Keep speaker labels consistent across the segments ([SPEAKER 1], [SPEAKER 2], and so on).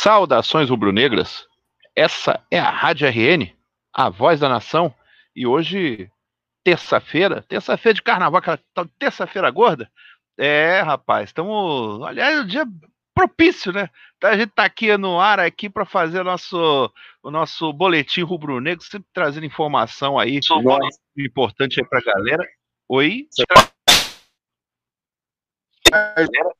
[SPEAKER 1] Saudações rubro-negras. Essa é a Rádio RN, a voz da nação. E hoje, terça-feira, terça-feira de carnaval, aquela terça-feira gorda. É, rapaz, estamos. Aliás, é um dia propício, né? Então, a gente tá aqui no ar aqui para fazer o nosso, o nosso boletim rubro-negro, sempre trazendo informação aí Nossa. importante aí pra galera. Oi?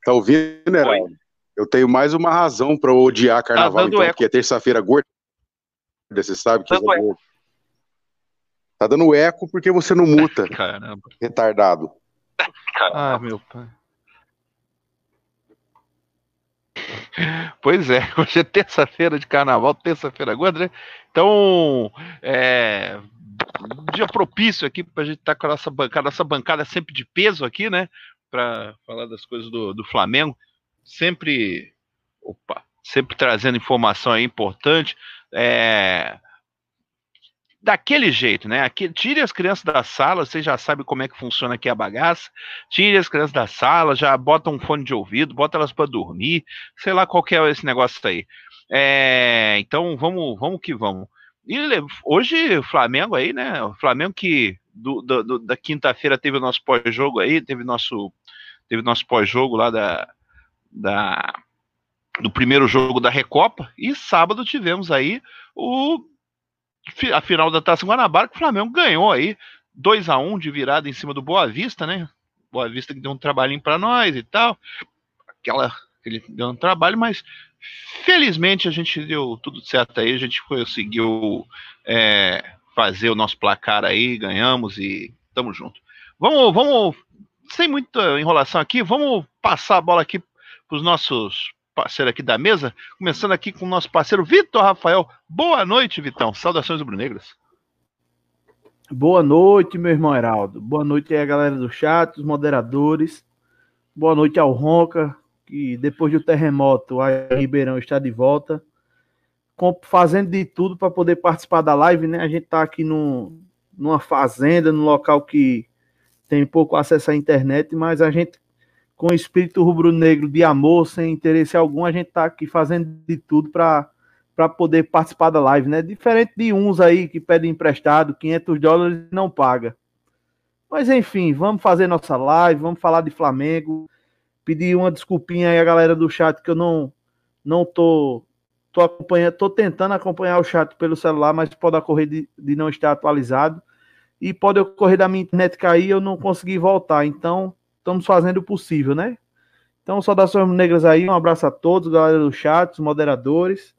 [SPEAKER 2] Tá ouvindo, Heraldo? Eu tenho mais uma razão para odiar tá carnaval, tá então, eco. porque é terça-feira gorda. Você sabe que é gordo. Tá dando eco porque você não muta.
[SPEAKER 1] Caramba.
[SPEAKER 2] Retardado.
[SPEAKER 1] Caramba. Ah, meu pai. Pois é, hoje é terça-feira de carnaval, terça-feira gorda, né? Então, é, dia propício aqui para a gente estar tá com a nossa bancada, nossa bancada sempre de peso aqui, né? Para falar das coisas do, do Flamengo sempre, opa, sempre trazendo informação aí importante. É, daquele jeito, né? Aqui, tire as crianças da sala, você já sabe como é que funciona aqui a bagaça. Tire as crianças da sala, já bota um fone de ouvido, bota elas para dormir, sei lá qual é esse negócio aí. É, então vamos, vamos que vamos. E hoje Flamengo aí, né? O Flamengo que do, do, da quinta-feira teve o nosso pós-jogo aí, teve nosso teve nosso pós-jogo lá da da, do primeiro jogo da Recopa e sábado tivemos aí o a final da Taça Guanabara que o Flamengo ganhou aí 2 a 1 de virada em cima do Boa Vista, né? Boa Vista que deu um trabalhinho para nós e tal. Aquela ele deu um trabalho, mas felizmente a gente deu tudo certo aí, a gente conseguiu é, fazer o nosso placar aí, ganhamos e tamo junto. Vamos, vamos, sem muita enrolação aqui, vamos passar a bola aqui para os nossos parceiros aqui da mesa, começando aqui com o nosso parceiro Vitor Rafael. Boa noite, Vitão. Saudações rubro-negras.
[SPEAKER 3] Boa noite, meu irmão Heraldo. Boa noite aí a galera do chat, os moderadores. Boa noite ao Ronca, que depois do terremoto, a Ribeirão está de volta, fazendo de tudo para poder participar da live, né? A gente está aqui no, numa fazenda, num local que tem pouco acesso à internet, mas a gente com espírito rubro-negro de amor, sem interesse algum, a gente está aqui fazendo de tudo para para poder participar da live, né? Diferente de uns aí que pedem emprestado 500 dólares e não paga. Mas enfim, vamos fazer nossa live, vamos falar de Flamengo. Pedir uma desculpinha aí a galera do chat que eu não não tô tô acompanhando, tô tentando acompanhar o chat pelo celular, mas pode ocorrer de, de não estar atualizado e pode ocorrer da minha internet cair eu não conseguir voltar. Então, estamos fazendo o possível, né? Então, saudações negras aí, um abraço a todos, galera do chat, os moderadores.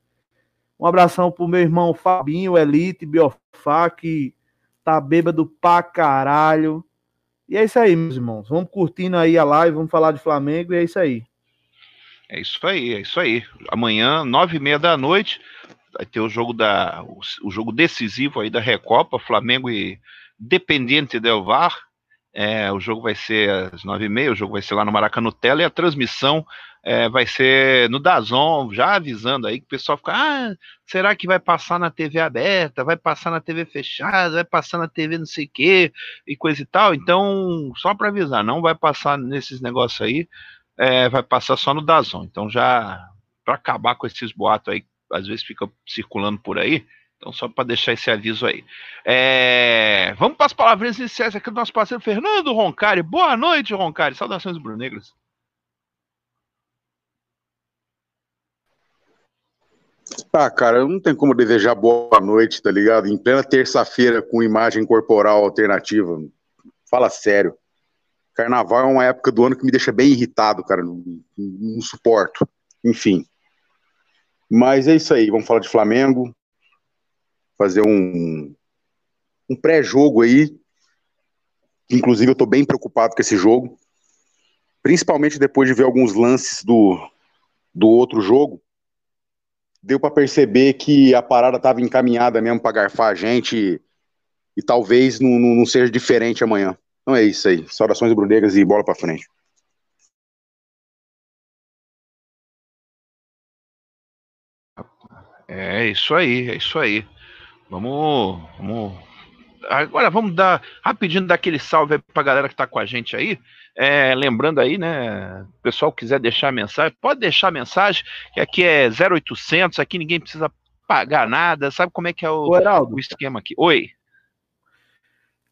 [SPEAKER 3] Um abração pro meu irmão Fabinho, Elite, Biofá, que tá bêbado pra caralho. E é isso aí, meus irmãos. Vamos curtindo aí a live, vamos falar de Flamengo e é isso aí.
[SPEAKER 1] É isso aí, é isso aí. Amanhã, nove e meia da noite, vai ter o jogo da o, jogo decisivo aí da Recopa, Flamengo e Dependente Del Var. É, o jogo vai ser às nove e meia, o jogo vai ser lá no Maracanã e a transmissão é, vai ser no Dazon, já avisando aí que o pessoal fica, ah, será que vai passar na TV aberta, vai passar na TV fechada, vai passar na TV não sei o que e coisa e tal. Então, só para avisar, não vai passar nesses negócios aí, é, vai passar só no Dazon. Então, já para acabar com esses boatos aí, às vezes fica circulando por aí, então, só para deixar esse aviso aí. É... Vamos as palavras iniciais aqui do nosso parceiro Fernando Roncari. Boa noite, Roncari. Saudações brunegras.
[SPEAKER 2] Ah, cara, não tem como desejar boa noite, tá ligado? Em plena terça-feira com imagem corporal alternativa. Fala sério. Carnaval é uma época do ano que me deixa bem irritado, cara. Não, não suporto. Enfim. Mas é isso aí. Vamos falar de Flamengo fazer um, um pré-jogo aí. Inclusive, eu estou bem preocupado com esse jogo, principalmente depois de ver alguns lances do, do outro jogo. Deu para perceber que a parada estava encaminhada mesmo para garfar a gente e, e talvez não, não, não, seja diferente amanhã. Então é isso aí. Saudações brunegas e bola para frente.
[SPEAKER 1] É isso aí, é isso aí. Vamos, vamos agora vamos dar rapidinho daquele salve para galera que está com a gente aí. É, lembrando aí, né? O pessoal quiser deixar mensagem, pode deixar mensagem, que aqui é 0800, aqui ninguém precisa pagar nada. Sabe como é que é o, o esquema aqui? Oi.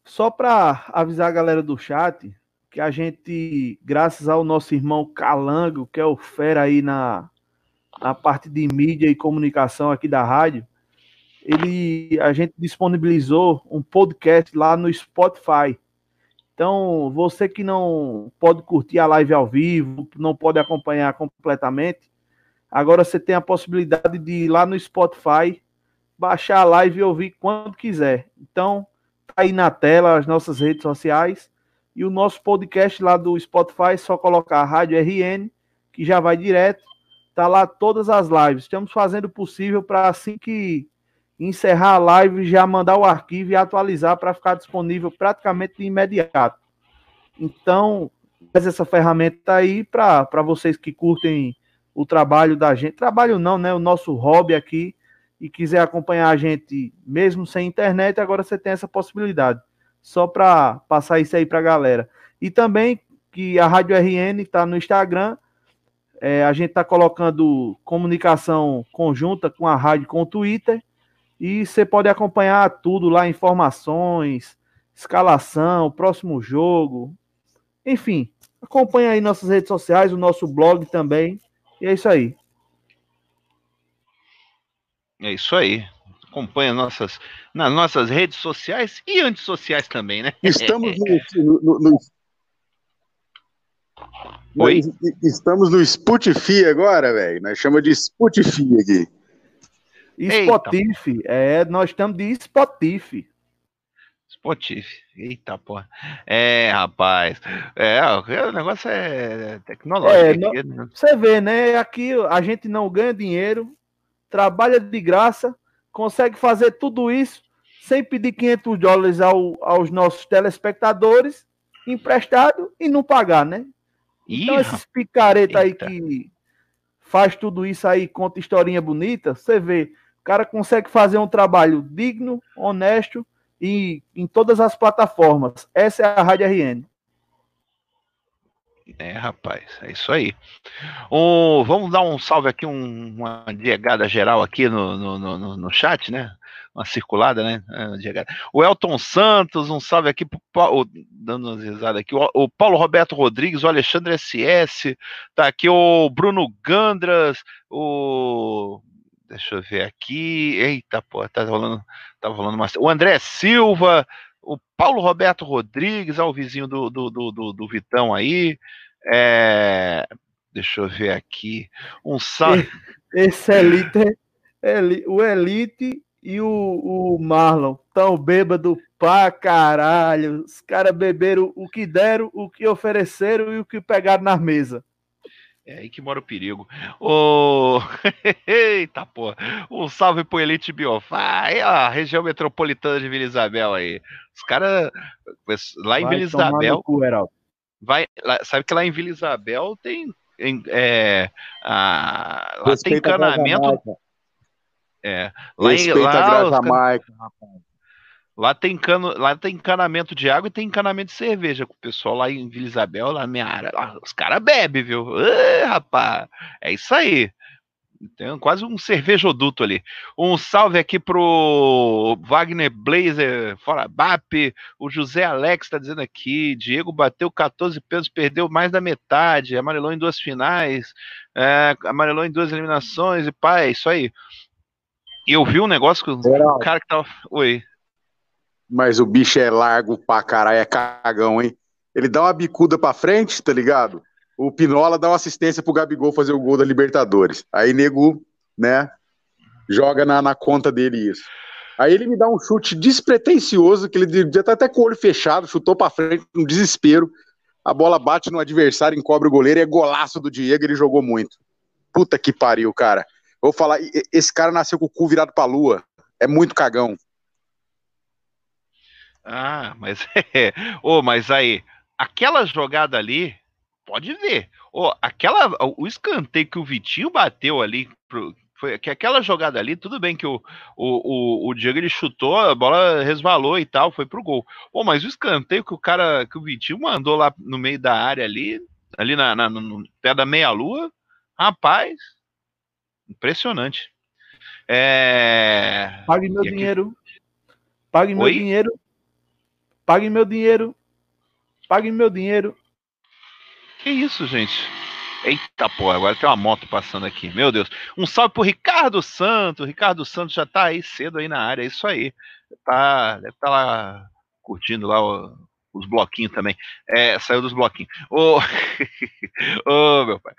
[SPEAKER 3] Só para avisar a galera do chat que a gente, graças ao nosso irmão Calango, que é o fera aí na, na parte de mídia e comunicação aqui da rádio, ele, a gente disponibilizou um podcast lá no Spotify. Então, você que não pode curtir a live ao vivo, não pode acompanhar completamente, agora você tem a possibilidade de ir lá no Spotify, baixar a live e ouvir quando quiser. Então, tá aí na tela as nossas redes sociais e o nosso podcast lá do Spotify, é só colocar a Rádio RN, que já vai direto. Tá lá todas as lives. Estamos fazendo o possível para assim que encerrar a live, já mandar o arquivo e atualizar para ficar disponível praticamente de imediato. Então, essa ferramenta aí para vocês que curtem o trabalho da gente. Trabalho não, né? O nosso hobby aqui e quiser acompanhar a gente mesmo sem internet, agora você tem essa possibilidade. Só para passar isso aí para a galera. E também que a Rádio RN está no Instagram. É, a gente está colocando comunicação conjunta com a rádio com o Twitter. E você pode acompanhar tudo lá, informações, escalação, próximo jogo. Enfim, acompanhe aí nossas redes sociais, o nosso blog também. E é isso aí.
[SPEAKER 1] É isso aí. Acompanha nossas, nas nossas redes sociais e antissociais também, né?
[SPEAKER 2] Estamos no, no, no... Oi? Estamos no Spotify agora, velho. Nós chamamos de Spotify aqui.
[SPEAKER 3] Spotify, é, nós estamos de Spotify.
[SPEAKER 1] Spotify, eita porra. É, rapaz, é, o negócio é tecnológico. É,
[SPEAKER 3] aqui, né? Você vê, né? Aqui a gente não ganha dinheiro, trabalha de graça, consegue fazer tudo isso sem pedir 500 dólares ao, aos nossos telespectadores, emprestado e não pagar, né? Ih, então, esses picareta aí que faz tudo isso aí, conta historinha bonita, você vê cara consegue fazer um trabalho digno, honesto e em todas as plataformas. Essa é a Rádio RN.
[SPEAKER 1] É, rapaz, é isso aí. Um, vamos dar um salve aqui, um, uma diegada geral aqui no, no, no, no, chat, né? Uma circulada, né? É, o Elton Santos, um salve aqui pro Paulo, dando umas risadas aqui. O, o, Paulo Roberto Rodrigues, o Alexandre SS, tá aqui o Bruno Gandras, o Deixa eu ver aqui. Eita, pô, tá rolando, tá rolando uma... O André Silva, o Paulo Roberto Rodrigues, ao vizinho do, do, do, do, Vitão aí. É... Deixa eu ver aqui. Um salve.
[SPEAKER 3] Esse Elite, o Elite e o, o Marlon tão bêbado pra caralho. Os caras beberam o que deram, o que ofereceram e o que pegaram na mesa.
[SPEAKER 1] É aí que mora o perigo. Ô. Eita porra. Um salve pro Elite Biofá. Aí, ó, a região metropolitana de Vila Isabel aí. Os caras. Lá em vai Vila Isabel. Cu, vai, lá, sabe que lá em Vila Isabel tem. É, a, lá tem encanamento. É, lá
[SPEAKER 2] Respeita em, lá, a Marca, rapaz.
[SPEAKER 1] Lá tem, cano, lá tem encanamento de água e tem encanamento de cerveja com o pessoal lá em Vila Isabel, lá na minha área. Lá, os caras bebem, viu? Ê, rapaz, é isso aí. Tem quase um cervejoduto ali. Um salve aqui pro Wagner Blazer, fora BAP. O José Alex está dizendo aqui: Diego bateu 14 pesos, perdeu mais da metade. Amarelou em duas finais, é, amarelou em duas eliminações. E pá, é isso aí. E eu vi um negócio que o cara que tava. Oi.
[SPEAKER 2] Mas o bicho é largo pra caralho, é cagão, hein? Ele dá uma bicuda pra frente, tá ligado? O Pinola dá uma assistência pro Gabigol fazer o gol da Libertadores. Aí nego, né, joga na, na conta dele isso. Aí ele me dá um chute despretensioso, que ele já tá até com o olho fechado, chutou pra frente, um desespero. A bola bate no adversário, encobre o goleiro, é golaço do Diego, ele jogou muito. Puta que pariu, cara. Vou falar, esse cara nasceu com o cu virado pra lua. É muito cagão.
[SPEAKER 1] Ah, mas é. oh, mas aí, aquela jogada ali, pode ver. Oh, aquela, o escanteio que o Vitinho bateu ali, pro, Foi que aquela jogada ali, tudo bem que o, o, o, o Diego ele chutou, a bola resvalou e tal, foi pro gol. Pô, mas o escanteio que o cara, que o Vitinho mandou lá no meio da área ali, ali na, na no pé da meia-lua, rapaz, impressionante. É...
[SPEAKER 3] Pague meu dinheiro. Pague meu Oi? dinheiro. Pague meu dinheiro. Pague meu dinheiro.
[SPEAKER 1] Que isso, gente? Eita, pô, agora tem uma moto passando aqui. Meu Deus. Um salve pro Ricardo Santos. Ricardo Santos já tá aí cedo aí na área. É isso aí. Tá, deve estar tá lá curtindo lá o, os bloquinhos também. É, saiu dos bloquinhos. Ô, oh, meu pai.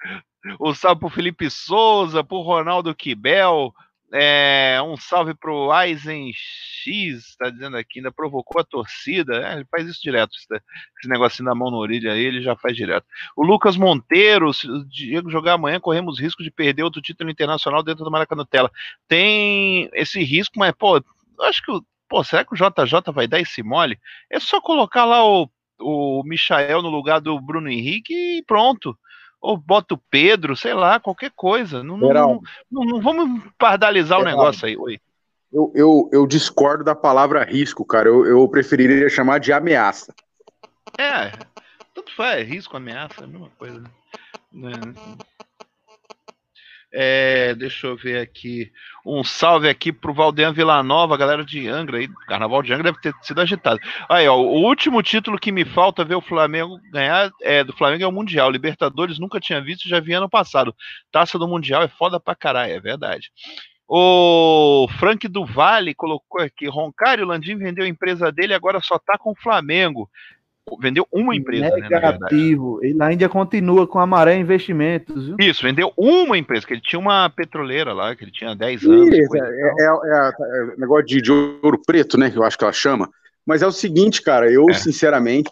[SPEAKER 1] Um salve pro Felipe Souza, pro Ronaldo Quibel, é, um salve pro Aizen X, tá dizendo aqui, ainda provocou a torcida. É, ele faz isso direto, esse, negocinho da mão na orelha aí, ele já faz direto. O Lucas Monteiro, se o Diego jogar amanhã, corremos risco de perder outro título internacional dentro do Maracanã Tela. Tem esse risco, mas, pô, acho que, pô, será que o JJ vai dar esse mole? É só colocar lá o, o Michael no lugar do Bruno Henrique e pronto ou bota o Pedro, sei lá, qualquer coisa. Não, não, não, não, vamos pardalizar o negócio aí. Oi.
[SPEAKER 2] Eu, eu, eu, discordo da palavra risco, cara. Eu, eu preferiria chamar de ameaça.
[SPEAKER 1] É, tanto faz, risco, ameaça, é a mesma coisa. Né? É, deixa eu ver aqui. Um salve aqui pro Valdean Villanova, galera de Angra aí. Carnaval de Angra deve ter sido agitado. Aí, ó, o último título que me falta ver o Flamengo ganhar é do Flamengo é o Mundial. Libertadores nunca tinha visto, já vi ano passado. Taça do Mundial é foda pra caralho, é verdade. O Frank do Vale colocou aqui: Roncário Landim vendeu a empresa dele agora só tá com o Flamengo vendeu uma empresa.
[SPEAKER 3] Né, Negativo. Né, ele ainda continua com a Maré Investimentos. Viu?
[SPEAKER 1] Isso, vendeu uma empresa, que ele tinha uma petroleira lá, que ele tinha 10 anos. Isso,
[SPEAKER 2] é, é, é, é, negócio de, de, ouro preto, né? Que eu acho que ela chama. Mas é o seguinte, cara, eu, é. sinceramente,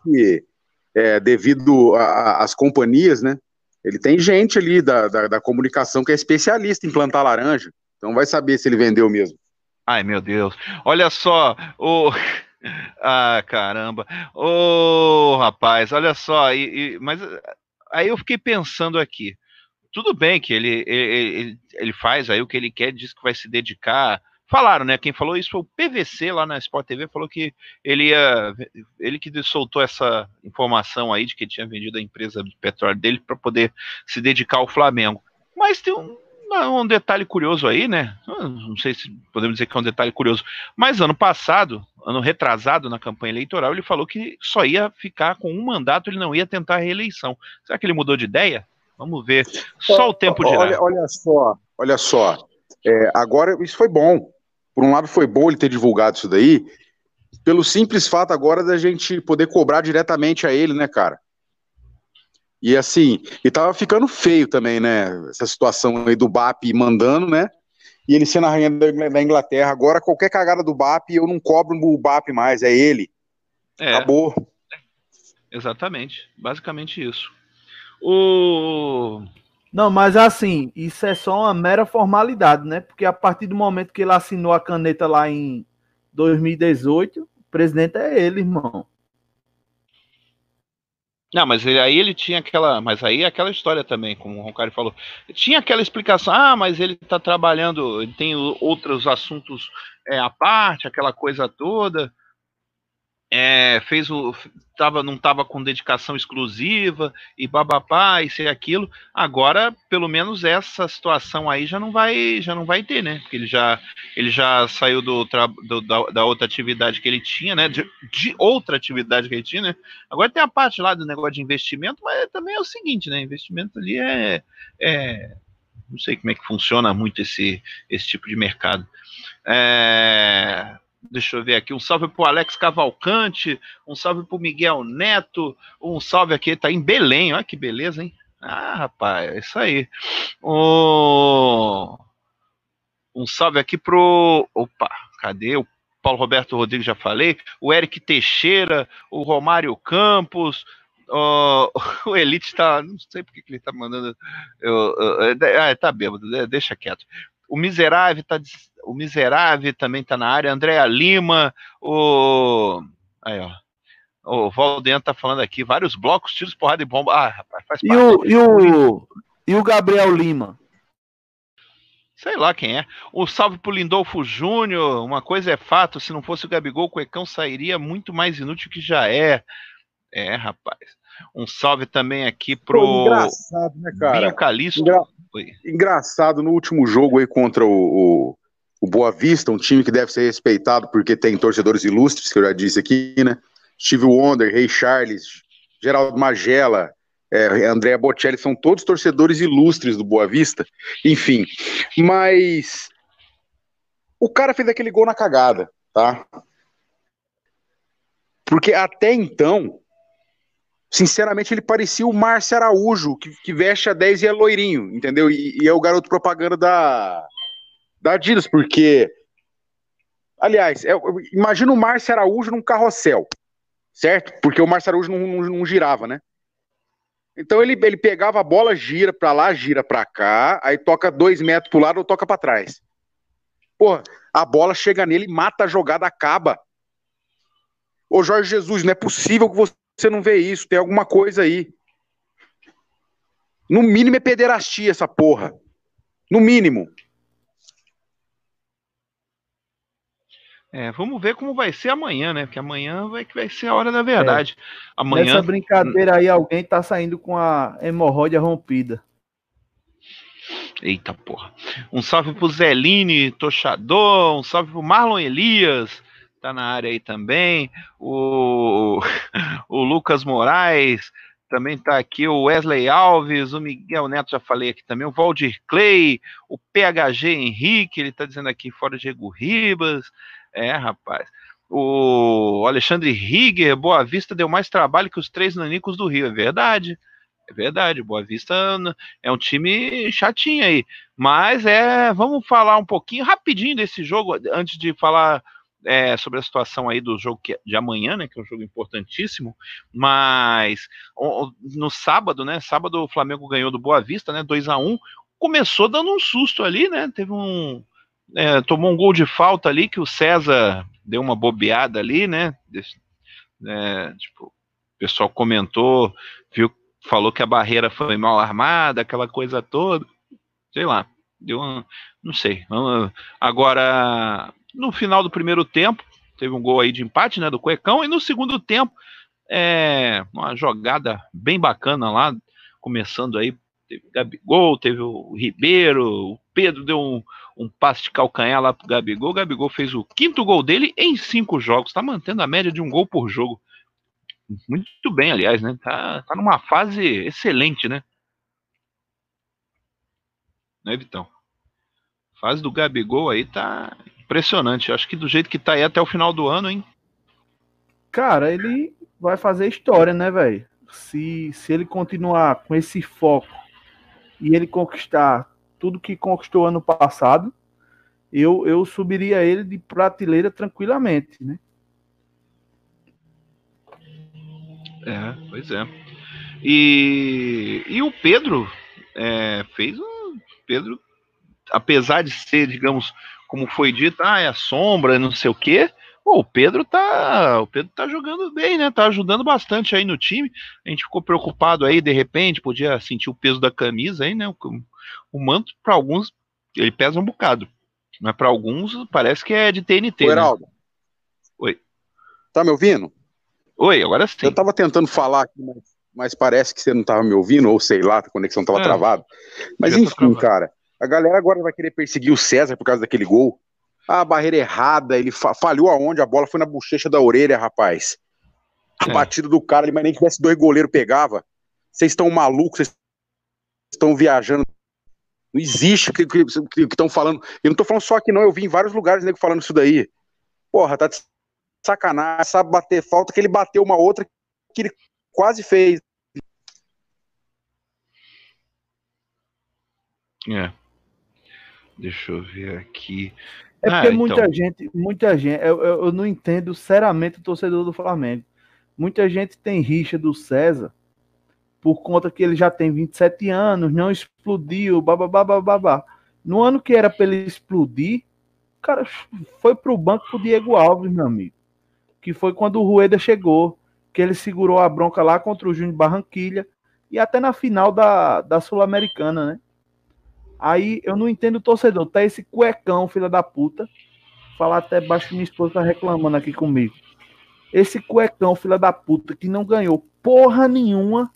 [SPEAKER 2] é, devido às companhias, né? Ele tem gente ali da, da, da comunicação que é especialista em plantar laranja. Então vai saber se ele vendeu mesmo.
[SPEAKER 1] Ai, meu Deus. Olha só, o. Ah, caramba. Ô, oh, rapaz, olha só. E, e, mas aí eu fiquei pensando aqui. Tudo bem que ele, ele, ele faz aí o que ele quer, diz que vai se dedicar. Falaram, né? Quem falou isso foi o PVC lá na Sport TV, falou que ele ia. Ele que soltou essa informação aí de que tinha vendido a empresa de petróleo dele para poder se dedicar ao Flamengo. Mas tem um, um detalhe curioso aí, né? Não sei se podemos dizer que é um detalhe curioso, mas ano passado, ano retrasado na campanha eleitoral, ele falou que só ia ficar com um mandato, ele não ia tentar a reeleição. Será que ele mudou de ideia? Vamos ver. Só o tempo
[SPEAKER 2] dirá.
[SPEAKER 1] Olha,
[SPEAKER 2] olha só, olha só. É, agora, isso foi bom. Por um lado, foi bom ele ter divulgado isso daí, pelo simples fato agora da gente poder cobrar diretamente a ele, né, cara? E assim, e tava ficando feio também, né? Essa situação aí do BAP mandando, né? E ele sendo a rainha da Inglaterra. Agora, qualquer cagada do BAP, eu não cobro o BAP mais, é ele. É. Acabou.
[SPEAKER 1] Exatamente. Basicamente isso. O.
[SPEAKER 3] Não, mas assim, isso é só uma mera formalidade, né? Porque a partir do momento que ele assinou a caneta lá em 2018, o presidente é ele, irmão.
[SPEAKER 1] Não, mas ele, aí ele tinha aquela. Mas aí é aquela história também, como o Roncari falou. Tinha aquela explicação, ah, mas ele está trabalhando, ele tem outros assuntos é, à parte, aquela coisa toda é, fez o tava, não estava com dedicação exclusiva e babapá, e aquilo. Agora, pelo menos essa situação aí já não vai já não vai ter, né? Porque ele já ele já saiu do, do da, da, outra atividade que ele tinha, né? De, de, outra atividade que ele tinha, né? Agora tem a parte lá do negócio de investimento, mas também é o seguinte, né? Investimento ali é, é não sei como é que funciona muito esse esse tipo de mercado. É, Deixa eu ver aqui. Um salve pro Alex Cavalcante, um salve pro Miguel Neto, um salve aqui, tá em Belém, olha que beleza, hein? Ah, rapaz, é isso aí. Um, salve aqui pro. Opa, cadê? O Paulo Roberto Rodrigues, já falei. O Eric Teixeira, o Romário Campos, o, Elite tá. Não sei porque que ele tá mandando. Eu, eu, ah, tá bêbado, deixa quieto. O Miserável tá o Miserável também está na área, Andréa Lima, o. Aí, ó. O Valden tá falando aqui, vários blocos, tiros, porrada e bomba. Ah, rapaz,
[SPEAKER 3] faz parte. E o, e o, e o Gabriel Lima?
[SPEAKER 1] Sei lá quem é. O salve pro Lindolfo Júnior. Uma coisa é fato: se não fosse o Gabigol, o Cuecão sairia muito mais inútil que já é. É, rapaz. Um salve também aqui pro. Pô,
[SPEAKER 2] engraçado, né, cara?
[SPEAKER 1] Binho Calisto.
[SPEAKER 2] Engra... Engraçado, no último jogo aí contra o, o, o, Boa Vista, um time que deve ser respeitado porque tem torcedores ilustres, que eu já disse aqui, né? Steve Wonder, Rei Charles, Geraldo Magela, é, Andréa Bocelli, são todos torcedores ilustres do Boa Vista, enfim. Mas o cara fez aquele gol na cagada, tá? Porque até então, sinceramente, ele parecia o Márcio Araújo, que, que veste a 10 e é loirinho, entendeu? E, e é o garoto propaganda da, da Adidas, porque. Aliás, é, imagina o Márcio Araújo num carrossel, certo? Porque o Márcio Araújo não, não, não girava, né? Então ele, ele pegava a bola, gira para lá, gira para cá, aí toca dois metros pro lado ou toca para trás. Porra, a bola chega nele, mata a jogada, acaba. Ô Jorge Jesus, não é possível que você não vê isso, tem alguma coisa aí. No mínimo é pederastia essa porra. No mínimo.
[SPEAKER 1] É, vamos ver como vai ser amanhã, né? Porque amanhã vai, vai ser a hora da verdade. É. Amanhã...
[SPEAKER 3] Nessa brincadeira aí, alguém tá saindo com a hemorroida rompida.
[SPEAKER 1] Eita porra. Um salve pro Zeline Tochador, um salve pro Marlon Elias, tá na área aí também. O, o Lucas Moraes, também tá aqui o Wesley Alves, o Miguel Neto, já falei aqui também, o Valdir Clay, o PHG Henrique, ele tá dizendo aqui fora Diego Ribas, é, rapaz. O Alexandre Rigger, Boa Vista deu mais trabalho que os três nanicos do Rio. É verdade. É verdade. Boa Vista é um time chatinho aí. Mas é. Vamos falar um pouquinho rapidinho desse jogo, antes de falar é, sobre a situação aí do jogo de amanhã, né, que é um jogo importantíssimo, mas no sábado, né, sábado o Flamengo ganhou do Boa Vista, né, 2 a 1 começou dando um susto ali, né, teve um, é, tomou um gol de falta ali que o César deu uma bobeada ali, né? É, tipo, o pessoal comentou, viu, falou que a barreira foi mal armada, aquela coisa toda, sei lá, deu uma, não sei. Agora, no final do primeiro tempo, teve um gol aí de empate, né, do Cuecão, e no segundo tempo, é, uma jogada bem bacana lá, começando aí, teve Gabigol, teve o Ribeiro, o Pedro deu um, um passe de calcanhar lá pro Gabigol. O Gabigol fez o quinto gol dele em cinco jogos. Tá mantendo a média de um gol por jogo. Muito bem, aliás, né? Tá, tá numa fase excelente, né? Né, Vitão? A fase do Gabigol aí tá impressionante. Acho que do jeito que tá aí até o final do ano, hein?
[SPEAKER 3] Cara, ele vai fazer história, né, velho? Se, se ele continuar com esse foco e ele conquistar tudo que conquistou ano passado, eu, eu subiria ele de prateleira tranquilamente, né?
[SPEAKER 1] É, pois é. E, e o Pedro é, fez um. Pedro, apesar de ser, digamos, como foi dito, ah, é a sombra, não sei o quê. Pô, o Pedro tá, o Pedro tá jogando bem, né? Tá ajudando bastante aí no time. A gente ficou preocupado aí, de repente, podia sentir o peso da camisa aí, né? O manto, para alguns, ele pesa um bocado. Mas para alguns, parece que é de TNT. Ô,
[SPEAKER 2] né? Heraldo. Né?
[SPEAKER 1] Oi.
[SPEAKER 2] Tá me ouvindo?
[SPEAKER 1] Oi, agora sim.
[SPEAKER 2] Eu tava tentando falar aqui, mas, mas parece que você não tava me ouvindo, ou sei lá, a conexão tava é, travada. Mas enfim, cara, a galera agora vai querer perseguir o César por causa daquele gol. Ah, a barreira errada, ele fa falhou aonde? A bola foi na bochecha da orelha, rapaz. A é. batida do cara, ele mas nem que tivesse dois goleiros pegava. Vocês estão malucos, vocês estão viajando não existe o que estão falando. Eu não estou falando só aqui, não. Eu vi em vários lugares nego falando isso daí. Porra, tá de sacanagem, sabe bater falta, que ele bateu uma outra que ele quase fez.
[SPEAKER 1] É. Deixa eu ver aqui.
[SPEAKER 3] É porque ah, muita então... gente, muita gente, eu, eu, eu, não entendo seriamente o torcedor do Flamengo. Muita gente tem rixa do César por conta que ele já tem 27 anos, não explodiu, babá, babá. No ano que era para ele explodir, o cara foi pro banco pro Diego Alves, meu amigo. Que foi quando o Rueda chegou, que ele segurou a bronca lá contra o Júnior Barranquilha e até na final da, da Sul-Americana, né? Aí eu não entendo o torcedor. Tá esse cuecão, filha da puta. Falar até baixo minha esposa tá reclamando aqui comigo. Esse cuecão, filha da puta, que não ganhou porra nenhuma.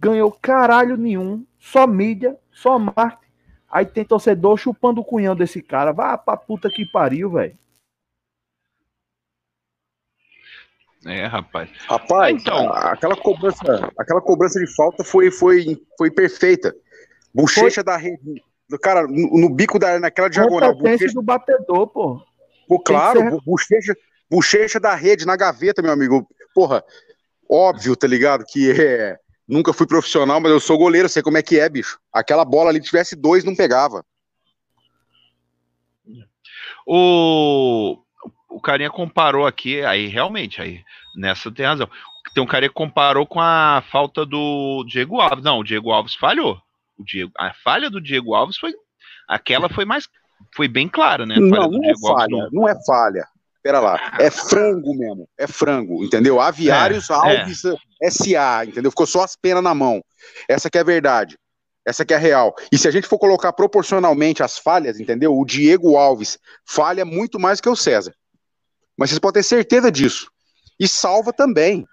[SPEAKER 3] Ganhou caralho nenhum. Só mídia, só marketing. Aí tem torcedor chupando o cunhão desse cara. Vá pra puta que pariu, velho.
[SPEAKER 1] É, rapaz.
[SPEAKER 2] Rapaz, então, aquela cobrança, aquela cobrança de falta foi, foi, foi perfeita. Bochecha foi... da rede. Cara, no, no, bico da naquela diagonal.
[SPEAKER 3] Bochecha do batedor, pô.
[SPEAKER 2] Pô, claro, ser... bochecha, bochecha da rede na gaveta, meu amigo. Porra, óbvio, tá ligado? Que é. Nunca fui profissional, mas eu sou goleiro, sei como é que é, bicho. Aquela bola ali, tivesse dois, não pegava.
[SPEAKER 1] O, o carinha comparou aqui, aí realmente, aí nessa tem razão. Tem um carinha que comparou com a falta do Diego Alves. Não, o Diego Alves falhou. O Diego, a falha do Diego Alves foi. Aquela foi mais. Foi bem clara, né?
[SPEAKER 2] Não, não é falha, não é falha. Pera lá, é frango mesmo, é frango, entendeu? Aviários é, Alves é. SA, entendeu? Ficou só as penas na mão. Essa que é a verdade. Essa que é a real. E se a gente for colocar proporcionalmente as falhas, entendeu? O Diego Alves falha muito mais que o César. Mas vocês podem ter certeza disso. E salva também.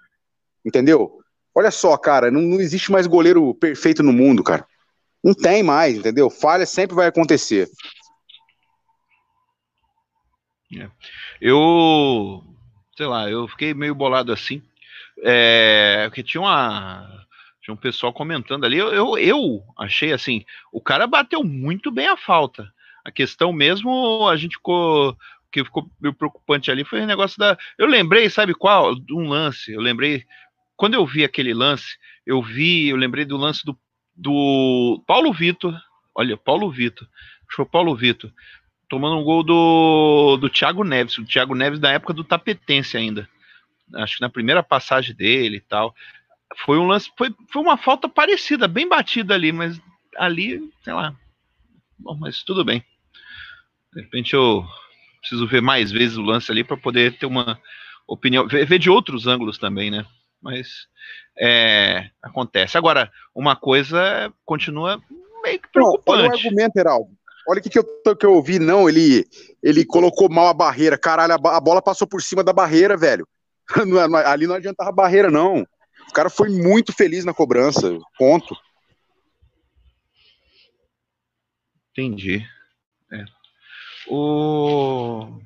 [SPEAKER 2] Entendeu? Olha só, cara, não, não existe mais goleiro perfeito no mundo, cara. Não tem mais, entendeu? Falha sempre vai acontecer.
[SPEAKER 1] É. Eu, sei lá, eu fiquei meio bolado assim, é, porque tinha uma, tinha um pessoal comentando ali, eu, eu, eu achei assim, o cara bateu muito bem a falta. A questão mesmo, a gente ficou que ficou meio preocupante ali foi o negócio da. Eu lembrei, sabe qual? De um lance. Eu lembrei. Quando eu vi aquele lance, eu vi, eu lembrei do lance do, do Paulo Vitor. Olha, Paulo Vitor. Acho que Paulo Vitor. Tomando um gol do, do Thiago Neves. O Thiago Neves da época do Tapetense ainda. Acho que na primeira passagem dele e tal. Foi um lance. Foi, foi uma falta parecida, bem batida ali, mas ali, sei lá. Bom, mas tudo bem. De repente eu preciso ver mais vezes o lance ali para poder ter uma opinião, ver, ver, de outros ângulos também, né? Mas é, acontece. Agora, uma coisa continua meio que preocupante.
[SPEAKER 2] Não, olha o argumento, Heraldo. Olha o que, que, eu, que eu ouvi, não, ele, ele colocou mal a barreira. Caralho, a, a bola passou por cima da barreira, velho. ali não adiantava barreira, não. O cara foi muito feliz na cobrança. Ponto.
[SPEAKER 1] Entendi. É. O...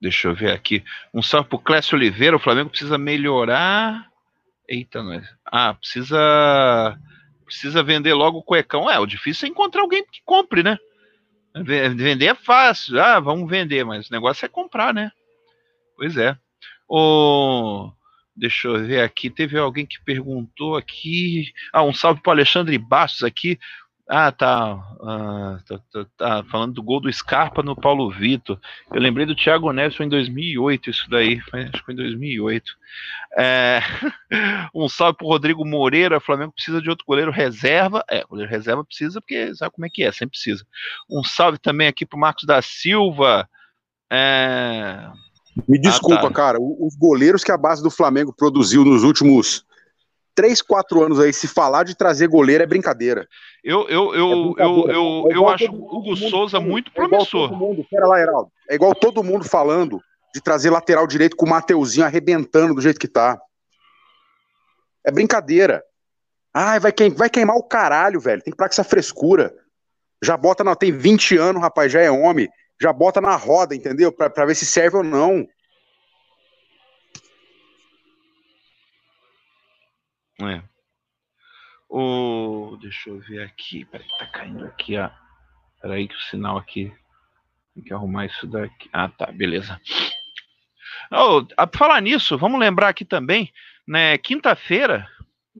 [SPEAKER 1] Deixa eu ver aqui. Um salve pro Clécio Oliveira. O Flamengo precisa melhorar. Eita, nós. Ah, precisa. Precisa vender logo o cuecão. É, o difícil é encontrar alguém que compre, né? Vender é fácil. Ah, vamos vender, mas o negócio é comprar, né? Pois é. O... Deixa eu ver aqui. Teve alguém que perguntou aqui. Ah, um salve para Alexandre Bastos aqui. Ah, tá, ah, tá, tá, tá, Falando do gol do Scarpa no Paulo Vitor. Eu lembrei do Thiago Neves, foi em 2008 isso daí. Acho que foi em 2008. É, um salve pro Rodrigo Moreira. Flamengo precisa de outro goleiro reserva. É, goleiro reserva precisa, porque sabe como é que é, sempre precisa. Um salve também aqui pro Marcos da Silva. É...
[SPEAKER 2] Me desculpa, ah, tá. cara. Os goleiros que a base do Flamengo produziu nos últimos 3, 4 anos aí, se falar de trazer goleiro é brincadeira.
[SPEAKER 1] Eu, eu, eu, é eu, eu, é eu acho o Hugo Souza muito promissor.
[SPEAKER 2] Mundo, pera lá, Heraldo. É igual todo mundo falando de trazer lateral direito com o Mateuzinho arrebentando do jeito que tá. É brincadeira. Ai, vai, queim, vai queimar o caralho, velho. Tem que parar com essa frescura. Já bota na. Tem 20 anos, rapaz, já é homem. Já bota na roda, entendeu? Pra ver se serve ou não.
[SPEAKER 1] É. O, deixa eu ver aqui. Peraí, tá caindo aqui, ó. Peraí que o sinal aqui. Tem que arrumar isso daqui. Ah, tá, beleza. Oh, a falar nisso, vamos lembrar aqui também, né? Quinta-feira,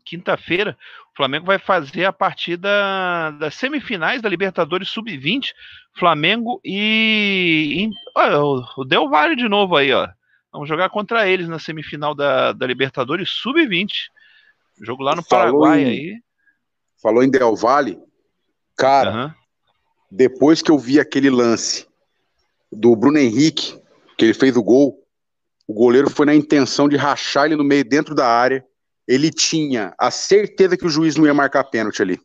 [SPEAKER 1] quinta-feira, Flamengo vai fazer a partida das semifinais da Libertadores Sub-20, Flamengo e, e o Del Valle de novo aí, ó. Vamos jogar contra eles na semifinal da, da Libertadores Sub-20. Jogo lá no falou Paraguai em, aí.
[SPEAKER 2] Falou em Del Valle. Cara, uhum. depois que eu vi aquele lance do Bruno Henrique, que ele fez o gol, o goleiro foi na intenção de rachar ele no meio dentro da área. Ele tinha a certeza que o juiz não ia marcar pênalti ali.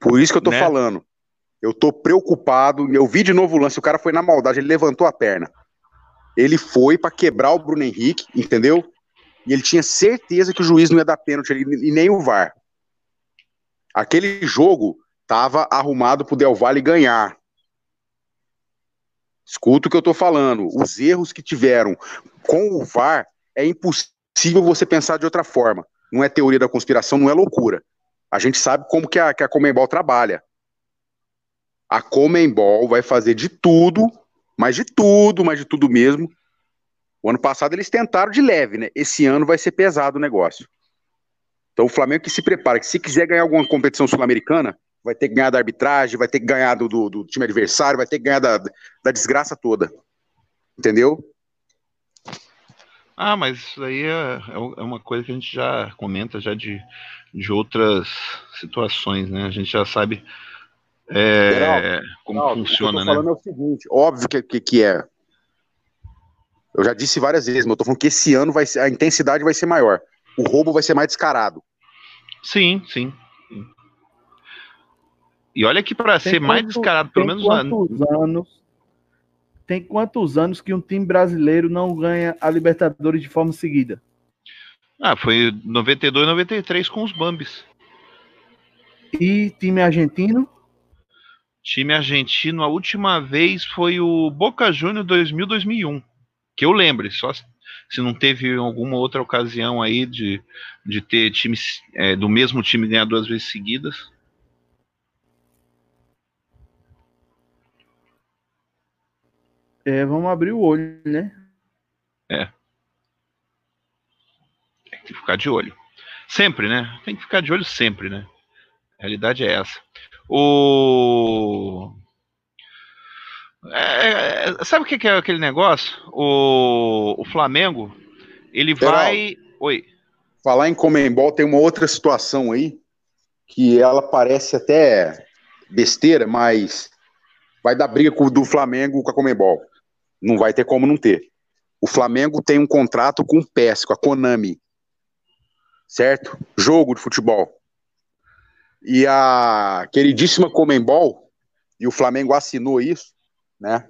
[SPEAKER 2] Por isso que eu tô né? falando. Eu tô preocupado. Eu vi de novo o lance, o cara foi na maldade, ele levantou a perna. Ele foi para quebrar o Bruno Henrique, entendeu? E ele tinha certeza que o juiz não ia dar pênalti ali, e nem o VAR. Aquele jogo tava arrumado pro Del Valle ganhar. Escuta o que eu tô falando. Os erros que tiveram com o VAR é impossível você pensar de outra forma. Não é teoria da conspiração, não é loucura. A gente sabe como que a, que a Comembol trabalha. A Comembol vai fazer de tudo, mas de tudo, mas de tudo mesmo. O ano passado eles tentaram de leve, né? Esse ano vai ser pesado o negócio. Então o Flamengo que se prepara, que se quiser ganhar alguma competição sul-americana, vai ter que ganhar da arbitragem, vai ter que ganhar do, do, do time adversário, vai ter que ganhar da, da desgraça toda. Entendeu?
[SPEAKER 1] Ah, mas isso aí é, é, é uma coisa que a gente já comenta já de, de outras situações, né? A gente já sabe é, Geraldo, como Geraldo, funciona, o que eu tô
[SPEAKER 2] né? falando é o seguinte, óbvio que, que, que, é. Eu já disse várias vezes, mas eu tô falando que esse ano vai ser, a intensidade vai ser maior. O roubo vai ser mais descarado.
[SPEAKER 1] Sim, sim. E olha que para ser mais descarado, pelo menos
[SPEAKER 3] quantos anos tem quantos anos que um time brasileiro não ganha a Libertadores de forma seguida?
[SPEAKER 1] Ah, foi 92, 93 com os Bambis.
[SPEAKER 3] E time argentino?
[SPEAKER 1] Time argentino, a última vez foi o Boca Juniors 2000, 2001. Que eu lembre, só se não teve alguma outra ocasião aí de, de ter times é, do mesmo time ganhar duas vezes seguidas.
[SPEAKER 3] É, vamos abrir o olho, né?
[SPEAKER 1] É. Tem que ficar de olho. Sempre, né? Tem que ficar de olho sempre, né? A realidade é essa. O. É, é sabe o que é aquele negócio? O, o Flamengo, ele vai. Oi.
[SPEAKER 2] Falar em Comembol, tem uma outra situação aí que ela parece até besteira, mas vai dar briga com, do Flamengo com a Comembol. Não vai ter como não ter. O Flamengo tem um contrato com o PES, com a Konami. Certo? Jogo de futebol. E a queridíssima Comembol, e o Flamengo assinou isso, né?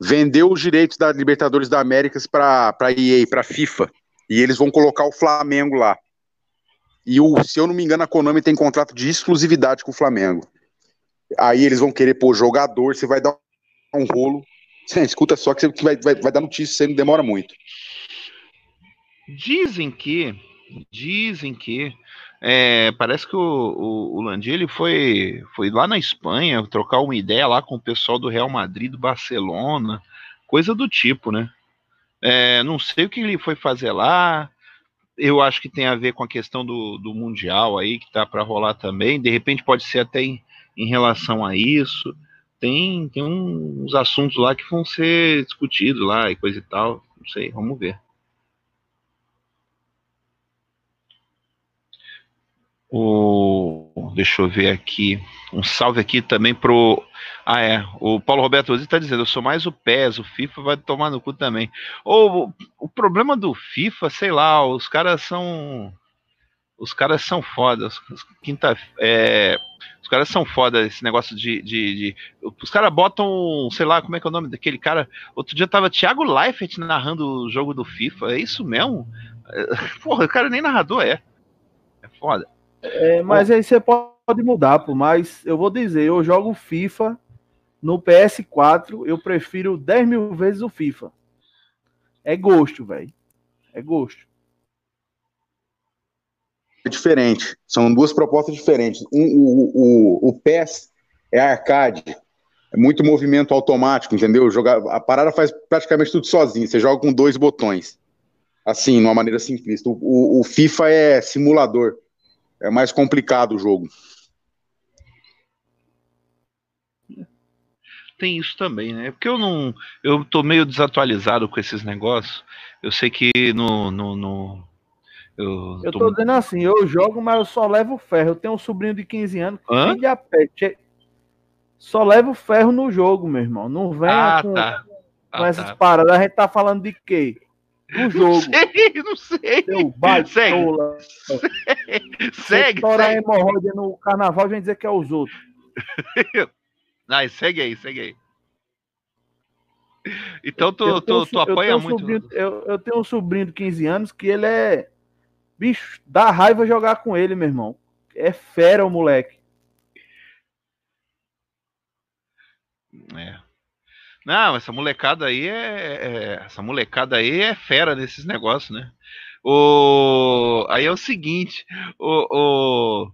[SPEAKER 2] Vendeu os direitos da Libertadores da América para a EA, para a FIFA. E eles vão colocar o Flamengo lá. E o, se eu não me engano, a Konami tem contrato de exclusividade com o Flamengo. Aí eles vão querer pôr jogador, você vai dar um rolo Sim, escuta só que vai, vai, vai dar notícia, você não demora muito.
[SPEAKER 1] Dizem que, dizem que, é, parece que o, o, o ele foi, foi lá na Espanha trocar uma ideia lá com o pessoal do Real Madrid, do Barcelona, coisa do tipo, né? É, não sei o que ele foi fazer lá. Eu acho que tem a ver com a questão do, do Mundial aí, que tá para rolar também. De repente pode ser até em, em relação a isso tem, tem uns assuntos lá que vão ser discutidos lá e coisa e tal. Não sei, vamos ver. O, deixa eu ver aqui. Um salve aqui também pro. Ah, é. O Paulo Roberto Ozzi tá dizendo: eu sou mais o PES, o FIFA vai tomar no cu também. Ou o problema do FIFA, sei lá, os caras são. Os caras são fodas. Quinta. É, caras são foda esse negócio de. de, de os caras botam, sei lá, como é que é o nome daquele cara? Outro dia tava Thiago Leifert narrando o jogo do FIFA. É isso mesmo? Porra, o cara nem narrador é. É foda.
[SPEAKER 3] É, mas aí você pode mudar, pô. Mas eu vou dizer, eu jogo FIFA no PS4, eu prefiro 10 mil vezes o FIFA. É gosto, velho. É gosto
[SPEAKER 2] diferente. São duas propostas diferentes. Um, o, o, o PES é arcade, é muito movimento automático, entendeu? Jogar, a parada faz praticamente tudo sozinho. Você joga com dois botões. Assim, de uma maneira simplista. O, o FIFA é simulador. É mais complicado o jogo.
[SPEAKER 1] Tem isso também, né? Porque eu não. Eu tô meio desatualizado com esses negócios. Eu sei que no, no, no
[SPEAKER 3] eu, eu tô... tô dizendo assim, eu jogo, mas eu só levo ferro. Eu tenho um sobrinho de 15 anos, Hã? de a pé. Só levo ferro no jogo, meu irmão. Não vem ah, com, tá. com ah, essas tá. paradas. A gente tá falando de quê? no jogo.
[SPEAKER 1] Não sei, não sei.
[SPEAKER 3] Seu baitola.
[SPEAKER 1] Segue. Segue.
[SPEAKER 3] Estourar
[SPEAKER 1] segue.
[SPEAKER 3] hemorroida no carnaval, vem dizer que é os outros.
[SPEAKER 1] Ai, segue aí, segue aí. Então tu,
[SPEAKER 3] Eu tenho
[SPEAKER 1] tu, tu
[SPEAKER 3] so- eu
[SPEAKER 1] apanha
[SPEAKER 3] tenho um
[SPEAKER 1] muito.
[SPEAKER 3] sobrinho- eu, eu tenho um sobrinho de 15 anos que ele é. Bicho, dá raiva jogar com ele, meu irmão. É fera o moleque.
[SPEAKER 1] É. Não, essa molecada aí é, é- Essa molecada aí é fera nesses negócios, né? O, aí é o seguinte, o, o,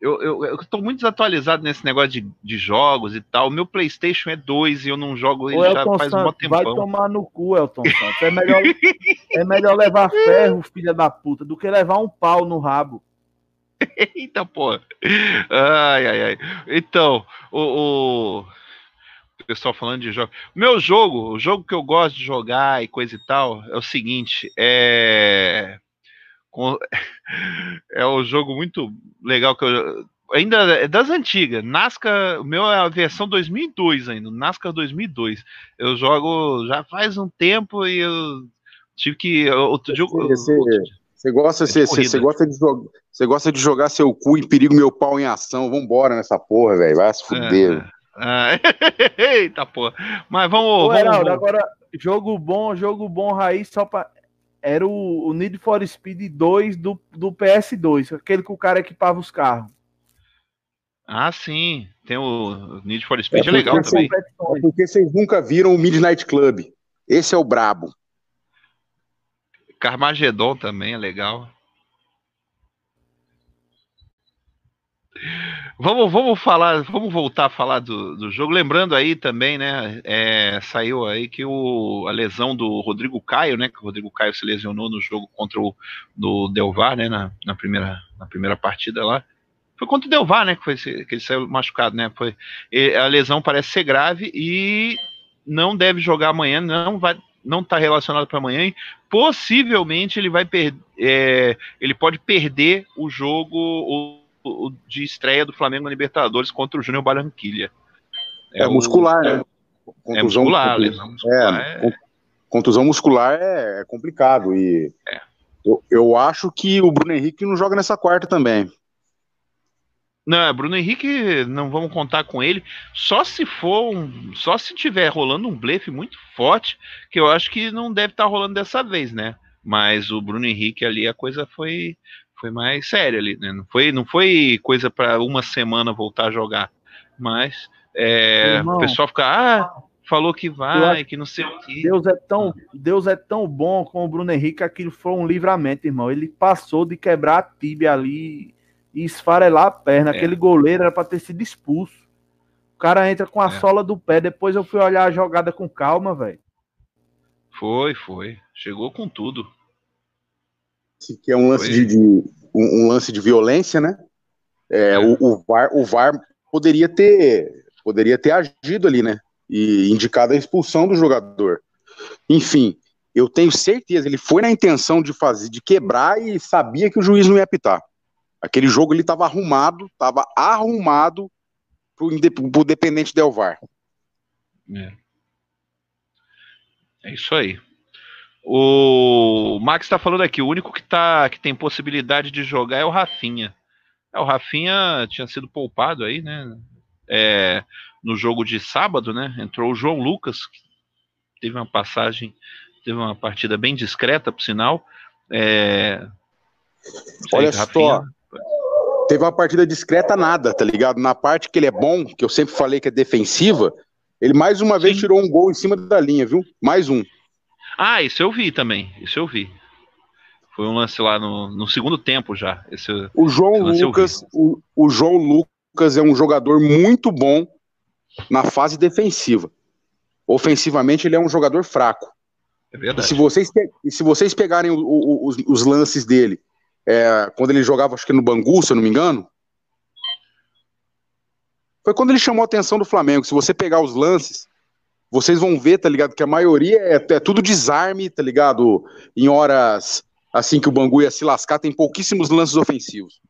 [SPEAKER 1] eu, eu, eu tô muito desatualizado nesse negócio de, de jogos e tal. O meu Playstation é 2 e eu não jogo ele já faz um
[SPEAKER 3] Santos, vai
[SPEAKER 1] tempão.
[SPEAKER 3] tomar no cu, Elton Santos. É melhor, é melhor levar ferro, filha da puta, do que levar um pau no rabo.
[SPEAKER 1] Eita, pô. Ai, ai, ai. Então, o, o- o pessoal falando de jogo. Meu jogo, o jogo que eu gosto de jogar e coisa e tal, é o seguinte, é. É um jogo muito legal que eu. Ainda é das antigas. NASCAR, o meu é a versão 2002 ainda, NASCAR 2002. Eu jogo já faz um tempo e eu tive que. Outro jogo.
[SPEAKER 2] Você- Você gosta,
[SPEAKER 1] É de
[SPEAKER 2] você, você, gosta de jogar, você gosta de jogar seu cu em perigo, meu pau em ação. Vambora nessa porra, velho. Vai se fuder.
[SPEAKER 1] Ah, eita, pô. Mas vamos.
[SPEAKER 3] Ô,
[SPEAKER 1] vamos,
[SPEAKER 3] Heraldo,
[SPEAKER 1] vamos.
[SPEAKER 3] agora, jogo bom, jogo bom raiz, só pra. Era o, o Need for Speed 2 do, do PS2, aquele que o cara equipava os carros.
[SPEAKER 1] Ah, sim. Tem o Need for Speed, é,
[SPEAKER 2] É,
[SPEAKER 1] legal também.
[SPEAKER 2] É porque vocês nunca viram o Midnight Club. Esse é o brabo.
[SPEAKER 1] Carmageddon também é legal. Vamos, vamos falar, vamos voltar a falar do, do jogo. Lembrando aí também, né? é, saiu aí que o, a lesão do Rodrigo Caio, né? Que o Rodrigo Caio se lesionou no jogo contra o do Delvar, né? Na, na primeira, na primeira partida lá. Foi contra o Delvar, né? Que, foi, que ele saiu machucado, né? Foi, a lesão parece ser grave e não deve jogar amanhã, não vai, não está relacionado para amanhã. E possivelmente ele vai perder, ele pode perder o jogo o- de estreia do Flamengo na Libertadores contra o Júnior Barranquilha.
[SPEAKER 2] É,
[SPEAKER 1] o-
[SPEAKER 2] muscular, né?
[SPEAKER 1] É muscular,
[SPEAKER 2] contusão-
[SPEAKER 1] lesão muscular.
[SPEAKER 2] É,
[SPEAKER 1] é-
[SPEAKER 2] con- contusão muscular é, é complicado. E
[SPEAKER 1] É.
[SPEAKER 2] eu, eu acho que o Bruno Henrique não joga nessa quarta também.
[SPEAKER 1] Não, Bruno Henrique, não vamos contar com ele. Só se for um, só se tiver rolando um blefe muito forte, que eu acho que não deve estar rolando dessa vez, né? Mas o Bruno Henrique ali a coisa foi foi mais séria ali, né? Não foi não foi coisa para uma semana voltar a jogar, mas é,
[SPEAKER 3] Irmão.
[SPEAKER 1] o pessoal fica ah, falou que vai, que não sei o que.
[SPEAKER 3] Deus é tão, Deus é tão bom com o Bruno Henrique, aquilo foi um livramento, irmão. Ele passou de quebrar a tíbia ali e esfarelar a perna.
[SPEAKER 1] É.
[SPEAKER 3] Aquele goleiro era para ter sido expulso. O cara entra com a
[SPEAKER 1] É.
[SPEAKER 3] sola do pé. Depois eu fui olhar a jogada com calma, velho.
[SPEAKER 1] Foi, foi. Chegou com tudo.
[SPEAKER 2] Que é um lance de, de- um, um lance de violência, né? É,
[SPEAKER 1] É.
[SPEAKER 2] O, o VAR, o VAR poderia ter poderia ter agido ali, né? E indicado a expulsão do jogador. Enfim, eu tenho certeza, ele foi na intenção de fazer, de quebrar e sabia que o juiz não ia apitar. Aquele jogo ele estava arrumado, estava arrumado inde- pro dependente Del VAR.
[SPEAKER 1] É. É isso aí. O Max está falando aqui, o único que, tá, que tem possibilidade de jogar é o Rafinha. É, o Rafinha tinha sido poupado aí, né? É, no jogo de sábado, né? Entrou o João Lucas, que teve uma passagem, teve uma partida bem discreta, por sinal. É,
[SPEAKER 2] Olha só, teve uma partida discreta nada, tá ligado? Na parte que ele é bom, que eu sempre falei que é defensiva, ele mais uma vez
[SPEAKER 1] Sim.
[SPEAKER 2] tirou um gol em cima da linha, viu? Mais um.
[SPEAKER 1] Ah, isso eu vi também. Isso eu vi. Foi um lance lá no, no segundo tempo já. Esse,
[SPEAKER 2] O João Lucas, o, o João Lucas é um jogador muito bom na fase defensiva. Ofensivamente, ele é um jogador fraco.
[SPEAKER 1] é
[SPEAKER 2] E
[SPEAKER 1] verdade.
[SPEAKER 2] se vocês, e se vocês pegarem o- o- os, os lances dele, é, quando ele jogava, acho que no Bangu, se eu não me engano, foi quando ele chamou a atenção do Flamengo. Se você pegar os lances, vocês vão ver, tá ligado? Que a maioria é, é tudo desarme, tá ligado? Em horas assim que o Bangu ia se lascar, tem pouquíssimos lances ofensivos.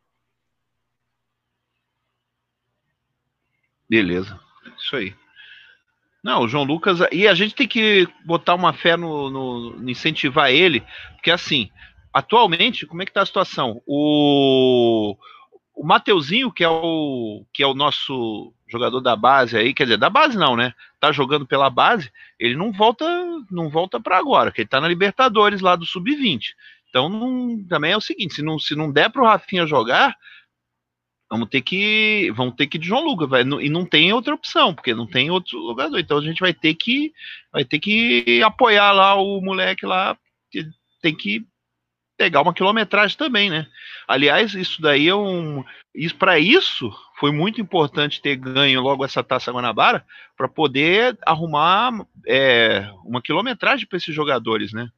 [SPEAKER 1] Beleza. Isso aí. Não, o João Lucas. E a gente tem que botar uma fé no, no incentivar ele, porque assim, atualmente, como é que tá a situação? O, o Mateuzinho, que é o, que é o nosso jogador da base aí, quer dizer, da base não, né? Tá jogando pela base, ele não volta, não volta para agora, que ele tá na Libertadores lá do sub-20. Então, não, também é o seguinte, se não, se não der pro Rafinha jogar, vamos ter que vamos ter que de João Lucas, vai, e não tem outra opção, porque não tem outro jogador. Então a gente vai ter que vai ter que apoiar lá o moleque lá, tem que pegar uma quilometragem também, né? Aliás, isso daí é um. Isso, para isso, foi muito importante ter ganho logo essa taça Guanabara para poder arrumar é, uma quilometragem para esses jogadores, né?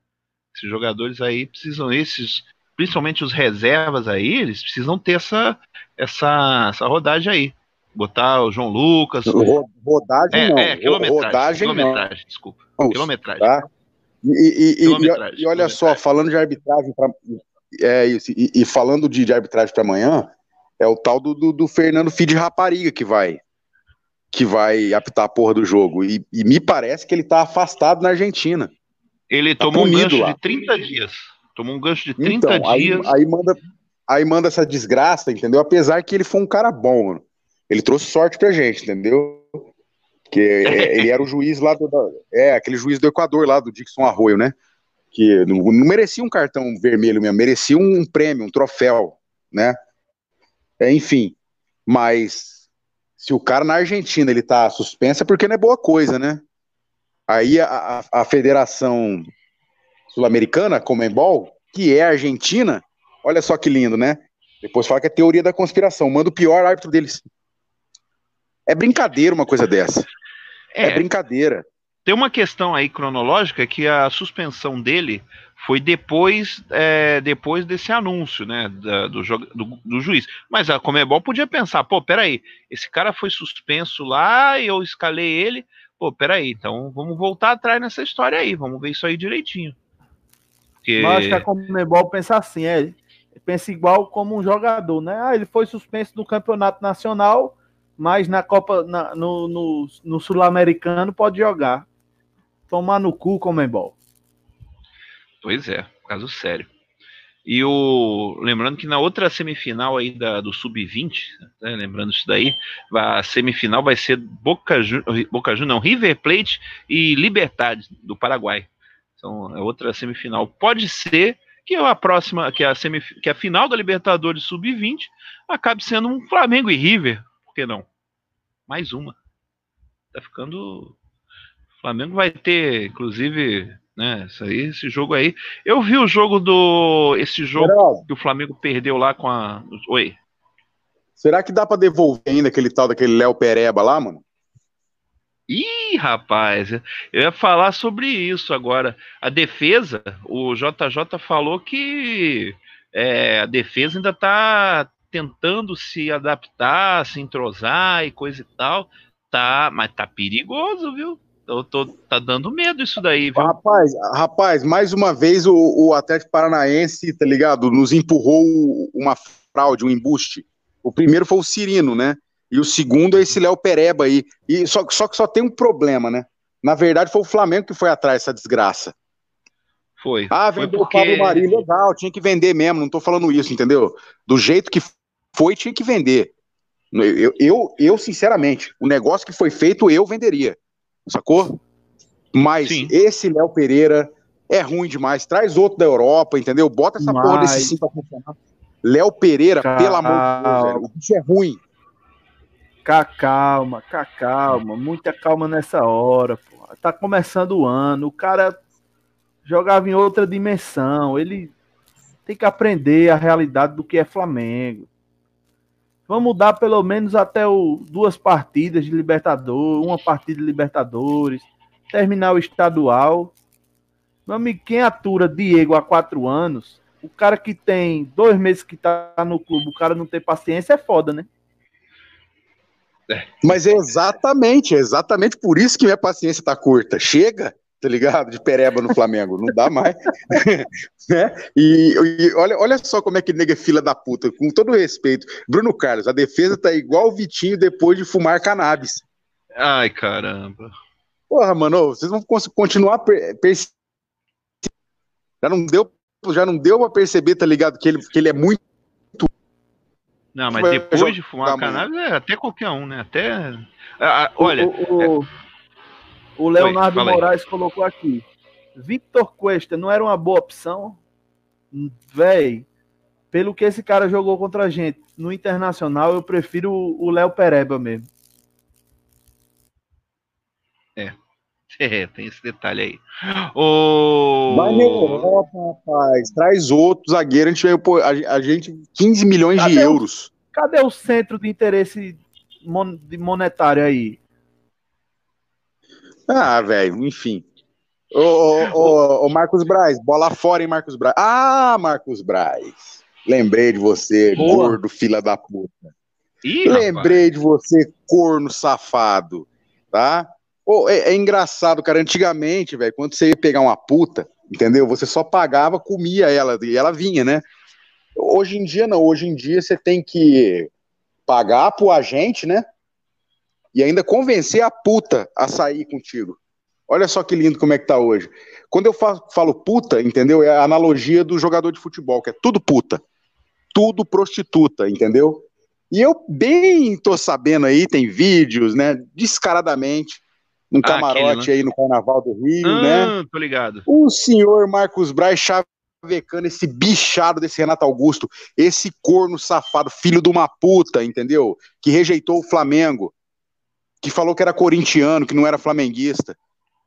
[SPEAKER 1] Esses jogadores aí precisam, esses, principalmente os reservas aí, eles precisam ter essa, essa, essa rodagem aí. Botar o João Lucas.
[SPEAKER 2] Rodagem
[SPEAKER 1] é,
[SPEAKER 2] não.
[SPEAKER 1] É, quilometragem.
[SPEAKER 2] Rodagem
[SPEAKER 1] quilometragem,
[SPEAKER 2] não.
[SPEAKER 1] desculpa. Quilometragem.
[SPEAKER 2] Tá? E, e, e, e, olha só, falando de arbitragem pra, é isso, e, falando de, de arbitragem para amanhã, é o tal do, do, do Fernando Fid Rapariga que vai que vai apitar a porra do jogo. E, e, me parece que ele tá afastado na Argentina.
[SPEAKER 1] Ele tá tomou um gancho lá. de 30 dias. Tomou um gancho de 30 então, dias.
[SPEAKER 2] Aí, aí, manda, aí manda essa desgraça, entendeu? Apesar que ele foi um cara bom, mano. Ele trouxe sorte pra gente, entendeu? Que é, ele era o juiz lá do. É, aquele juiz do Equador lá, do Dixon Arroio, né? Que não, não merecia um cartão vermelho mesmo, merecia um prêmio, um troféu, né? É, enfim, mas se o cara na Argentina ele tá suspenso é porque não é boa coisa, né? Aí a, a, a Federação Sul-Americana, Comembol, que é argentina, olha só que lindo, né? Depois fala que é teoria da conspiração, manda o pior árbitro deles. É brincadeira uma coisa dessa. É, é brincadeira.
[SPEAKER 1] Tem uma questão aí cronológica que a suspensão dele foi depois, é, depois desse anúncio, né, da, do, do, do, juiz. Mas a Comebol podia pensar, pô, peraí, esse cara foi suspenso lá e eu escalei ele, pô, peraí, então vamos voltar atrás nessa história aí, vamos ver isso aí direitinho.
[SPEAKER 3] Porque... Mas acho que a Comebol pensa assim, é, pensa igual como um jogador, né, ah, ele foi suspenso do campeonato nacional, mas na Copa, na, no, no, no Sul-Americano pode jogar. Tomar no cu, Comembol.
[SPEAKER 1] Pois é, caso sério. E o lembrando que na outra semifinal aí da, do sub-20, né, lembrando isso daí, a semifinal vai ser Boca Boca Juniors, não, River Plate e Libertad do Paraguai. Então, é outra semifinal. Pode ser que a próxima, que a semif que a final da Libertadores sub-20 acabe sendo um Flamengo e River, por que não? Mais uma. Tá ficando. O Flamengo vai ter, inclusive, né? Isso aí, esse jogo aí. Eu vi o jogo do. Esse jogo Geraldo. que o Flamengo perdeu lá com a. Oi.
[SPEAKER 2] Será que dá para devolver ainda aquele tal daquele Léo Pereba lá, mano?
[SPEAKER 1] Ih, rapaz, eu ia falar sobre isso agora. A defesa, o JJ falou que é, a defesa ainda tá tentando se adaptar, se entrosar e coisa e tal. Tá, mas tá perigoso, viu? Eu tô, tá dando medo isso daí, viu?
[SPEAKER 2] Rapaz, rapaz, mais uma vez o, o Atlético Paranaense, tá ligado? Nos empurrou uma fraude, um embuste. O primeiro foi o Cirino, né? E o segundo é esse Léo Pereba aí. E só, só que só tem um problema, né? Na verdade, foi o Flamengo que foi atrás dessa desgraça.
[SPEAKER 1] Foi.
[SPEAKER 2] Ah, vendeu porque... o Pablo Mari, legal, tinha que vender mesmo, não tô falando isso, entendeu? Do jeito que foi, tinha que vender. Eu, eu, eu, sinceramente, o negócio que foi feito, eu venderia. Sacou? Mas Sim. esse Léo Pereira é ruim demais. Traz outro da Europa, entendeu? Bota essa Mas... porra desse sim pra funcionar. Léo Pereira, calma. pelo amor de Deus, velho, o bicho é ruim.
[SPEAKER 3] Cá, calma, cá, calma. Muita calma nessa hora, pô. Tá começando o ano. O cara jogava em outra dimensão. Ele tem que aprender a realidade do que é Flamengo. Vamos dar pelo menos até o, duas partidas de Libertadores, uma partida de Libertadores, terminar o estadual. Meu amigo, quem atura Diego há quatro anos, o cara que tem dois meses que tá no clube, o cara não tem paciência é foda, né?
[SPEAKER 2] É. Mas é exatamente, é exatamente por isso que minha paciência tá curta. Chega, tá ligado? De pereba no Flamengo, não dá mais. né? E, e, olha, olha só como é que nega é fila da puta, com todo respeito. Bruno Carlos, a defesa tá igual o Vitinho depois de fumar cannabis.
[SPEAKER 1] Ai, caramba.
[SPEAKER 2] Porra, mano, vocês vão continuar per já não deu, já não deu pra perceber, tá ligado? Que ele, que ele é muito.
[SPEAKER 1] Não, mas depois de fumar cannabis, é até qualquer um, né? Até. Ah, olha.
[SPEAKER 3] O, o, o Leonardo Oi, Moraes colocou aqui. Victor Cuesta não era uma boa opção? Véi, pelo que esse cara jogou contra a gente no Internacional, eu prefiro o Léo Pereba mesmo.
[SPEAKER 1] É. É, tem esse detalhe aí. O...
[SPEAKER 2] Vai na Europa, rapaz. Traz outro zagueiro. A gente veio, pô, a, a gente 15 milhões cadê de euros.
[SPEAKER 3] O, cadê o centro de interesse monetário aí?
[SPEAKER 2] Ah, velho, enfim. Ô, ô, ô, Marcos Braz, bola fora, hein, Marcos Braz. Ah, Marcos Braz. Lembrei de você, Boa. gordo, fila da puta. Ih, Lembrei rapaz. de você, corno safado, tá? É, é, engraçado, cara. Antigamente, velho, quando você ia pegar uma puta, entendeu? Você só pagava, comia ela e ela vinha, né? Hoje em dia, não. Hoje em dia, você tem que pagar pro agente, né? E ainda convencer a puta a sair contigo. Olha só que lindo como é que tá hoje. Quando eu falo, falo puta, entendeu? É a analogia do jogador de futebol, que é tudo puta. Tudo prostituta, entendeu? E eu bem tô sabendo aí, tem vídeos, né? Descaradamente. Um ah, camarote aquele, né? aí no Carnaval do Rio, ah, né?
[SPEAKER 1] Tô ligado.
[SPEAKER 2] O senhor Marcos Braz chavecando esse bichado desse Renato Augusto, esse corno safado, filho de uma puta, entendeu? Que rejeitou o Flamengo, que falou que era corintiano, que não era flamenguista.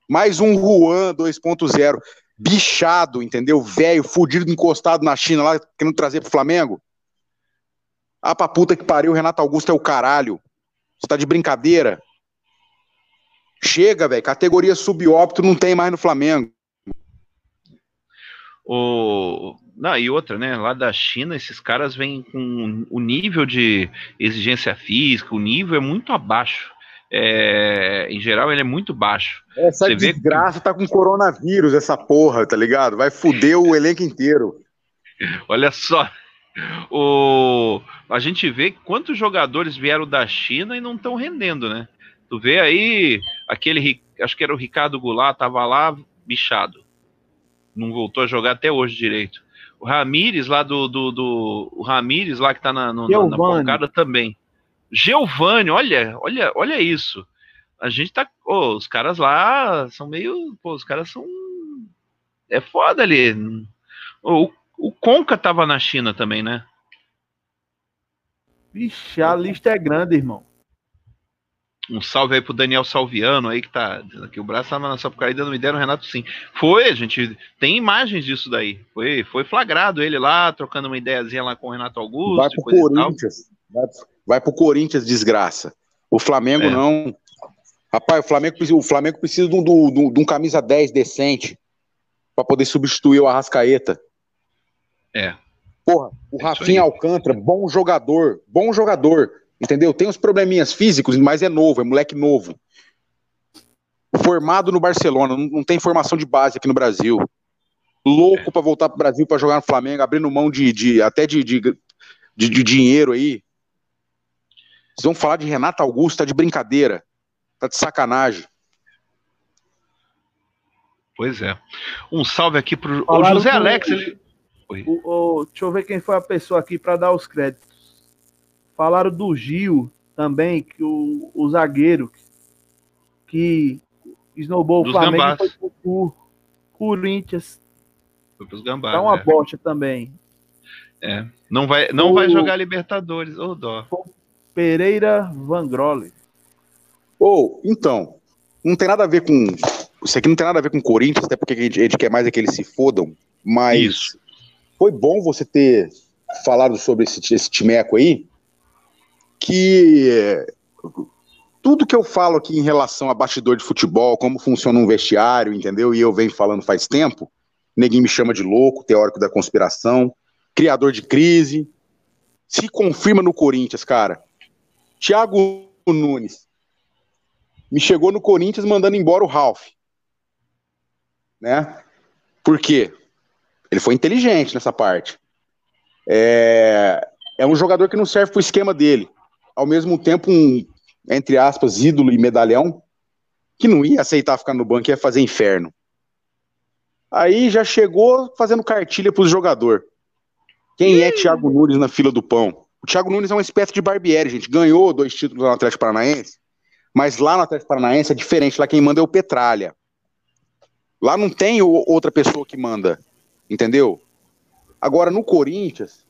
[SPEAKER 2] Mais um Juan 2.0. Bichado, entendeu? Velho, fudido, encostado na China lá, querendo trazer pro Flamengo. Ah, pra puta que pariu, o Renato Augusto é o caralho. Você tá de brincadeira? Chega, velho. Categoria subóbito não tem mais no Flamengo.
[SPEAKER 1] O... Não, e outra, né? Lá da China, esses caras vêm com o nível de exigência física, o nível é muito abaixo é, em geral, ele é muito baixo.
[SPEAKER 2] Essa Você desgraça vê... tá com coronavírus, essa porra, tá ligado? Vai foder o elenco inteiro.
[SPEAKER 1] Olha só. O... A gente vê quantos jogadores vieram da China e não estão rendendo, né? Tu vê aí aquele, acho que era o Ricardo Goulart, tava lá bichado. Não voltou a jogar até hoje direito. O Ramires lá do, do, do o Ramires lá que tá na, no, na, na pancada também. Giovanni, olha, olha, olha isso. A gente tá. Oh, os caras lá são meio. Pô, os caras são. É foda ali. O, o Conca tava na China também, né?
[SPEAKER 3] Vixe, a lista é grande, irmão.
[SPEAKER 1] Um salve aí pro Daniel Salviano aí que tá dizendo aqui. O braço tava na sua caída, não me deram, Renato sim. Foi, a gente tem imagens disso daí. Foi, foi flagrado ele lá, trocando uma ideiazinha lá com o Renato Augusto.
[SPEAKER 2] Vai pro Corinthians. Vai, vai pro Corinthians, desgraça. O Flamengo é. não. Rapaz, o Flamengo, o Flamengo precisa de um, de, de um camisa 10 decente para poder substituir o Arrascaeta.
[SPEAKER 1] É.
[SPEAKER 2] Porra, o é Rafinha Alcântara, bom jogador, bom jogador, entendeu? Tem uns probleminhas físicos, mas é novo, é moleque novo. Formado no Barcelona, não, tem formação de base aqui no Brasil. Louco é. para voltar pro Brasil para jogar no Flamengo, abrindo mão de, de até de, de, de, de dinheiro aí. Vocês vão falar de Renata Augusto, tá de brincadeira. Tá de sacanagem.
[SPEAKER 1] Pois é. Um salve aqui pro o José Alex. Ele...
[SPEAKER 3] O, o, deixa eu ver quem foi a pessoa aqui para dar os créditos. Falaram do Gil também, que o, o zagueiro que esnobou o Flamengo gambás. foi pro Corinthians.
[SPEAKER 1] Foi pros gambás.
[SPEAKER 3] Tá uma é. bosta também.
[SPEAKER 1] É. Não vai, não o, vai jogar Libertadores, ô oh, dó.
[SPEAKER 3] Pereira Vangrole.
[SPEAKER 2] Ou, oh, então, não tem nada a ver com. Isso aqui não tem nada a ver com Corinthians, até porque a gente, a gente quer mais é que eles se fodam. Mas Isso. foi bom você ter falado sobre esse, esse timeco aí. Que tudo que eu falo aqui em relação a bastidor de futebol, como funciona um vestiário, entendeu? E eu venho falando faz tempo. Ninguém me chama de louco, teórico da conspiração, criador de crise. Se confirma no Corinthians, cara. Thiago Nunes me chegou no Corinthians mandando embora o Ralph. Né? Por quê? Ele foi inteligente nessa parte. É, é um jogador que não serve para o esquema dele. Ao mesmo tempo, um, entre aspas, ídolo e medalhão. que não ia aceitar ficar no banco, ia fazer inferno. Aí já chegou fazendo cartilha para os jogadores. Quem é Thiago Nunes na fila do pão? O Thiago Nunes é uma espécie de Barbieri, gente. Ganhou dois títulos no Atlético Paranaense, mas lá no Atlético Paranaense é diferente. Lá quem manda é o Petralha. Lá não tem outra pessoa que manda, entendeu? Agora no Corinthians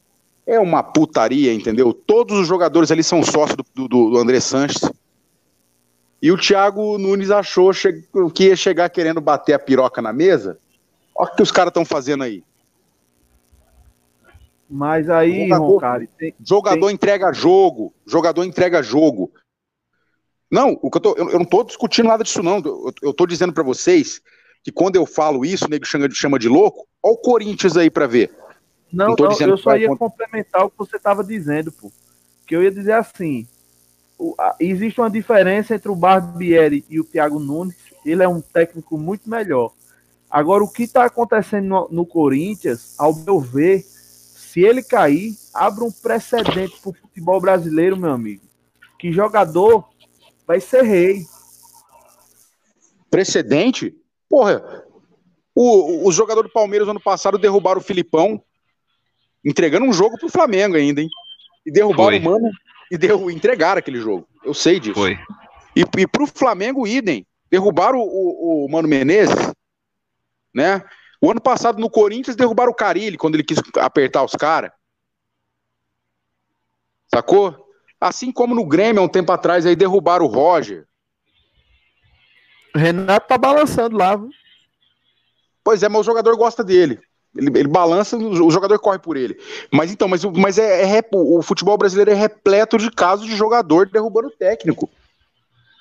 [SPEAKER 2] é uma putaria, entendeu? Todos os jogadores ali são sócios do, do, do André Sanches. E o Thiago Nunes achou que ia chegar querendo bater a piroca na mesa Olha o que os caras estão fazendo aí.
[SPEAKER 3] Mas aí,
[SPEAKER 2] jogador, Roncari, tem, jogador tem... entrega jogo, jogador entrega jogo. Não, o que eu, tô, eu, eu não estou discutindo nada disso, não. Eu, estou dizendo para vocês que quando eu falo isso, o nego chama, chama de louco. Olha o Corinthians aí para ver.
[SPEAKER 3] Não, não, não eu só ia contra... complementar o que você estava dizendo, pô. Que eu ia dizer assim: o, a, existe uma diferença entre o Barbieri e o Thiago Nunes. Ele é um técnico muito melhor. Agora, o que está acontecendo no, no, Corinthians, ao meu ver, se ele cair, abre um precedente para o futebol brasileiro, meu amigo. Que jogador vai ser rei.
[SPEAKER 2] Precedente? Porra, o, os jogadores do Palmeiras ano passado derrubaram o Filipão, entregando um jogo pro Flamengo ainda, hein? E derrubaram Foi. o Mano e deu, entregaram aquele jogo. Eu sei disso.
[SPEAKER 1] Foi.
[SPEAKER 2] E, e pro Flamengo, idem. Derrubaram o, o, o Mano Menezes né? O ano passado no Corinthians derrubaram o Carilli quando ele quis apertar os caras. Sacou? Assim como no Grêmio, há um tempo atrás, aí derrubaram o Roger.
[SPEAKER 3] O Renato tá balançando lá, viu?
[SPEAKER 2] Pois é, mas o jogador gosta dele. Ele, ele balança, o jogador corre por ele. Mas então, mas, mas é, é, o futebol brasileiro é repleto de casos de jogador derrubando o técnico.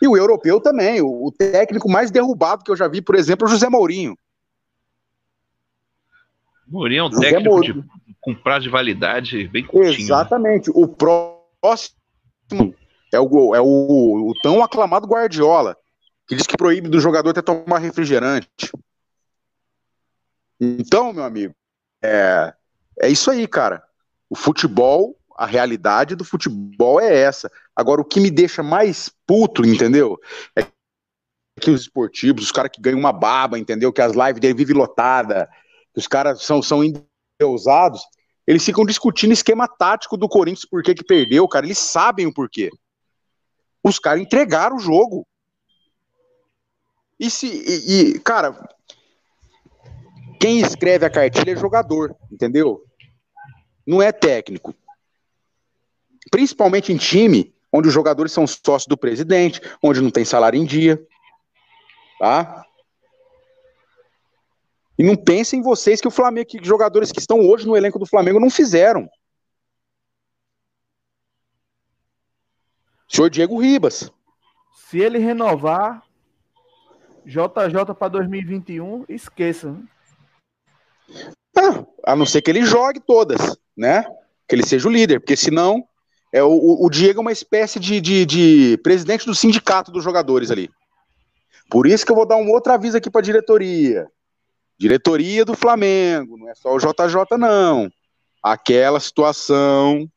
[SPEAKER 2] E o europeu também. O, o técnico mais derrubado que eu já vi, por exemplo, é o José Mourinho.
[SPEAKER 1] Mourinho é um José técnico de, com prazo de validade bem curtinho.
[SPEAKER 2] Né? Exatamente. Né? O próximo é, o, é o, o, tão aclamado Guardiola, que diz que proíbe do jogador até tomar refrigerante. Então, meu amigo, é, é isso aí, cara. O futebol, a realidade do futebol é essa. Agora, o que me deixa mais puto, entendeu? É que os esportivos, os caras que ganham uma baba, entendeu? Que as lives dele vivem lotada, os caras são, são endeusados, eles ficam discutindo esquema tático do Corinthians, por que que perdeu, cara, eles sabem o porquê. Os caras entregaram o jogo. E se, e, e, cara, quem escreve a cartilha é jogador, entendeu? Não é técnico. Principalmente em time onde os jogadores são sócios do presidente, onde não tem salário em dia, tá? E não pensem vocês que o Flamengo, que jogadores que estão hoje no elenco do Flamengo não fizeram. Senhor Diego Ribas.
[SPEAKER 3] Se ele renovar JJ para 2021, esqueça.
[SPEAKER 2] Ah, a não ser que ele jogue todas, né? Que ele seja o líder, porque senão é o, o Diego é uma espécie de, de, de presidente do sindicato dos jogadores ali. Por isso que eu vou dar um outro aviso aqui para a diretoria. Diretoria do Flamengo, não é só o JJ, não. Aquela situação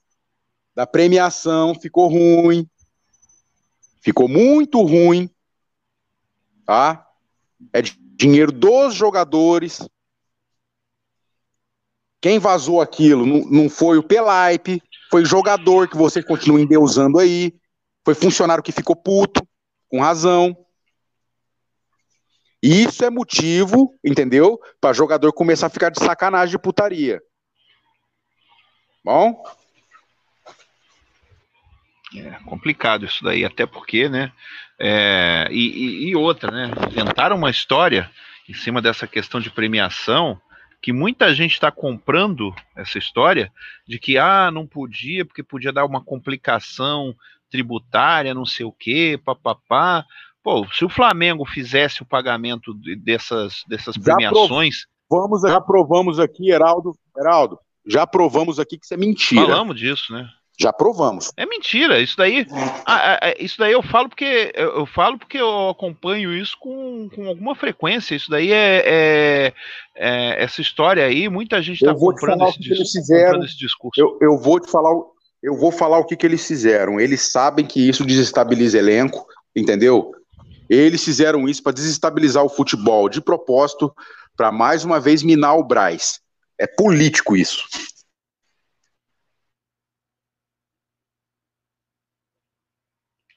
[SPEAKER 2] da premiação ficou ruim. Ficou muito ruim. Tá? É dinheiro dos jogadores. Quem vazou aquilo não, não foi o Pelaipe, foi jogador que você continua endeusando aí, foi funcionário que ficou puto, com razão. Isso é motivo, entendeu? Para jogador começar a ficar de sacanagem de putaria. Bom?
[SPEAKER 1] É complicado isso daí, até porque, né? É, e, e, outra, né? Inventaram uma história em cima dessa questão de premiação que muita gente está comprando essa história de que ah, não podia, porque podia dar uma complicação tributária, não sei o quê, papapá. Pô, se o Flamengo fizesse o pagamento dessas, dessas premiações.
[SPEAKER 2] Vamos, já provamos aqui, Heraldo. Heraldo, já provamos aqui que isso é mentira.
[SPEAKER 1] Falamos disso, né?
[SPEAKER 2] Já provamos.
[SPEAKER 1] É mentira. Isso daí, isso daí eu falo porque eu falo porque eu acompanho isso com, com alguma frequência. Isso daí é, é, é essa história aí. Muita gente está comprando, esse,
[SPEAKER 2] eles fizeram. esse discurso. Eu, eu vou te falar. Eu vou falar o que, que eles fizeram. Eles sabem que isso desestabiliza elenco, entendeu? Eles fizeram isso para desestabilizar o futebol, de propósito, para mais uma vez minar o Braz. É político isso.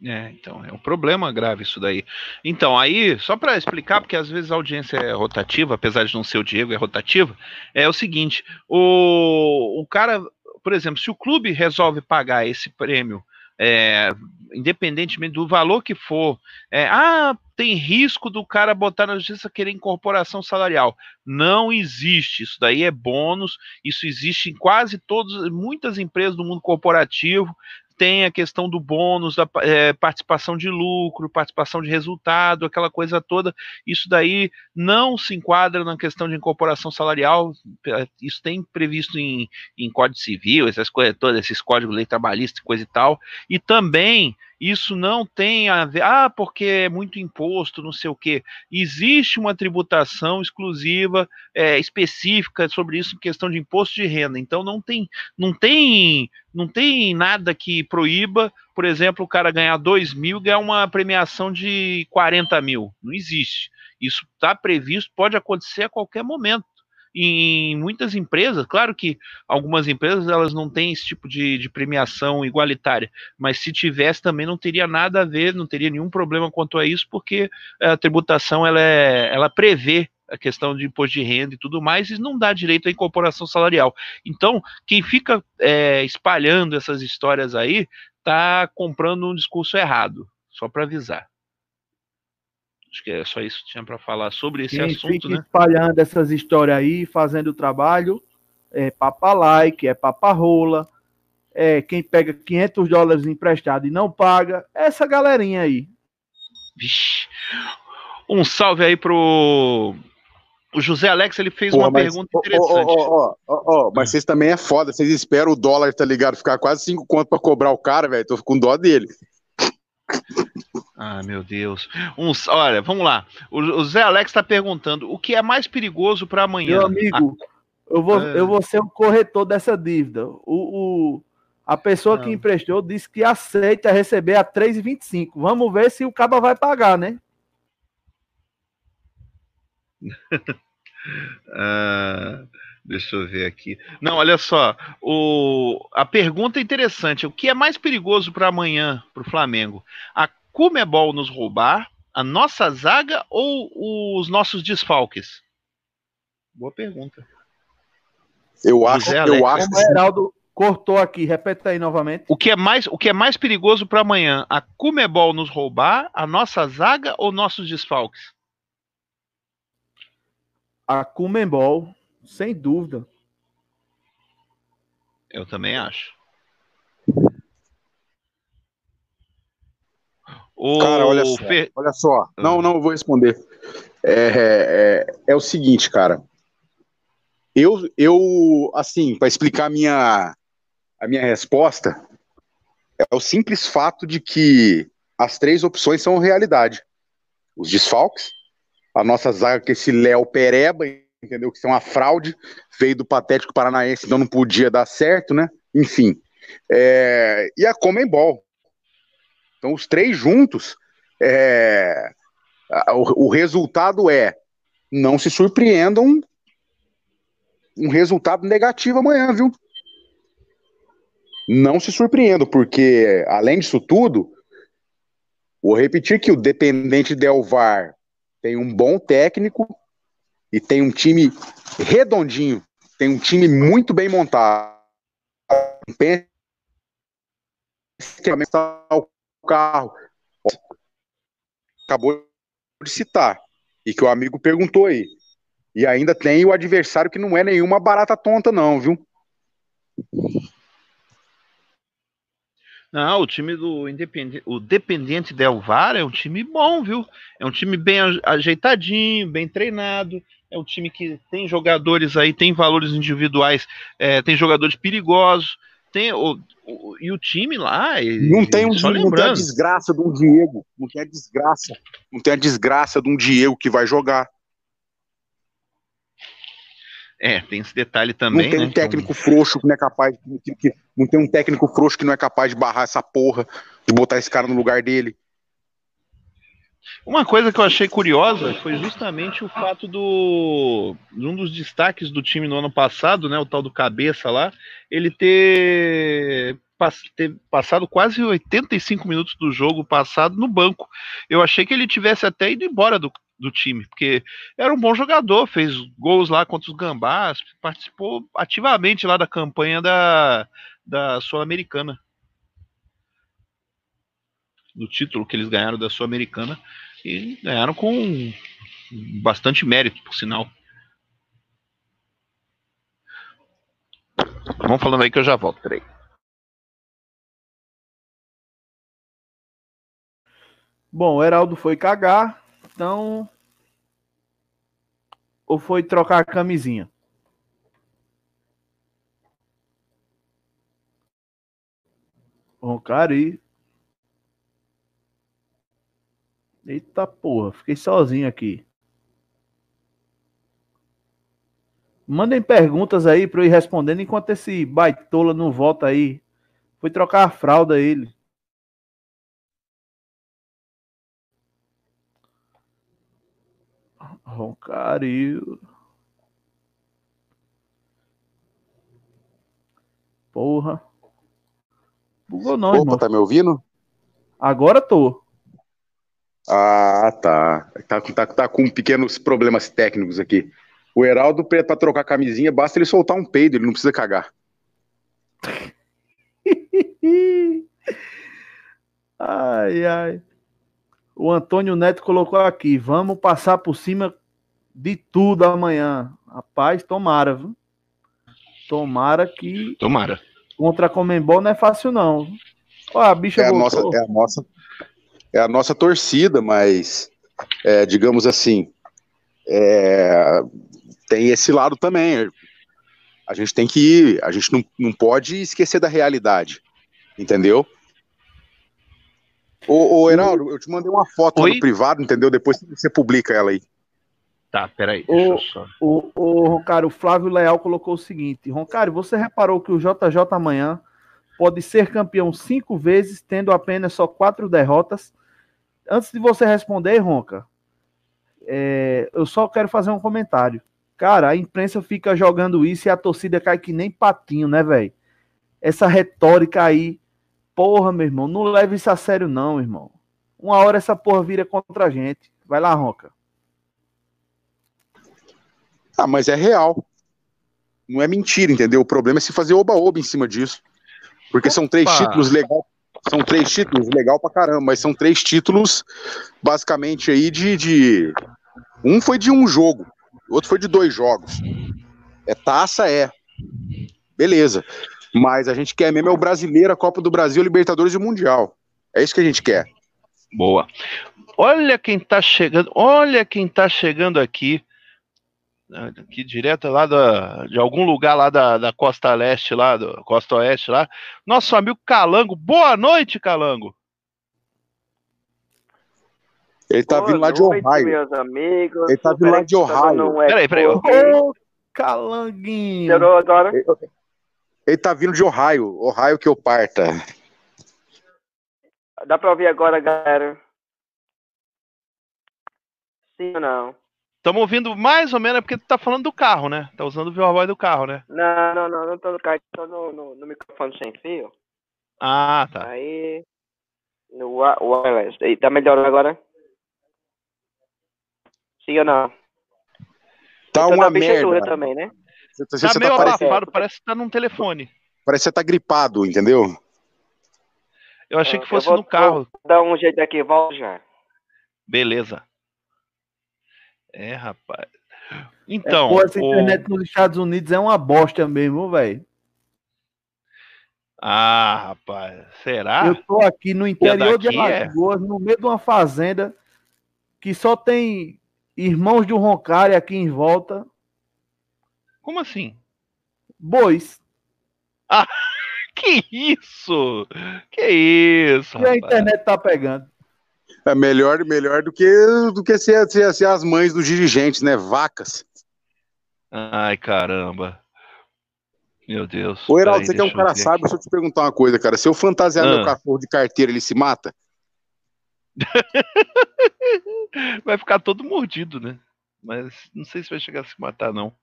[SPEAKER 1] É, então, é um problema grave isso daí. Então, aí, só para explicar, porque às vezes a audiência é rotativa, apesar de não ser o Diego, é rotativa, é o seguinte: o, o cara, por exemplo, se o clube resolve pagar esse prêmio é, independentemente do valor que for, é, ah, tem risco do cara botar na justiça querer incorporação salarial. Não existe. Isso daí é bônus. Isso existe em quase todas, muitas empresas do mundo corporativo tem a questão do bônus, da é, participação de lucro, participação de resultado, aquela coisa toda. Isso daí não se enquadra na questão de incorporação salarial. É, isso tem previsto em, em Código Civil, essas coisas todas, esses códigos de lei trabalhista coisa e tal. E também isso não tem a ver, ah, porque é muito imposto, não sei o quê. Existe uma tributação exclusiva, é, específica sobre isso questão de imposto de renda. Então não tem, não tem, não tem nada que proíba, por exemplo, o cara ganhar 2 mil e ganhar uma premiação de 40 mil. Não existe. Isso está previsto, pode acontecer a qualquer momento em muitas empresas, claro que algumas empresas elas não têm esse tipo de, de, premiação igualitária, mas se tivesse também não teria nada a ver, não teria nenhum problema quanto a isso, porque a tributação ela, é, ela prevê a questão de imposto de renda e tudo mais, e não dá direito à incorporação salarial. Então, quem fica é, espalhando essas histórias aí, está comprando um discurso errado, só para avisar. Acho que é só isso que tinha para falar sobre esse Quem assunto, fica né?
[SPEAKER 3] espalhando essas histórias aí, fazendo o trabalho, é papa like, é papa rola, é quem pega 500 dólares emprestado e não paga, essa galerinha aí.
[SPEAKER 1] Vixe. Um salve aí pro o José Alex, ele fez uma mas, pergunta interessante.
[SPEAKER 2] Oh, oh, oh, mas vocês também é foda, vocês esperam o dólar, tá ligado? Ficar quase 5 conto pra cobrar o cara, velho. Tô com dó dele.
[SPEAKER 1] Ah, meu Deus. Uns, olha, vamos lá. O, o Zé Alex está perguntando o que é mais perigoso para amanhã.
[SPEAKER 3] Meu amigo, ah, eu, vou, é... eu vou ser o corretor dessa dívida. O, o a pessoa Não. que emprestou disse que aceita receber a 3,25. Vamos ver se o Caba vai pagar, né?
[SPEAKER 1] ah, deixa eu ver aqui. Não, olha só. O, a pergunta é interessante. O que é mais perigoso para amanhã, para o Flamengo? A Comebol nos roubar, a nossa zaga ou os nossos desfalques? Boa pergunta.
[SPEAKER 2] Eu acho, eu acho.
[SPEAKER 3] O Heraldo cortou aqui, repete aí novamente.
[SPEAKER 1] O que é mais, o que é mais perigoso para amanhã? A Comebol nos roubar, a nossa zaga ou nossos desfalques?
[SPEAKER 3] A Comebol, sem dúvida.
[SPEAKER 1] Eu também acho.
[SPEAKER 2] O Cara, olha só, Fer... olha só. Não, não, vou responder. É, é, é, o seguinte, cara. Eu, eu assim, para explicar a minha, a minha resposta, é o simples fato de que as três opções são realidade. Os desfalques, a nossa zaga que esse Léo Pereba, entendeu? Que isso é uma fraude, veio do Patético Paranaense, então não podia dar certo, né? Enfim. É, e a Comembol, então, os três juntos, é, o, o resultado é não se surpreendam um resultado negativo amanhã, viu? Não se surpreendam, porque além disso tudo, vou repetir que o Dependente Del Var tem um bom técnico e tem um time redondinho, tem um time muito bem montado. Que está carro. Acabou de citar. E que o amigo perguntou aí. E ainda tem o adversário que não é nenhuma barata tonta, não, viu?
[SPEAKER 1] Não, o time do Independente, o Dependente Del Var é um time bom, viu? É um time bem ajeitadinho, bem treinado. É um time que tem jogadores aí, tem valores individuais, é, tem jogadores perigosos. Tem o, o, e o time lá.
[SPEAKER 2] Não tem, um, não tem a desgraça de um Diego. Não tem a desgraça. Não tem a desgraça de um Diego que vai jogar.
[SPEAKER 1] É, tem esse detalhe também.
[SPEAKER 2] Não tem
[SPEAKER 1] né,
[SPEAKER 2] um técnico então... frouxo que não é capaz. Que, que, não tem um técnico frouxo que não é capaz de barrar essa porra, de botar esse cara no lugar dele.
[SPEAKER 1] Uma coisa que eu achei curiosa foi justamente o fato do um dos destaques do time no ano passado, né, o tal do cabeça lá, ele ter, ter passado quase 85 minutos do jogo passado no banco. Eu achei que ele tivesse até ido embora do, do time, porque era um bom jogador, fez gols lá contra os Gambás, participou ativamente lá da campanha da, da Sul-Americana do título que eles ganharam da Sul-Americana e ganharam com bastante mérito, por sinal. Vamos falando aí que eu já volto, peraí.
[SPEAKER 3] Bom, o Heraldo foi cagar, então. Ou foi trocar a camisinha? Roncari Eita porra, fiquei sozinho aqui. Mandem perguntas aí para eu ir respondendo enquanto esse baitola não volta aí. Foi trocar a fralda ele. Roncario. Porra.
[SPEAKER 2] Bugou não, Opa, irmão. tá me ouvindo?
[SPEAKER 3] Agora tô.
[SPEAKER 2] Ah, tá. Tá, tá. tá com pequenos problemas técnicos aqui. O Heraldo, para trocar camisinha, basta ele soltar um peido, ele não precisa cagar.
[SPEAKER 3] ai, ai. O Antônio Neto colocou aqui: vamos passar por cima de tudo amanhã. Rapaz, tomara, viu? Tomara que.
[SPEAKER 1] Tomara.
[SPEAKER 3] Contra a Comembol não é fácil, não. Ó, a bicha
[SPEAKER 2] é a nossa, é a nossa é a nossa torcida, mas é, digamos assim, é, tem esse lado também. A gente tem que ir, a gente não, não pode esquecer da realidade, entendeu? Ô, ô Heraldo, eu te mandei uma foto no privado, entendeu? Depois você publica ela aí.
[SPEAKER 1] Tá, peraí.
[SPEAKER 3] O, só... o, o Roncário, o Flávio Leal colocou o seguinte: Roncário, você reparou que o JJ amanhã pode ser campeão cinco vezes, tendo apenas só quatro derrotas antes de você responder, Ronca, é, eu só quero fazer um comentário. Cara, a imprensa fica jogando isso e a torcida cai que nem patinho, né, velho? Essa retórica aí, porra, meu irmão, não leve isso a sério, não, irmão. Uma hora essa porra vira contra a gente. Vai lá, Ronca.
[SPEAKER 2] Ah, mas é real. Não é mentira, entendeu? O problema é se fazer oba-oba em cima disso. Porque Opa. são três títulos legais são três títulos, legal pra caramba, mas são três títulos basicamente aí de, de. Um foi de um jogo, outro foi de dois jogos. É taça, é. Beleza. Mas a gente quer mesmo é o brasileiro, a Copa do Brasil, Libertadores e o Mundial. É isso que a gente quer.
[SPEAKER 1] Boa. Olha quem tá chegando, olha quem tá chegando aqui aqui direto lá da, de algum lugar lá da, da costa leste, lá, do, costa oeste lá. Nosso amigo Calango. Boa noite, Calango.
[SPEAKER 2] Ele tá Boa vindo lá de Ohio.
[SPEAKER 4] Meus amigos.
[SPEAKER 2] Ele tá vindo lá de Ohio.
[SPEAKER 1] Peraí, peraí.
[SPEAKER 3] Ô, Calanguinho.
[SPEAKER 4] agora?
[SPEAKER 2] Ele, ele tá vindo de Ohio. Ohio que eu parta.
[SPEAKER 4] Dá pra ouvir agora, galera? Sim ou não?
[SPEAKER 1] Estamos ouvindo mais ou menos, é porque tu tá falando do carro, né? Tá usando o viva do carro, né?
[SPEAKER 4] Não, não, não, não tô no carro, tô no, no, no microfone sem fio.
[SPEAKER 1] Ah, tá.
[SPEAKER 4] Aí. No wireless. E tá melhor agora? Sim ou não?
[SPEAKER 2] Tá uma merda.
[SPEAKER 4] também, né?
[SPEAKER 1] Você, você tá, tá meio tá abafado, parece que tá num telefone.
[SPEAKER 2] Parece que você tá gripado, entendeu?
[SPEAKER 1] Eu achei que fosse vou, no carro.
[SPEAKER 4] Vou dar um jeito aqui, volta já.
[SPEAKER 1] Beleza. É, rapaz. Então.
[SPEAKER 3] É, pô, essa internet o... nos Estados Unidos é uma bosta mesmo, velho.
[SPEAKER 1] Ah, rapaz, será?
[SPEAKER 3] Eu tô aqui no interior de é? Alagoas, é... no meio de uma fazenda que só tem irmãos de um Roncari aqui em volta.
[SPEAKER 1] Como assim?
[SPEAKER 3] Bois.
[SPEAKER 1] Ah, que isso? Que isso?
[SPEAKER 3] E rapaz. a internet tá pegando.
[SPEAKER 2] É melhor, melhor do que, do que ser, ser, ser as mães dos dirigentes, né? Vacas.
[SPEAKER 1] Ai, caramba. Meu Deus.
[SPEAKER 2] Ô, Heraldo, você que é um cara sábio, deixa eu te perguntar uma coisa, cara. Se eu fantasiar ah. meu cachorro de carteira, ele se mata?
[SPEAKER 1] vai ficar todo mordido, né? Mas não sei se vai chegar a se matar, não.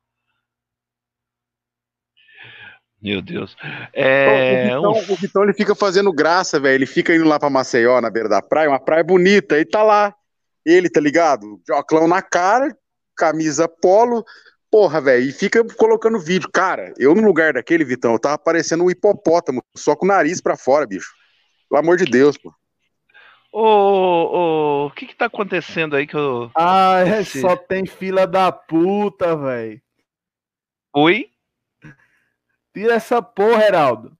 [SPEAKER 1] Meu Deus. É,
[SPEAKER 2] o, Vitão, um... o Vitão ele fica fazendo graça, velho. Ele fica indo lá pra Maceió, na beira da praia, uma praia bonita, e tá lá. Ele, tá ligado? Joclão na cara, camisa polo, porra, velho, e fica colocando vídeo. Cara, eu no lugar daquele, Vitão, eu tava parecendo um hipopótamo, só com o nariz pra fora, bicho. Pelo amor de Deus, pô.
[SPEAKER 1] Ô, o que que tá acontecendo aí que eu...
[SPEAKER 3] Ah, é, só tem fila da puta, velho.
[SPEAKER 1] Oi?
[SPEAKER 3] Tira essa porra, Heraldo.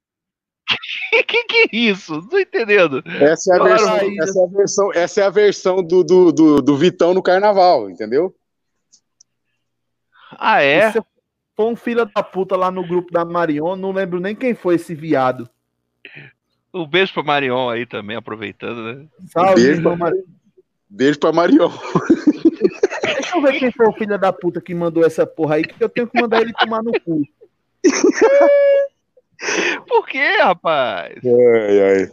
[SPEAKER 1] que que é isso? Não tô entendendo.
[SPEAKER 2] Essa é a, versão, essa é a versão, essa é a versão do, do, do, do Vitão no carnaval, entendeu?
[SPEAKER 3] Ah, é? Você foi um filho da puta lá no grupo da Marion, não lembro nem quem foi esse viado.
[SPEAKER 1] Um beijo pra Marion aí também, aproveitando, né?
[SPEAKER 2] Salve, beijo, pra, Mar... beijo pra Marion.
[SPEAKER 3] Deixa eu ver quem foi o filho da puta que mandou essa porra aí, que eu tenho que mandar ele tomar no cu.
[SPEAKER 1] Por quê, rapaz?
[SPEAKER 2] Ai, ai.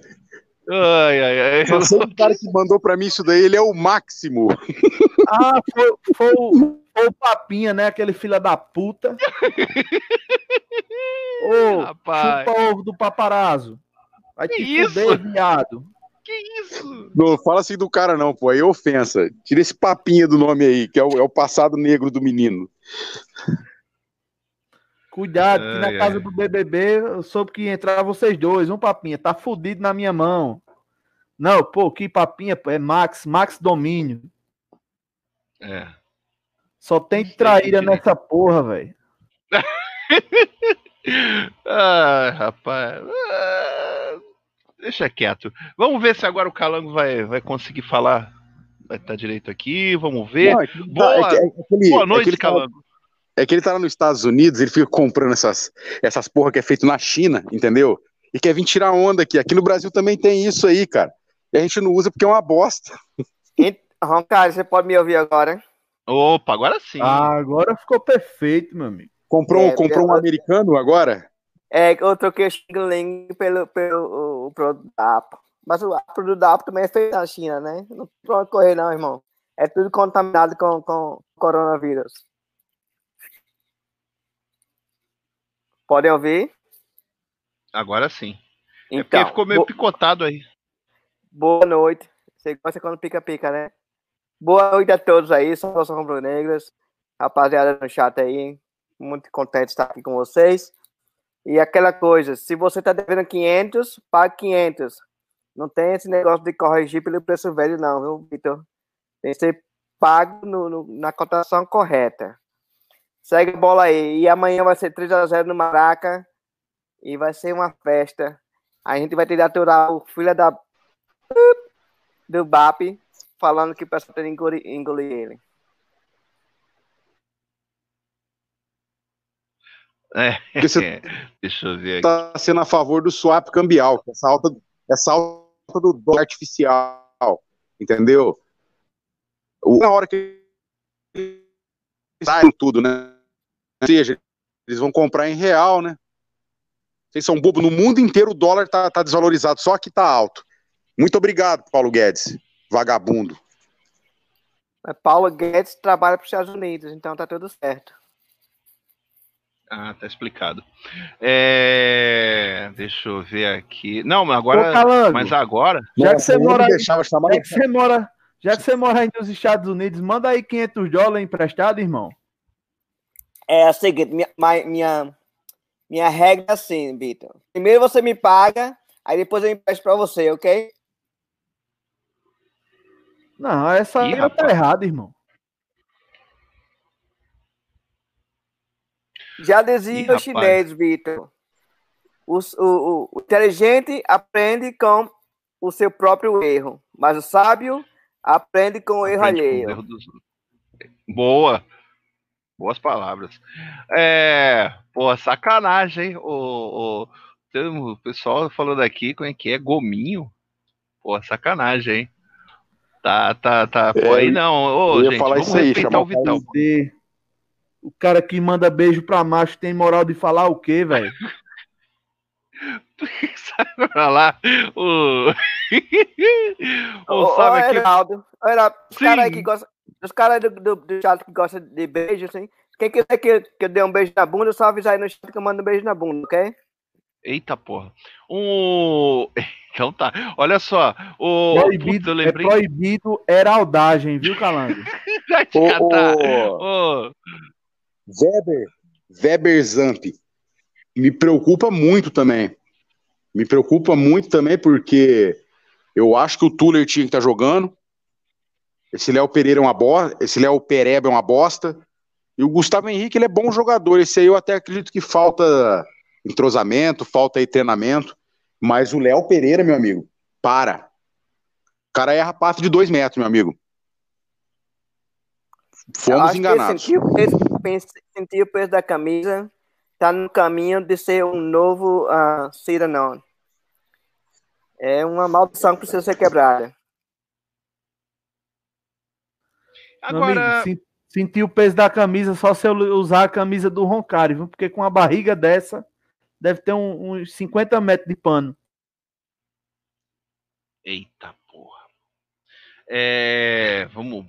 [SPEAKER 1] Ai, ai, ai.
[SPEAKER 2] Só sei o cara que mandou pra mim isso daí, ele é o máximo.
[SPEAKER 3] Ah, foi, foi, o, foi o Papinha, né? Aquele filho da puta. Ô, rapaz. chupa ovo do paparazzo. Vai que te isso? fuder, viado.
[SPEAKER 1] Que isso?
[SPEAKER 2] Não fala assim do cara, não, pô. Aí é ofensa. Tira esse papinha do nome aí, que é o, é o passado negro do menino.
[SPEAKER 3] Cuidado, que na casa do BBB eu soube que ia entrar vocês dois. Um papinha, tá fudido na minha mão. Não, pô, que papinha, pô, é Max, Max Domínio.
[SPEAKER 1] É.
[SPEAKER 3] Só tem traíra nessa porra, velho.
[SPEAKER 1] ah, rapaz. Ah, deixa quieto. Vamos ver se agora o Calango vai, vai conseguir falar. Vai estar direito aqui, vamos ver. Não, é que, boa, é, é aquele, boa noite, Calango.
[SPEAKER 2] É que ele tá lá nos Estados Unidos, ele fica comprando essas, essas porra que é feito na China, entendeu? E quer vir tirar onda aqui. Aqui no Brasil também tem isso aí, cara. E a gente não usa porque é uma bosta.
[SPEAKER 4] Roncalho, você pode me ouvir agora?
[SPEAKER 1] Opa, agora sim.
[SPEAKER 3] Ah, agora ficou perfeito, meu amigo.
[SPEAKER 2] Comprou, é, comprou um americano agora?
[SPEAKER 4] É, eu troquei o Xing pelo, pelo o produto da Apple. Mas o produto da Apple também é feito na China, né? Não pode correr, não, irmão. É tudo contaminado com, com coronavírus. Podem ouvir?
[SPEAKER 1] Agora sim. Então, é porque então, ficou meio bo... picotado aí.
[SPEAKER 4] Boa noite. Você gosta quando pica-pica, né? Boa noite a todos aí, Saudações Rubro-Negras. Rapaziada no chat aí. Muito contente de estar aqui com vocês. E aquela coisa, se você tá devendo 500, pague 500. Não tem esse negócio de corrigir pelo preço velho, não, viu, Vitor? Tem que ser pago no, no, na cotação correta. Segue a bola aí. E amanhã vai ser 3x0 no Maraca. E vai ser uma festa. A gente vai ter que aturar o filho da. do BAP falando que o pessoal tem que engolir, ele.
[SPEAKER 1] É, deixa eu ver
[SPEAKER 2] aqui. Tá sendo a favor do swap cambial, essa alta, essa alta do dólar artificial, entendeu? Na hora que sai tudo, né? Ou seja, eles vão comprar em real, né? Vocês são bobo. No mundo inteiro o dólar tá, tá desvalorizado, só que tá alto. Muito obrigado, Paulo Guedes, vagabundo.
[SPEAKER 4] Paulo Guedes trabalha para os Estados Unidos, então tá tudo certo.
[SPEAKER 1] Ah, tá explicado. É... Deixa eu ver aqui. Não, mas agora. Mas agora.
[SPEAKER 3] Já que você mora. Já que você mora. Já que você mora aí nos Estados Unidos, manda aí 500 dólares emprestado, irmão.
[SPEAKER 4] É a seguinte, minha, minha, minha regra é assim, Vitor. Primeiro você me paga, aí depois eu empresto pra você, ok?
[SPEAKER 3] Não, essa Ih, tá errada, irmão.
[SPEAKER 4] Já dizia o chinês, Vitor. O, o, o, inteligente aprende com o seu próprio erro, mas o sábio aprende com o erro alheio. Erro dos...
[SPEAKER 1] Boa. Boas palavras. É, pô, sacanagem, hein? O, o, o pessoal falando aqui como é que é gominho. Pô, sacanagem, hein? Tá, tá, tá. Pô, aí não. Ô,
[SPEAKER 2] eu
[SPEAKER 1] gente,
[SPEAKER 2] ia falar isso aí, chama o Vitão.
[SPEAKER 3] O cara que manda beijo pra macho tem moral de falar o quê, velho?
[SPEAKER 1] Sai pra lá. O.
[SPEAKER 4] o ô, ô, Heraldo, Heraldo, os caras que gostam. Os caras do, do, do chat que gostam de beijo, assim. Quem quiser que, que eu dê um beijo na bunda, só avisar aí no chat que eu mando um beijo na bunda, ok?
[SPEAKER 1] Eita porra. Um. Então tá. Olha só. O...
[SPEAKER 3] Proibido, Puta, lembrei... É proibido heraldagem, viu, Calango?
[SPEAKER 1] Vai te catar.
[SPEAKER 2] Weber. Weber Zamp. Me preocupa muito também. Me preocupa muito também porque eu acho que o Tuller tinha que estar tá jogando. Esse Léo Pereira é uma bosta. Esse Léo Pereba é uma bosta. E o Gustavo Henrique, ele é bom jogador. Esse aí eu até acredito que falta entrosamento, falta aí treinamento. Mas o Léo Pereira, meu amigo, para. O cara erra passe de dois metros, meu amigo. Fomos enganados.
[SPEAKER 4] Sentiu o, peso, sentiu o peso da camisa, tá no caminho de ser um novo uh, Ciranon. É uma maldição que precisa ser quebrada.
[SPEAKER 3] Agora. Amigo, sentir o peso da camisa só se eu usar a camisa do Roncari, viu? Porque com a barriga dessa, deve ter um, uns 50 metros de pano.
[SPEAKER 1] Eita. É, vamos.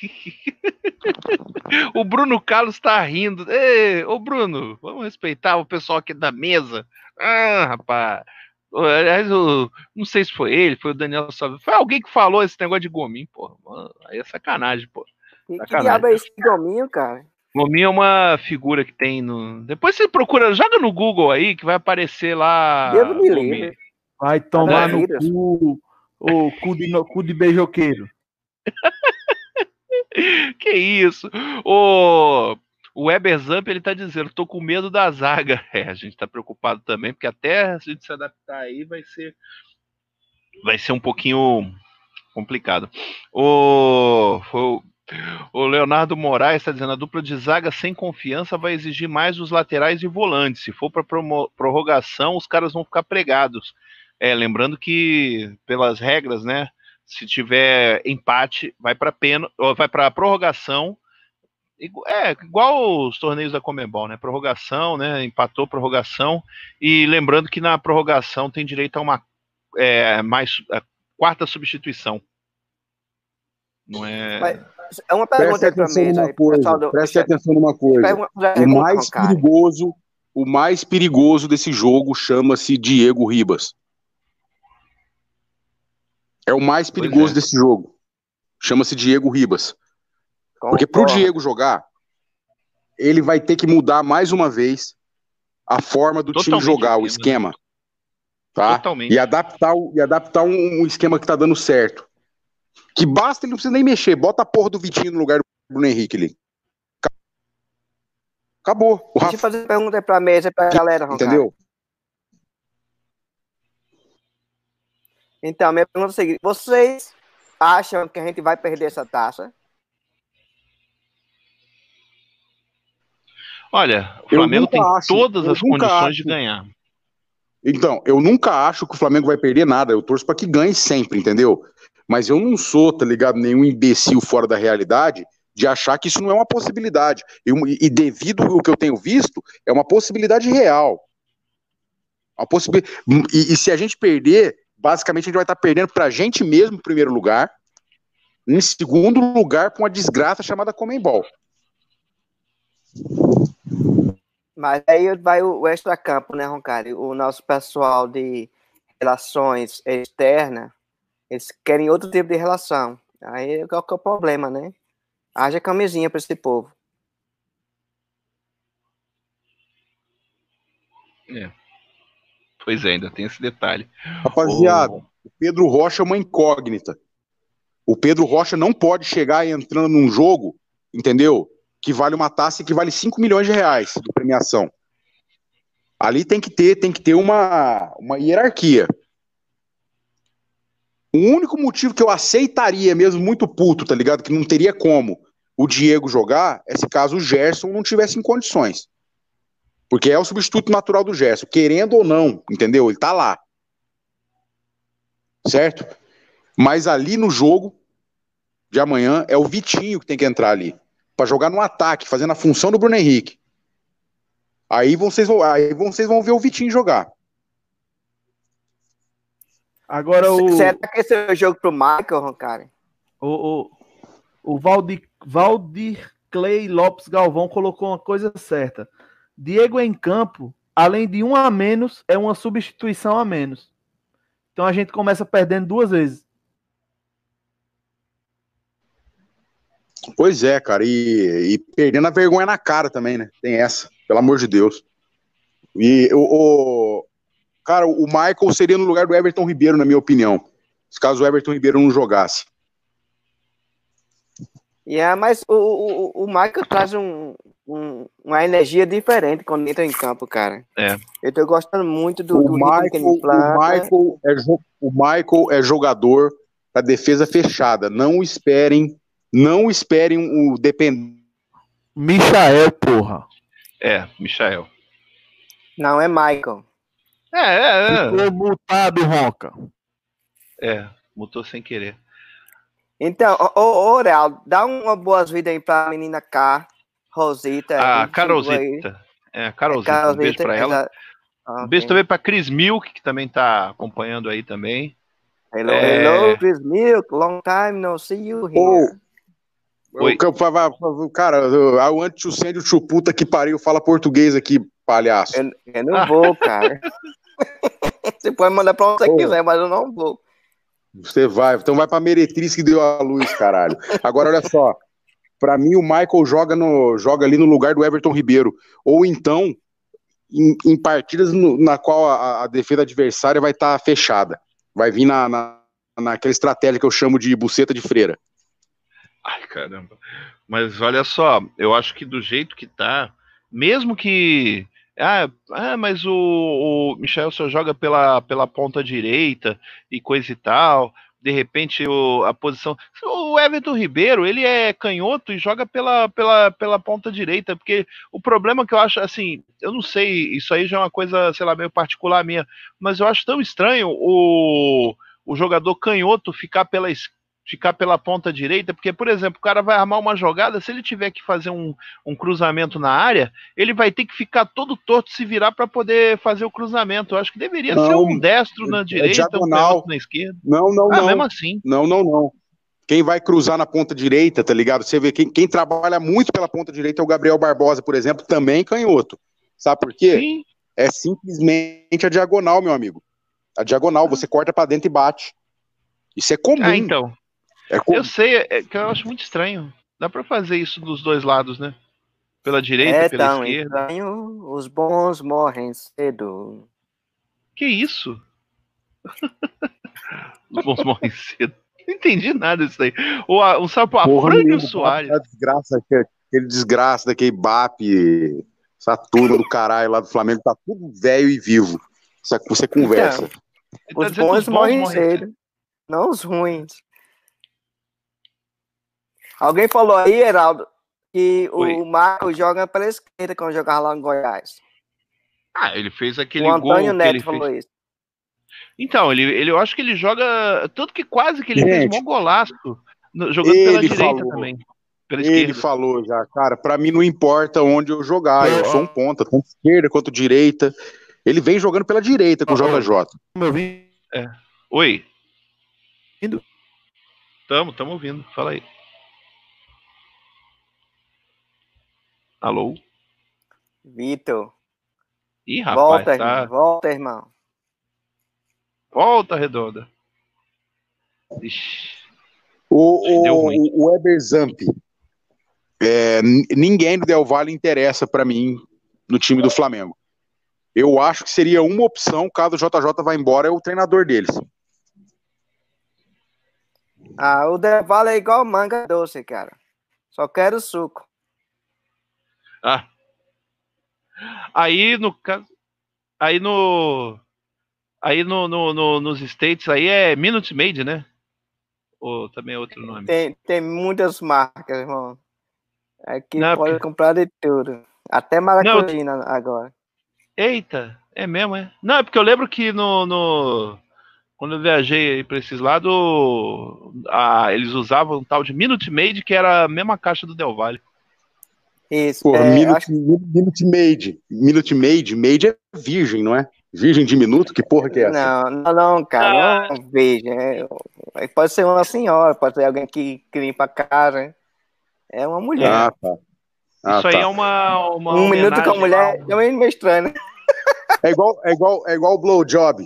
[SPEAKER 1] o Bruno Carlos tá rindo. Ei, ô Bruno, vamos respeitar o pessoal aqui da mesa. Ah, rapaz. Aliás, eu não sei se foi ele, foi o Daniel Salve. Foi alguém que falou esse negócio de gominho, porra. Aí é sacanagem, pô.
[SPEAKER 4] Que, que diabo é esse gominho, cara?
[SPEAKER 1] Gominho é uma figura que tem no. Depois você procura, joga no Google aí que vai aparecer lá.
[SPEAKER 4] Deus me livre.
[SPEAKER 3] Vai tomar no cu, o cu de, cu de beijoqueiro.
[SPEAKER 1] que isso? O, o Weber Zamp, ele tá dizendo, tô com medo da zaga. É, a gente tá preocupado também, porque até a gente se adaptar aí vai ser vai ser um pouquinho complicado. O, o o Leonardo Moraes está dizendo: a dupla de zaga sem confiança vai exigir mais dos laterais e volantes. Se for para prorrogação, os caras vão ficar pregados. É, lembrando que, pelas regras, né? Se tiver empate, vai para pena, vai para prorrogação. É, igual os torneios da Comebol, né? Prorrogação, né? Empatou prorrogação. E lembrando que na prorrogação tem direito a uma é, mais a quarta substituição. Não é.
[SPEAKER 2] Mas, é uma pergunta para mim. Numa coisa, do... Preste atenção numa coisa. O mais perigoso, o mais perigoso desse jogo chama-se Diego Ribas. É o mais perigoso é. desse jogo. Chama-se Diego Ribas. Concordo. Porque pro Diego jogar, ele vai ter que mudar mais uma vez a forma do Totalmente time jogar, o esquema. Tá? Totalmente. E adaptar, e adaptar um, um esquema que tá dando certo. Que basta, ele não precisa nem mexer. Bota a porra do Vitinho no lugar do Bruno Henrique ali. Acabou.
[SPEAKER 4] O Deixa eu fazer uma pergunta pra mesa, pra galera, Roncar.
[SPEAKER 2] Entendeu?
[SPEAKER 4] Então, minha pergunta é a seguinte: vocês acham que a gente vai perder essa taça?
[SPEAKER 1] Olha, o Flamengo tem acho, todas as condições acho. de ganhar.
[SPEAKER 2] Então, eu nunca acho que o Flamengo vai perder nada. Eu torço para que ganhe sempre, entendeu? Mas eu não sou, tá ligado, nenhum imbecil fora da realidade de achar que isso não é uma possibilidade. E, e devido ao que eu tenho visto, é uma possibilidade real. Uma possibil... E, e, se a gente perder, basicamente a gente vai estar perdendo para a gente mesmo, em primeiro lugar, em segundo lugar, com uma desgraça chamada Comembol.
[SPEAKER 4] Mas aí vai o extra-campo, né, Roncari? O nosso pessoal de relações externas eles querem outro tipo de relação. Aí qual que é o problema, né? Haja camisinha para esse povo.
[SPEAKER 1] É. Pois é, ainda tem esse detalhe.
[SPEAKER 2] Rapaziada, o... o Pedro Rocha é uma incógnita. O Pedro Rocha não pode chegar entrando num jogo, entendeu? Que vale uma taça e que vale 5 milhões de reais de premiação. Ali tem que ter, tem que ter uma, uma hierarquia. O único motivo que eu aceitaria, mesmo muito puto, tá ligado? Que não teria como o Diego jogar é se caso o Gerson não tivesse em condições. Porque é o substituto natural do Gerson, querendo ou não, entendeu? Ele tá lá. Certo? Mas ali no jogo de amanhã é o Vitinho que tem que entrar ali. para jogar no ataque, fazendo a função do Bruno Henrique. Aí vocês, vão, aí vocês vão ver o Vitinho jogar.
[SPEAKER 3] Agora o.
[SPEAKER 4] Será que esse é o jogo pro Michael, Roncari?
[SPEAKER 3] O, o, o Valdir, Valdir Clay Lopes Galvão colocou uma coisa certa. Diego em campo, além de um a menos, é uma substituição a menos. Então a gente começa perdendo duas vezes.
[SPEAKER 2] Pois é, cara, e, e perdendo a vergonha na cara também, né? Tem essa, pelo amor de Deus. E o, o cara, o Michael seria no lugar do Everton Ribeiro, na minha opinião, se caso o Everton Ribeiro não jogasse.
[SPEAKER 4] Yeah, mas o, o, o Michael traz um, um, uma energia diferente quando entra em campo, cara.
[SPEAKER 1] É.
[SPEAKER 4] Eu tô gostando muito do,
[SPEAKER 2] O
[SPEAKER 4] do ritmo que
[SPEAKER 2] Michael,
[SPEAKER 4] ele planta.
[SPEAKER 2] o, Michael é, o Michael é jogador da defesa fechada. Não esperem, não esperem o dependente.
[SPEAKER 3] Michael, porra.
[SPEAKER 1] É, Michael.
[SPEAKER 4] Não, é Michael.
[SPEAKER 1] É, é,
[SPEAKER 3] Ficou mutado, Ronca.
[SPEAKER 1] é. É, mutou sem querer.
[SPEAKER 4] Então, ô, ô, ô Real, dá uma boas-vindas aí pra menina K, Rosita.
[SPEAKER 1] A
[SPEAKER 4] que chegou aí.
[SPEAKER 1] Carolzita. É, Carolzita. Um beijo pra ela.
[SPEAKER 4] exa- Ah,
[SPEAKER 1] Um beijo também pra Cris Milk, que também tá acompanhando aí também.
[SPEAKER 4] Hello,
[SPEAKER 1] É.
[SPEAKER 4] hello, Chris Milk, long time no see you here.
[SPEAKER 2] Ô,
[SPEAKER 1] Oi.
[SPEAKER 2] o campo- vai- vai- Cara, o anti-sucêndio chuputa que pariu, fala português aqui, palhaço.
[SPEAKER 4] Eu, eu não vou, cara. você pode mandar pra onde você
[SPEAKER 2] Ô.
[SPEAKER 4] quiser, mas eu não vou.
[SPEAKER 2] Você vai, então vai pra Meretriz que deu a luz, caralho. Agora olha só, pra mim o Michael joga no joga ali no lugar do Everton Ribeiro, ou então em, em partidas no- na qual a, a defesa adversária vai estar fechada, vai vir na, na naquela estratégia que eu chamo de buceta de freira.
[SPEAKER 1] Ai, caramba. Mas olha só, eu acho que do jeito que tá, mesmo que. Ah, ah mas o, o Michel só joga pela, pela ponta direita e coisa e tal. De repente, o, a posição. O Everton Ribeiro, ele é canhoto e joga pela, pela, pela ponta direita, porque o problema que eu acho, assim, eu não sei, isso aí já é uma coisa, sei lá, meio particular minha, mas eu acho tão estranho o, o jogador canhoto ficar pela esquerda ficar pela ponta direita, porque, por exemplo, o cara vai armar uma jogada, se ele tiver que fazer um, um cruzamento na área, ele vai ter que ficar todo torto se virar para poder fazer o cruzamento. Eu acho que deveria
[SPEAKER 2] Não,
[SPEAKER 1] ser um destro na
[SPEAKER 2] é
[SPEAKER 1] direita, um
[SPEAKER 2] diagonal.
[SPEAKER 1] canhoto na esquerda.
[SPEAKER 2] Não, não,
[SPEAKER 1] Ah,
[SPEAKER 2] não.
[SPEAKER 1] mesmo assim.
[SPEAKER 2] Não, não, não. Quem vai cruzar na ponta direita, tá ligado? Você vê quem, quem trabalha muito pela ponta direita é o Gabriel Barbosa, por exemplo, também canhoto. Sabe por quê?
[SPEAKER 1] Sim,
[SPEAKER 2] É simplesmente a diagonal, meu amigo. A diagonal, você corta pra dentro e bate. Isso é comum.
[SPEAKER 1] ah, então.
[SPEAKER 2] É comum.
[SPEAKER 1] Eu sei, é que eu acho muito estranho. Dá para fazer isso dos dois lados, né? Pela direita,
[SPEAKER 4] é
[SPEAKER 1] pela
[SPEAKER 4] tão
[SPEAKER 1] esquerda.
[SPEAKER 4] estranho, os bons morrem cedo.
[SPEAKER 1] Que isso? Os bons morrem cedo. Não entendi nada disso aí. O, a- um sapo, a e o
[SPEAKER 2] nenhuma,
[SPEAKER 1] Soares.
[SPEAKER 2] A desgraça, aquele, desgraça daquele BAP, essa turma do caralho lá do Flamengo, tá tudo velho e vivo. Isso Você conversa.
[SPEAKER 1] Ele tá
[SPEAKER 4] Os bons morrem cedo, não os ruins. Alguém falou aí, Heraldo, que
[SPEAKER 1] Oi.
[SPEAKER 4] o Marco joga pela esquerda quando jogava lá em Goiás.
[SPEAKER 1] Ah, ele fez aquele
[SPEAKER 4] o
[SPEAKER 1] gol
[SPEAKER 4] Antônio
[SPEAKER 1] que
[SPEAKER 4] Neto
[SPEAKER 1] ele
[SPEAKER 4] falou
[SPEAKER 1] fez.
[SPEAKER 4] isso.
[SPEAKER 1] Então, ele, ele, eu acho que ele joga. Tanto que quase que ele fez
[SPEAKER 2] Gente,
[SPEAKER 1] um golaço no- jogando pela
[SPEAKER 2] ele
[SPEAKER 1] direita
[SPEAKER 2] falou.
[SPEAKER 1] também. Pela
[SPEAKER 2] Ele
[SPEAKER 1] esquerda.
[SPEAKER 2] falou já, cara, pra mim não importa onde eu jogar, eu sou um ponta, tanto esquerda quanto direita. Ele vem jogando pela direita com o. JJ.
[SPEAKER 3] Me ouvindo?
[SPEAKER 1] Oi.
[SPEAKER 3] Ouvindo?
[SPEAKER 1] Tamo, tamo ouvindo. Fala aí. Alô?
[SPEAKER 4] Vitor,
[SPEAKER 1] Ih, rapaz,
[SPEAKER 4] volta,
[SPEAKER 1] tá.
[SPEAKER 4] irmão, volta, irmão.
[SPEAKER 1] Volta redonda. Ixi.
[SPEAKER 2] O, o, o Weber Zamp. É, ninguém do Del Valle interessa pra mim no time do Flamengo. Eu acho que seria uma opção, caso o JJ vá embora, é o treinador deles.
[SPEAKER 4] Ah, o Deval é igual manga doce, cara. Só quero suco.
[SPEAKER 1] Ah. Aí no caso. Aí no. Aí no, no, no- nos States aí é Minute Maid, né? Ou também é outro nome.
[SPEAKER 4] Tem, tem muitas marcas, irmão. Aqui
[SPEAKER 1] Não,
[SPEAKER 4] pode comprar de tudo. Até maracujina agora.
[SPEAKER 1] Eita, é mesmo, é? Não, é porque eu lembro que no. no- quando eu viajei pra esses lados, a- eles usavam um tal de Minute Maid, que era a mesma caixa do Del Valle.
[SPEAKER 4] Isso.
[SPEAKER 2] Porra,
[SPEAKER 4] é,
[SPEAKER 2] Minute,
[SPEAKER 4] acho-
[SPEAKER 2] Minute Maid. Minute Maid. Maid é virgem, não é? Virgem diminuto? Que porra que é
[SPEAKER 4] essa? Não, não, não cara, ah. não virgem. É, pode ser uma senhora, pode ser alguém que, que limpa a casa. É uma mulher.
[SPEAKER 2] Ah, tá.
[SPEAKER 1] Ah, Isso tá. aí é uma, uma
[SPEAKER 4] Um minuto com a mulher é meio estranho, né?
[SPEAKER 2] É igual, é igual, é igual o blowjob.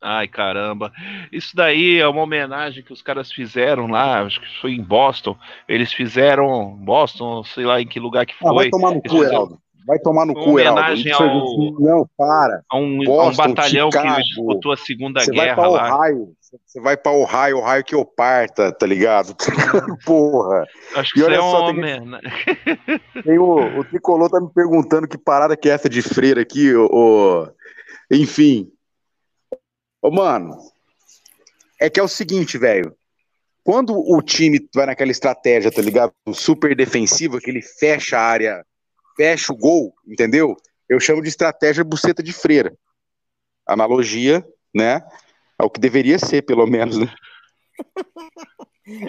[SPEAKER 1] Ai, caramba. Isso daí é uma homenagem que os caras fizeram lá, acho que foi em Boston. Eles fizeram, Boston, sei lá em que lugar que foi. Ah,
[SPEAKER 2] vai tomar no cu, Heraldo. Vai tomar no cu,
[SPEAKER 1] homenagem ao,
[SPEAKER 2] Não, para.
[SPEAKER 1] A um, Boston, um batalhão Chicago. que disputou a Segunda
[SPEAKER 2] Você
[SPEAKER 1] Guerra
[SPEAKER 2] vai
[SPEAKER 1] lá.
[SPEAKER 2] Ohio. Você vai pra Ohio, Ohio que eu parta, tá ligado? Porra.
[SPEAKER 1] Acho que e olha é só, tem,
[SPEAKER 2] tem o, o Tricolor tá me perguntando que parada que é essa de freira aqui, o, o... enfim. Ô, mano, é que é o seguinte, velho. Quando o time vai naquela estratégia, tá ligado? Super defensiva, que ele fecha a área fecha o gol, entendeu? Eu chamo de estratégia buceta de freira. Analogia, né? Ao que deveria ser, pelo menos, né?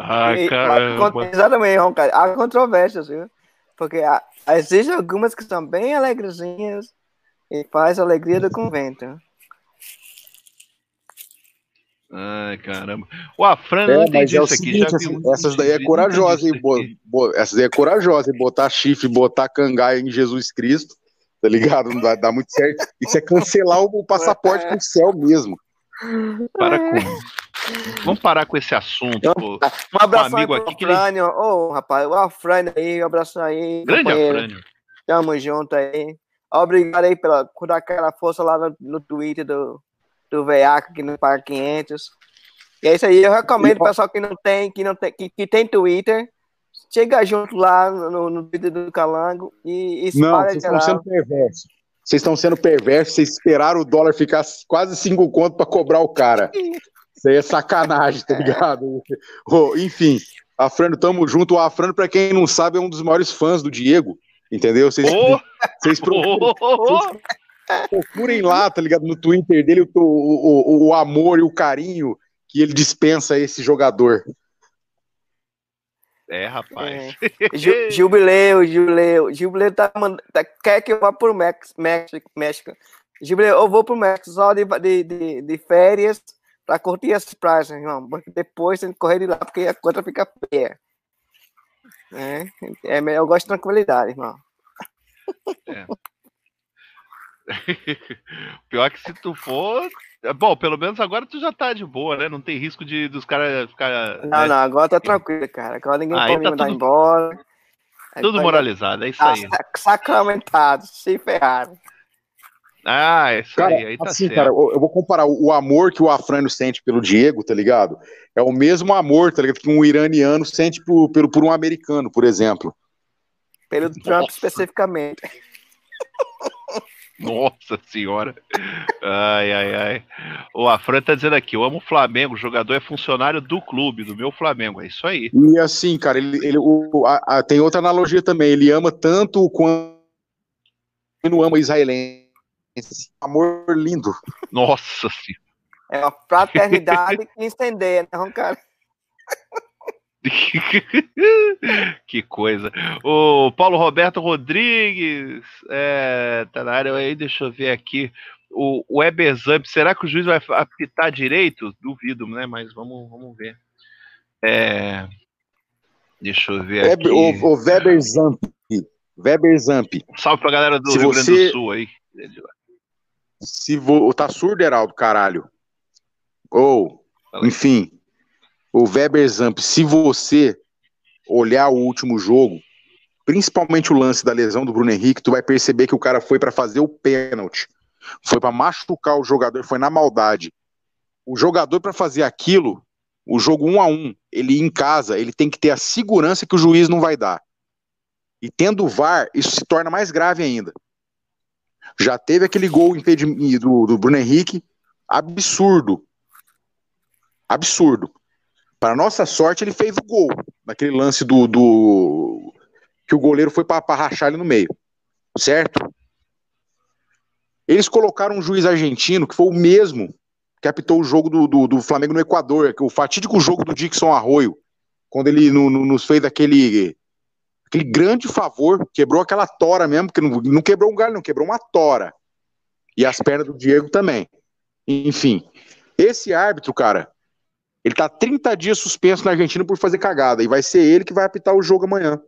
[SPEAKER 1] Ai, caramba.
[SPEAKER 4] Exatamente, cara. Há controvérsias, viu? Porque há, existem algumas que são bem alegrezinhas e faz a alegria do convento.
[SPEAKER 1] Ai, caramba. O Afran é, não entendi é isso aqui. Seguinte,
[SPEAKER 2] assim, essas daí é corajosa, hein? Bo, bo, essas daí é corajosa, hein? Botar chifre, botar cangaia em Jesus Cristo, tá ligado? Não dá, dá muito certo. Isso é cancelar o passaporte pro céu mesmo.
[SPEAKER 1] Para com. Vamos parar com esse assunto.
[SPEAKER 4] Pô. Um abraço um amigo aí pro aqui Afrânio. Ele... Ô, oh, rapaz, o Afrânio aí, um abraço aí.
[SPEAKER 1] Grande Afrânio.
[SPEAKER 4] Tamo junto aí. Obrigado aí pela, por dar aquela força lá no, no Twitter do, do Veiaco que não paga 500. E é isso aí, eu recomendo o pessoal que não tem, que não tem, que, que tem Twitter, chega junto lá no, no Twitter do Calango e, e
[SPEAKER 2] Não, vocês estão sendo perversos. Vocês estão sendo perversos, vocês esperaram o dólar ficar quase 5 conto para cobrar o cara. Isso aí é sacanagem, tá ligado? oh, enfim, Afrano, tamo junto. O Afrano, para quem não sabe, é um dos maiores fãs do Diego, entendeu? Vocês, oh! vocês, procuram, oh! Procurem lá, tá ligado? No Twitter dele o, o, o amor e o carinho que ele dispensa a esse jogador.
[SPEAKER 1] É, rapaz.
[SPEAKER 4] É. Jubileu, jubileu. Jubileu tá, tá, quer que eu vá pro México. México. Jubileu, eu vou pro México só de, de, de, de férias pra curtir as praias, irmão. Porque depois tem que correr de lá porque a conta fica feia. É, é, eu gosto de tranquilidade, irmão.
[SPEAKER 1] É. Pior que se tu for. É, bom, pelo menos agora tu já tá de boa, né? Não tem risco de dos caras ficar.
[SPEAKER 4] Não, né? não, agora tá tranquilo, cara. Agora ninguém aí pode tá me mandar tudo, embora.
[SPEAKER 1] tudo moralizado, é isso aí.
[SPEAKER 4] Sacramentado, se ferraram.
[SPEAKER 1] Ah, é isso
[SPEAKER 2] cara,
[SPEAKER 1] aí, aí tá
[SPEAKER 2] assim,
[SPEAKER 1] certo.
[SPEAKER 2] cara, eu vou comparar o amor que o Afrânio sente pelo Diego, tá ligado? É o mesmo amor, tá ligado? Que um iraniano sente por, pelo, por um americano, por exemplo.
[SPEAKER 4] Pelo Trump especificamente.
[SPEAKER 1] Nossa senhora. Ai, ai, ai. O Afran tá dizendo aqui: eu amo o Flamengo, o jogador é funcionário do clube, do meu Flamengo. É isso aí.
[SPEAKER 2] E assim, cara, ele, ele o, a, a, tem outra analogia também. Ele ama tanto quanto não ama israelense. Amor lindo.
[SPEAKER 1] Nossa senhora.
[SPEAKER 4] É uma fraternidade que incendeia, né, cara?
[SPEAKER 1] que coisa. O Paulo Roberto Rodrigues é, tá na área aí, deixa eu ver aqui. O, o Weber Zamp, será que o juiz vai apitar direito? Duvido, né? Mas vamos, vamos ver. É, deixa eu ver aqui.
[SPEAKER 2] O, o Weber Zamp. Weber Zamp.
[SPEAKER 1] Salve pra galera do se Rio você, Grande do Sul aí.
[SPEAKER 2] Se vo, tá surdo, Heraldo, caralho. Ou, oh, enfim, o Weber Zamp, se você olhar o último jogo, principalmente o lance da lesão do Bruno Henrique, tu vai perceber que o cara foi para fazer o pênalti, foi para machucar o jogador, foi na maldade. O jogador para fazer aquilo, o jogo um a um, ele em casa, ele tem que ter a segurança que o juiz não vai dar. E tendo o VAR, isso se torna mais grave ainda. Já teve aquele gol do, do Bruno Henrique, absurdo. Absurdo. Para nossa sorte, ele fez o gol. Naquele lance do. do que o goleiro foi para rachar ele no meio. Certo? Eles colocaram um juiz argentino que foi o mesmo que apitou o jogo do, do, do Flamengo no Equador, o fatídico jogo do Dixon Arroio, quando ele no, no, nos fez aquele, aquele grande favor, quebrou aquela tora mesmo, que não, não quebrou um galho, não, quebrou uma tora. E as pernas do Diego também. Enfim, esse árbitro, cara, ele tá 30 dias suspenso na Argentina por fazer cagada. E vai ser ele que vai apitar o jogo amanhã.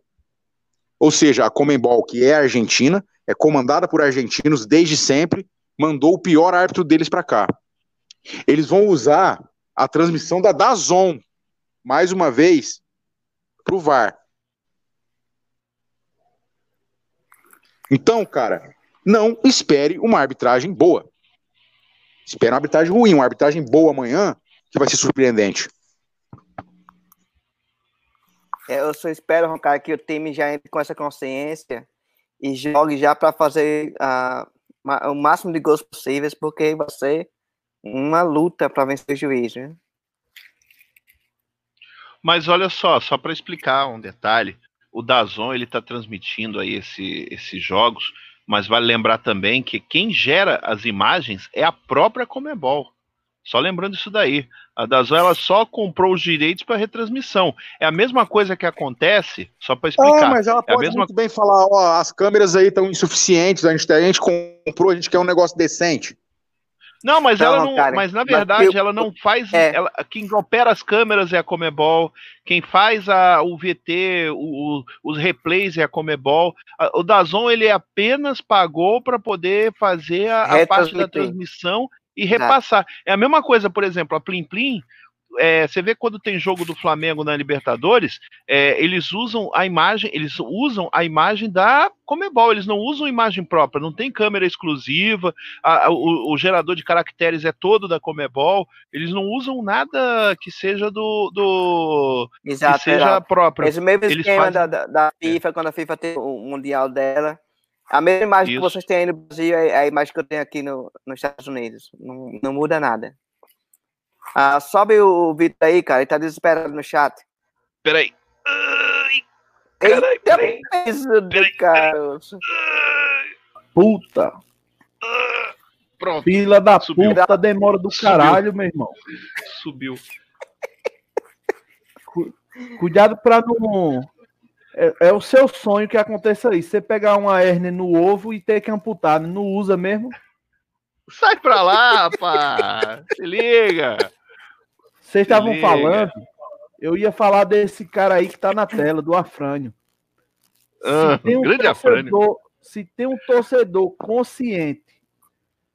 [SPEAKER 2] Ou seja, a Comembol, que é argentina, é comandada por argentinos desde sempre, mandou o pior árbitro deles para cá. Eles vão usar a transmissão da Dazon, mais uma vez, pro VAR. Então, cara, não espere uma arbitragem boa. Espere uma arbitragem ruim, uma arbitragem boa amanhã, que vai ser surpreendente.
[SPEAKER 4] É, eu só espero, cara, que o time já entre com essa consciência e jogue já para fazer uh, o máximo de gols possíveis, porque vai ser uma luta para vencer o juiz. Né?
[SPEAKER 1] Mas olha só, só para explicar um detalhe, o Dazon ele está transmitindo aí esse, esses jogos, mas vale lembrar também que quem gera as imagens é a própria Comebol. Só lembrando isso daí. A Dazon ela só comprou os direitos para retransmissão. É a mesma coisa que acontece, só para explicar.
[SPEAKER 2] Ah, mas ela
[SPEAKER 1] é
[SPEAKER 2] pode
[SPEAKER 1] mesma...
[SPEAKER 2] muito bem falar, ó, as câmeras aí estão insuficientes, a gente, a gente comprou, a gente quer um negócio decente.
[SPEAKER 1] Não, mas
[SPEAKER 4] Não,
[SPEAKER 1] ela não,
[SPEAKER 4] cara,
[SPEAKER 1] mas na
[SPEAKER 4] mas
[SPEAKER 1] verdade
[SPEAKER 4] eu-
[SPEAKER 1] ela não faz.
[SPEAKER 4] É.
[SPEAKER 1] Ela, quem opera as câmeras é a Comebol, quem faz a, o VT, o- o- os replays é a Comebol. A- O Dazon ele apenas pagou para poder fazer a, a parte da transmissão e repassar. É a mesma coisa, por exemplo, a Plim Plim. é, você vê quando tem jogo do Flamengo na Libertadores, é, eles usam a imagem, eles usam a imagem da Comebol, eles não usam imagem própria, não tem câmera exclusiva, a- a- o, o gerador de caracteres é todo da Comebol, eles não usam nada que seja do, do que
[SPEAKER 4] Exato,
[SPEAKER 1] seja
[SPEAKER 4] exato.
[SPEAKER 1] próprio.
[SPEAKER 4] Esse mesmo
[SPEAKER 1] Eles
[SPEAKER 4] esquema
[SPEAKER 1] fazem-
[SPEAKER 4] da, da, da FIFA, quando a FIFA tem o Mundial dela. A mesma imagem
[SPEAKER 1] Isso.
[SPEAKER 4] que vocês têm aí no Brasil é a imagem que eu tenho aqui no, nos Estados Unidos. Não, não muda nada. Ah, sobe o Vitor aí, cara. Ele tá desesperado no chat.
[SPEAKER 1] Peraí. Ai, Carai,
[SPEAKER 4] Eita,
[SPEAKER 1] peraí.
[SPEAKER 4] peso do
[SPEAKER 1] Peraí,
[SPEAKER 4] caroço.
[SPEAKER 3] Puta.
[SPEAKER 1] Pronto,
[SPEAKER 3] Fila da
[SPEAKER 1] Subiu.
[SPEAKER 3] puta, demora do
[SPEAKER 1] Subiu.
[SPEAKER 3] caralho, meu irmão.
[SPEAKER 1] subiu.
[SPEAKER 3] Cuidado pra não. É, é o seu sonho que aconteça isso. Você pegar uma hérnia no ovo e ter que amputar. Não usa mesmo?
[SPEAKER 1] Sai pra lá, rapaz. Se liga.
[SPEAKER 3] Vocês estavam falando. Eu ia falar desse cara aí que tá na tela, do Afrânio.
[SPEAKER 1] Ah,
[SPEAKER 3] Se tem um
[SPEAKER 1] grande Afrânio.
[SPEAKER 3] torcedor, se tem um torcedor consciente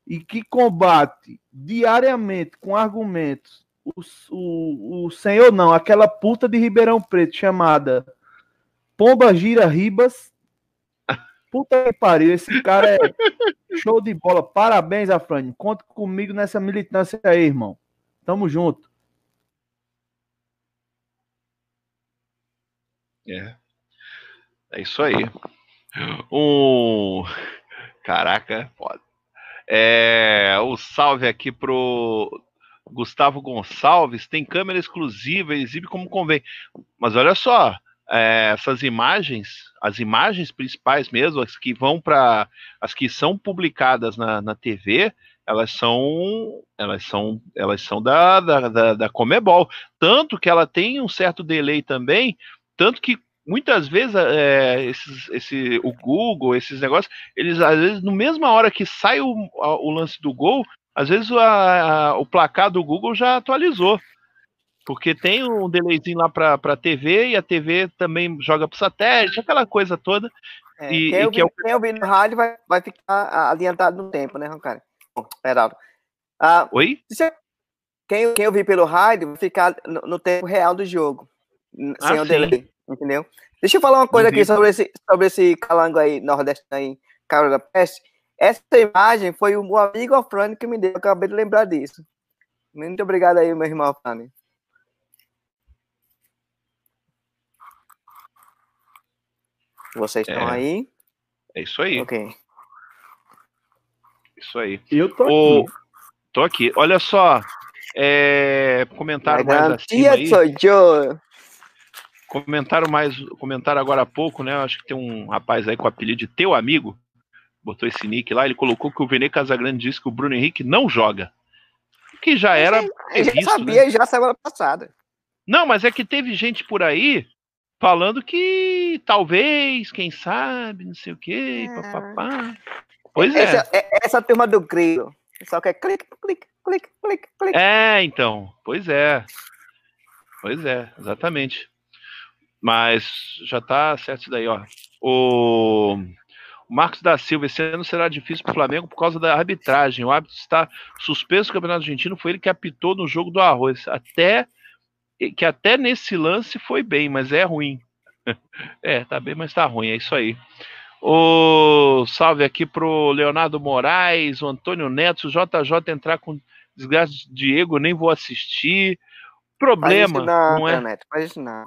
[SPEAKER 3] e que combate diariamente com argumentos o, o, o senhor não, aquela puta de Ribeirão Preto chamada Pomba Gira Ribas. Puta que pariu, esse cara é show de bola. Parabéns, Afrânio. Conta comigo nessa militância aí, irmão. Tamo junto.
[SPEAKER 1] É. É isso aí. Um. Caraca, foda. É, o salve aqui pro Gustavo Gonçalves. Tem câmera exclusiva, exibe como convém. Mas olha só, é, essas imagens, as imagens principais mesmo, as que vão para, as que são publicadas na, na TV, elas são, elas são, elas são da, da, da, da Comebol. Tanto que ela tem um certo delay também, tanto que muitas vezes é, esses, esse, o Google, esses negócios, eles às vezes, no mesma hora que sai o, o lance do gol, às vezes a- a- o placar do Google já atualizou. Porque tem um delayzinho lá para a TV e a TV também joga para satélite, aquela coisa toda.
[SPEAKER 4] É,
[SPEAKER 1] E-
[SPEAKER 4] quem,
[SPEAKER 1] e
[SPEAKER 4] ouvir,
[SPEAKER 1] que é o-
[SPEAKER 4] ouvir no rádio vai, vai ficar adiantado no tempo, né? Bom, Heraldo. Ah,
[SPEAKER 1] Oi?
[SPEAKER 4] você- quem, quem ouvir pelo rádio vai ficar no, no tempo real do jogo,
[SPEAKER 1] Ah,
[SPEAKER 4] sem o delay, entendeu? Deixa eu falar uma coisa aqui
[SPEAKER 1] Duvido.
[SPEAKER 4] sobre esse, sobre esse calango aí, nordestino aí, Cabra da Peste. Essa imagem foi o meu amigo Afrani que me deu, eu acabei de lembrar disso. Muito obrigado aí, meu irmão Afrani. Vocês estão
[SPEAKER 1] É.
[SPEAKER 4] aí?
[SPEAKER 1] É isso aí,
[SPEAKER 4] Ok.
[SPEAKER 1] isso aí.
[SPEAKER 3] Eu tô
[SPEAKER 1] Ô,
[SPEAKER 3] aqui.
[SPEAKER 1] tô aqui. Olha só, é, comentário mais acima aí.
[SPEAKER 4] sou eu.
[SPEAKER 1] Comentaram mais, comentaram agora há pouco, né? Acho que tem um rapaz aí com o apelido de teu amigo, botou esse nick lá, ele colocou que o Vene Casagrande disse que o Bruno Henrique não joga. O Que já era
[SPEAKER 4] Eu já
[SPEAKER 1] previsto,
[SPEAKER 4] sabia
[SPEAKER 1] né?
[SPEAKER 4] já semana passada.
[SPEAKER 1] Não, mas é que teve gente por aí falando que talvez, quem sabe, não sei o quê,
[SPEAKER 4] Ah.
[SPEAKER 1] papapá. Pois é.
[SPEAKER 4] Essa, é. Essa turma do grilo. Só que é clique, clique, clique, clique, clique.
[SPEAKER 1] É, então. Pois é. Pois é, exatamente. Mas já tá certo isso daí, ó. O. O Marcos da Silva, esse ano será difícil para o Flamengo por causa da arbitragem. O árbitro está suspenso do Campeonato Argentino, foi ele que apitou no jogo do Arroz. Até que até nesse lance foi bem, mas é ruim. é, tá bem, mas tá ruim, é isso aí. O salve aqui pro Leonardo Moraes, o Antônio Neto, o JJ entrar com desgraça de Diego, nem vou assistir. Problema
[SPEAKER 4] não,
[SPEAKER 1] não é.
[SPEAKER 4] Neto, não.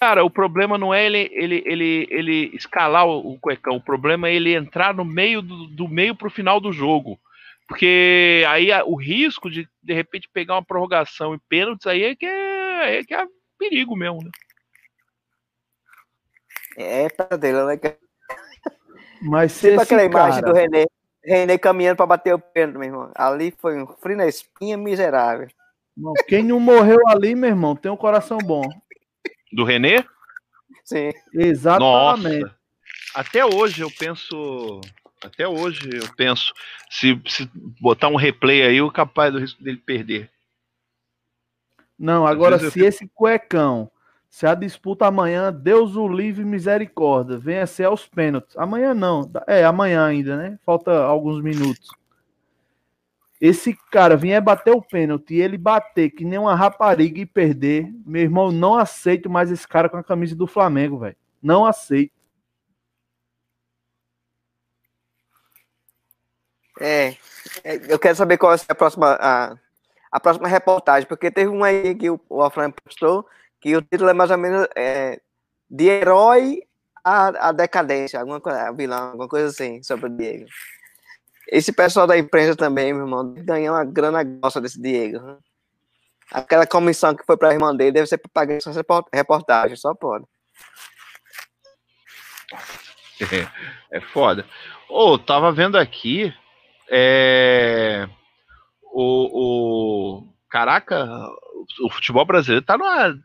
[SPEAKER 1] Cara, o problema não é ele, ele, ele, ele escalar o, o cuecão, o problema é ele entrar no meio do, do meio pro final do jogo. Porque aí o risco de de repente pegar uma prorrogação e pênaltis aí é que é, é, que é perigo mesmo, né?
[SPEAKER 4] É pesadelo, né?
[SPEAKER 3] Mas se
[SPEAKER 4] Tipo
[SPEAKER 3] esse
[SPEAKER 4] aquela imagem
[SPEAKER 3] cara...
[SPEAKER 4] do René, René caminhando pra bater o pênalti, meu irmão. Ali foi um frio na espinha miserável.
[SPEAKER 3] Não, quem não morreu ali, meu irmão, tem um coração bom.
[SPEAKER 1] Do Renê?
[SPEAKER 4] Sim.
[SPEAKER 3] Exatamente.
[SPEAKER 1] Nossa. Até hoje eu penso. Até hoje eu penso. Se, se botar um replay aí, o capaz do risco dele perder.
[SPEAKER 3] Não, agora
[SPEAKER 1] eu
[SPEAKER 3] se esse cuecão, se a disputa amanhã, Deus o livre e misericórdia, venha ser aos pênaltis. Amanhã não, é amanhã ainda, né? Falta alguns minutos. Esse cara vier bater o pênalti e ele bater que nem uma rapariga e perder, meu irmão, não aceito mais esse cara com a camisa do Flamengo, velho. Não aceito.
[SPEAKER 4] É, é, eu quero saber qual ser a próxima, a, a próxima reportagem, porque teve um aí que o, o postou que o título é mais ou menos é, de herói à, à decadência, alguma coisa, vilão, alguma coisa assim, sobre o Diego. Esse pessoal da imprensa também, meu irmão, ganhou uma grana grossa desse Diego. né? Aquela comissão que foi para a irmã dele deve ser para pagar essa report- reportagem, só pode.
[SPEAKER 1] É foda. Ô, tava vendo aqui. É. O, o. Caraca, o futebol brasileiro tá numa.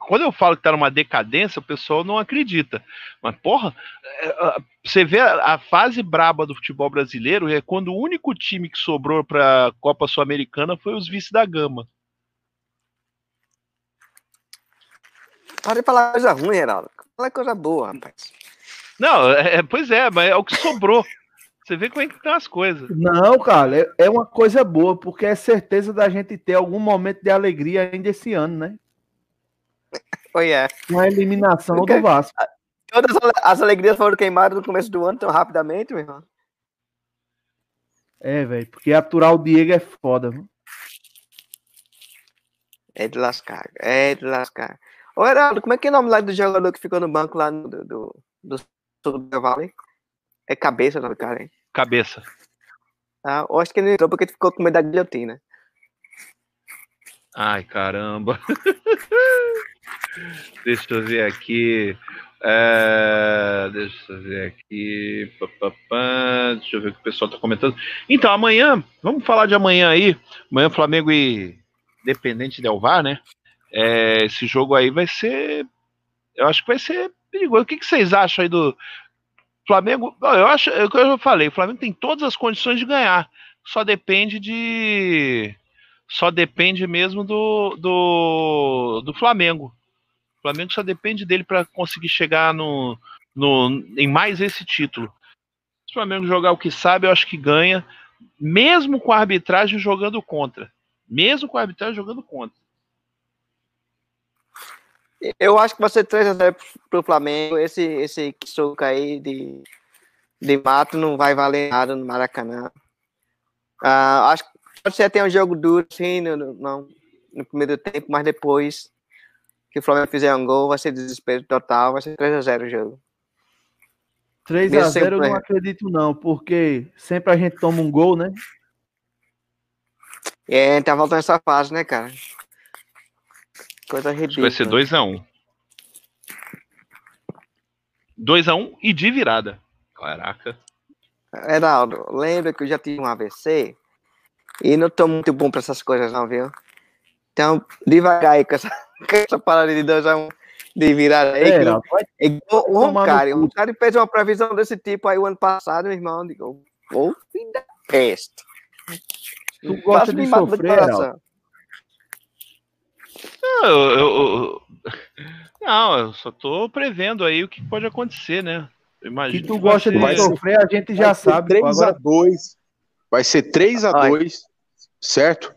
[SPEAKER 1] Quando eu falo que tá numa decadência, o pessoal não acredita. Mas, porra, é, você vê a, fase braba do futebol brasileiro é quando o único time que sobrou pra Copa Sul-Americana foi os vice da Gama.
[SPEAKER 4] Para de falar coisa ruim, Geraldo. Fala coisa boa, rapaz.
[SPEAKER 1] Não, é, pois é, mas é o que sobrou. Você vê como é que estão as coisas.
[SPEAKER 3] Não, cara, é, é uma coisa boa, porque é certeza da gente ter algum momento de alegria ainda esse ano, né?
[SPEAKER 4] Oi, é.
[SPEAKER 3] Com a eliminação
[SPEAKER 4] Ok.
[SPEAKER 3] do Vasco.
[SPEAKER 4] Todas as- as alegrias foram queimadas no começo do ano tão rapidamente, meu irmão.
[SPEAKER 3] É, velho, porque aturar o Diego é foda. viu?
[SPEAKER 4] É de lascar, é de lascar. Ô, Heraldo, como é que é o nome lá do jogador que ficou no banco lá no, do, do, do Sul do Vale? É cabeça o nome do cara, hein?
[SPEAKER 1] Cabeça.
[SPEAKER 4] Ah, eu acho que ele não entrou porque ele ficou com medo da guilhotina.
[SPEAKER 1] Ai, caramba. Deixa eu ver aqui. É, deixa eu ver aqui. Pá, pá, pá. Deixa eu ver o que o pessoal tá comentando. Então, amanhã, vamos falar de amanhã aí. Amanhã Flamengo e Dependente Del Var, né? É, esse jogo aí vai ser. Eu acho que vai ser perigoso. O que, que vocês acham aí do Flamengo? Eu acho, é o que eu falei, o Flamengo tem todas as condições de ganhar. Só depende de só depende mesmo do, do, do Flamengo. O Flamengo só depende dele para conseguir chegar no, no, em mais esse título. Se o Flamengo jogar o que sabe, eu acho que ganha, mesmo com a arbitragem jogando contra. Mesmo com a arbitragem jogando contra.
[SPEAKER 4] Eu acho que vai ser 3x0 pro Flamengo. Esse, esse soco aí de, de mato não vai valer nada no Maracanã. Ah, acho que pode ser até um jogo duro, sim, no, no, no primeiro tempo, mas depois que o Flamengo fizer um gol, vai ser desespero total, vai ser 3x0 o jogo.
[SPEAKER 3] 3
[SPEAKER 4] Mesmo
[SPEAKER 3] a
[SPEAKER 4] sem
[SPEAKER 3] 0 eu não acredito não, porque sempre a gente toma um gol, né?
[SPEAKER 4] É, tá voltando essa fase, né, cara? Coisa
[SPEAKER 1] Acho que
[SPEAKER 4] ridícula.
[SPEAKER 1] vai ser 2x1. 2x1 e de virada. Caraca.
[SPEAKER 4] Heraldo, lembra que eu já tive um AVC e não tô muito bom pra essas coisas, não, viu? Então, devagar aí com essa, com essa parada de 2 a 1 de virada aí.
[SPEAKER 3] É,
[SPEAKER 4] que-
[SPEAKER 3] Heraldo, vai-
[SPEAKER 4] é igual o Roncari. O. Roncari fez uma previsão desse tipo aí o ano passado, meu irmão. Digo, Ô, filho da peste.
[SPEAKER 3] Tu gosta de sofrer, Heraldo?
[SPEAKER 1] Não, eu, eu- eu- não, eu só tô prevendo aí o que pode acontecer, né? Eu
[SPEAKER 3] Que tu gosta de
[SPEAKER 1] ser-
[SPEAKER 3] sofrer, a gente já sabe. pô.
[SPEAKER 2] 3 a
[SPEAKER 3] Agora,
[SPEAKER 2] 2 Vai ser 3 a
[SPEAKER 4] Ai.
[SPEAKER 2] 2 certo?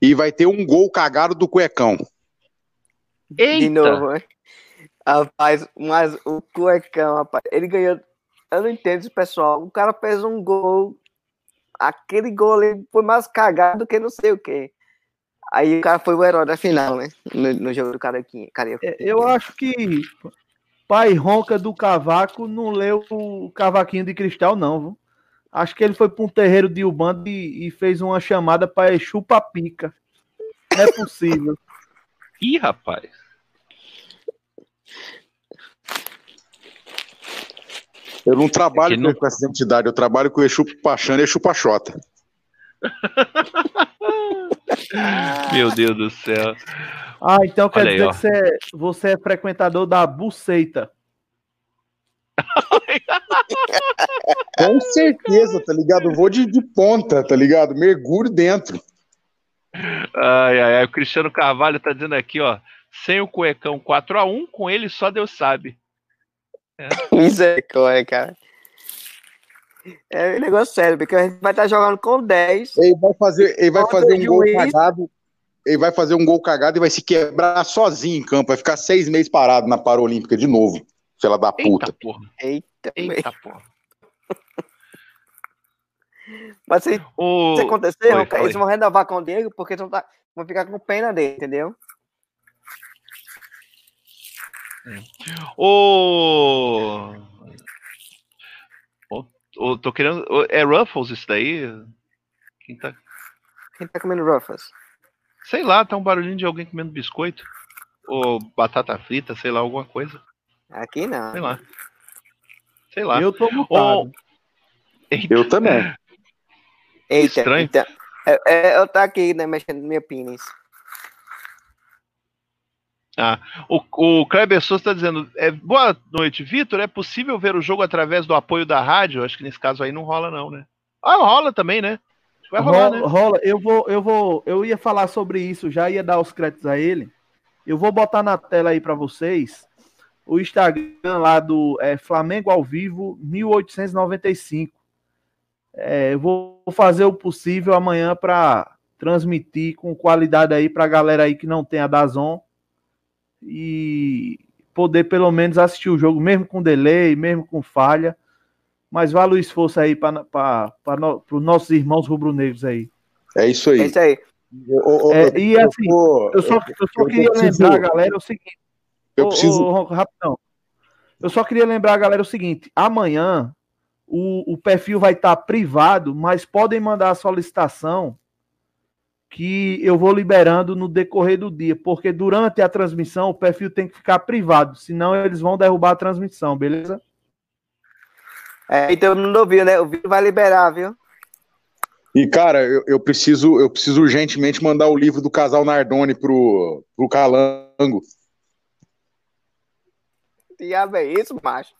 [SPEAKER 2] E vai ter um gol cagado do cuecão.
[SPEAKER 1] Eita!
[SPEAKER 4] De novo, né? Rapaz, mas o cuecão, rapaz, ele ganhou. Eu não entendo esse pessoal. O cara fez um gol. Aquele gol ali foi mais cagado do que não sei o quê. Aí o cara foi o herói da final, né? No, no jogo do Carioquinha. Carioca.
[SPEAKER 3] é, eu acho que pai ronca do cavaco não leu o cavaquinho de cristal, não, viu? Acho que ele foi para um terreiro de Ubanda e, e fez uma chamada para Exu Papica. Não é possível.
[SPEAKER 1] Ih, rapaz.
[SPEAKER 2] Eu não trabalho
[SPEAKER 1] É não-
[SPEAKER 2] com essa entidade, eu trabalho com o Exu Pachana e Exu Pachota.
[SPEAKER 1] Meu Deus do céu.
[SPEAKER 3] Ah, então quer
[SPEAKER 1] Olha aí,
[SPEAKER 3] dizer
[SPEAKER 1] ó.
[SPEAKER 3] que você é, você é frequentador da buceita.
[SPEAKER 2] Com certeza, tá ligado? Eu vou de, de ponta, tá ligado? Mergulho dentro.
[SPEAKER 1] Ai, ai, ai. O Cristiano Carvalho tá dizendo aqui, ó. Sem o cuecão 4x1, com ele só Deus sabe.
[SPEAKER 4] Misericórdia, cara. É um negócio sério, porque a gente vai estar jogando com 10.
[SPEAKER 2] Ele vai fazer, ele vai fazer um gol cagado. Ele vai fazer um gol cagado e vai se quebrar sozinho em campo. Vai ficar seis meses parado na Paralímpica de novo. Fila da puta.
[SPEAKER 1] Eita porra.
[SPEAKER 4] Eita,
[SPEAKER 1] Eita porra.
[SPEAKER 4] Mas se
[SPEAKER 1] O...
[SPEAKER 4] isso acontecer,
[SPEAKER 1] Oi,
[SPEAKER 4] Ronca,
[SPEAKER 1] fala
[SPEAKER 4] eles vão renovar com o Diego porque vão, tá- vão ficar com pena dele, entendeu?
[SPEAKER 1] O... o- Tô querendo. É Ruffles isso daí? Quem tá...
[SPEAKER 4] Quem tá comendo Ruffles?
[SPEAKER 1] Sei lá, tá um barulhinho de alguém comendo biscoito. Ou batata frita, sei lá, alguma coisa.
[SPEAKER 4] Aqui não.
[SPEAKER 1] Sei lá. Sei lá.
[SPEAKER 3] Eu tô mutado.
[SPEAKER 1] Eita,
[SPEAKER 2] Eu também.
[SPEAKER 4] Eita,
[SPEAKER 1] estranho.
[SPEAKER 4] então, é, é, eu tô aqui, né, mexendo no meu pênis.
[SPEAKER 1] O, o Kleber Souza está dizendo: é, boa noite, Vitor. É possível ver o jogo através do apoio da rádio? Acho que nesse caso aí não rola, não, né? Ah, rola também, né? Vai rolar,
[SPEAKER 3] rola,
[SPEAKER 1] né?
[SPEAKER 3] rola. eu vou, eu vou, eu ia falar sobre isso, já ia dar os créditos a ele. Eu vou botar na tela aí para vocês o Instagram lá do é, Flamengo ao vivo 1895. É, eu vou fazer o possível amanhã para transmitir com qualidade aí para a galera aí que não tem a Dazon e poder pelo menos assistir o jogo, mesmo com delay, mesmo com falha. Mas vale o esforço aí para no, os nossos irmãos rubro-negros aí.
[SPEAKER 2] É isso
[SPEAKER 4] É
[SPEAKER 2] aí.
[SPEAKER 4] isso aí.
[SPEAKER 2] Ô,
[SPEAKER 3] É,
[SPEAKER 2] eu-
[SPEAKER 3] e
[SPEAKER 2] eu
[SPEAKER 3] assim,
[SPEAKER 2] tô-
[SPEAKER 3] Eu só, eu só
[SPEAKER 2] eu
[SPEAKER 3] queria
[SPEAKER 2] preciso-
[SPEAKER 3] lembrar, galera, o seguinte.
[SPEAKER 2] eu preciso.
[SPEAKER 3] ô, rapidão. Eu só queria lembrar, galera, o seguinte: amanhã o, o perfil vai estar privado, mas podem mandar a solicitação que eu vou liberando no decorrer do dia, porque durante a transmissão o perfil tem que ficar privado, senão eles vão derrubar a transmissão, beleza?
[SPEAKER 4] É, e todo mundo ouviu, né? O vídeo vai liberar, viu?
[SPEAKER 2] E, cara, eu, eu preciso, eu preciso urgentemente mandar o livro do casal Nardoni pro, pro Calango.
[SPEAKER 4] Diabo é isso, macho?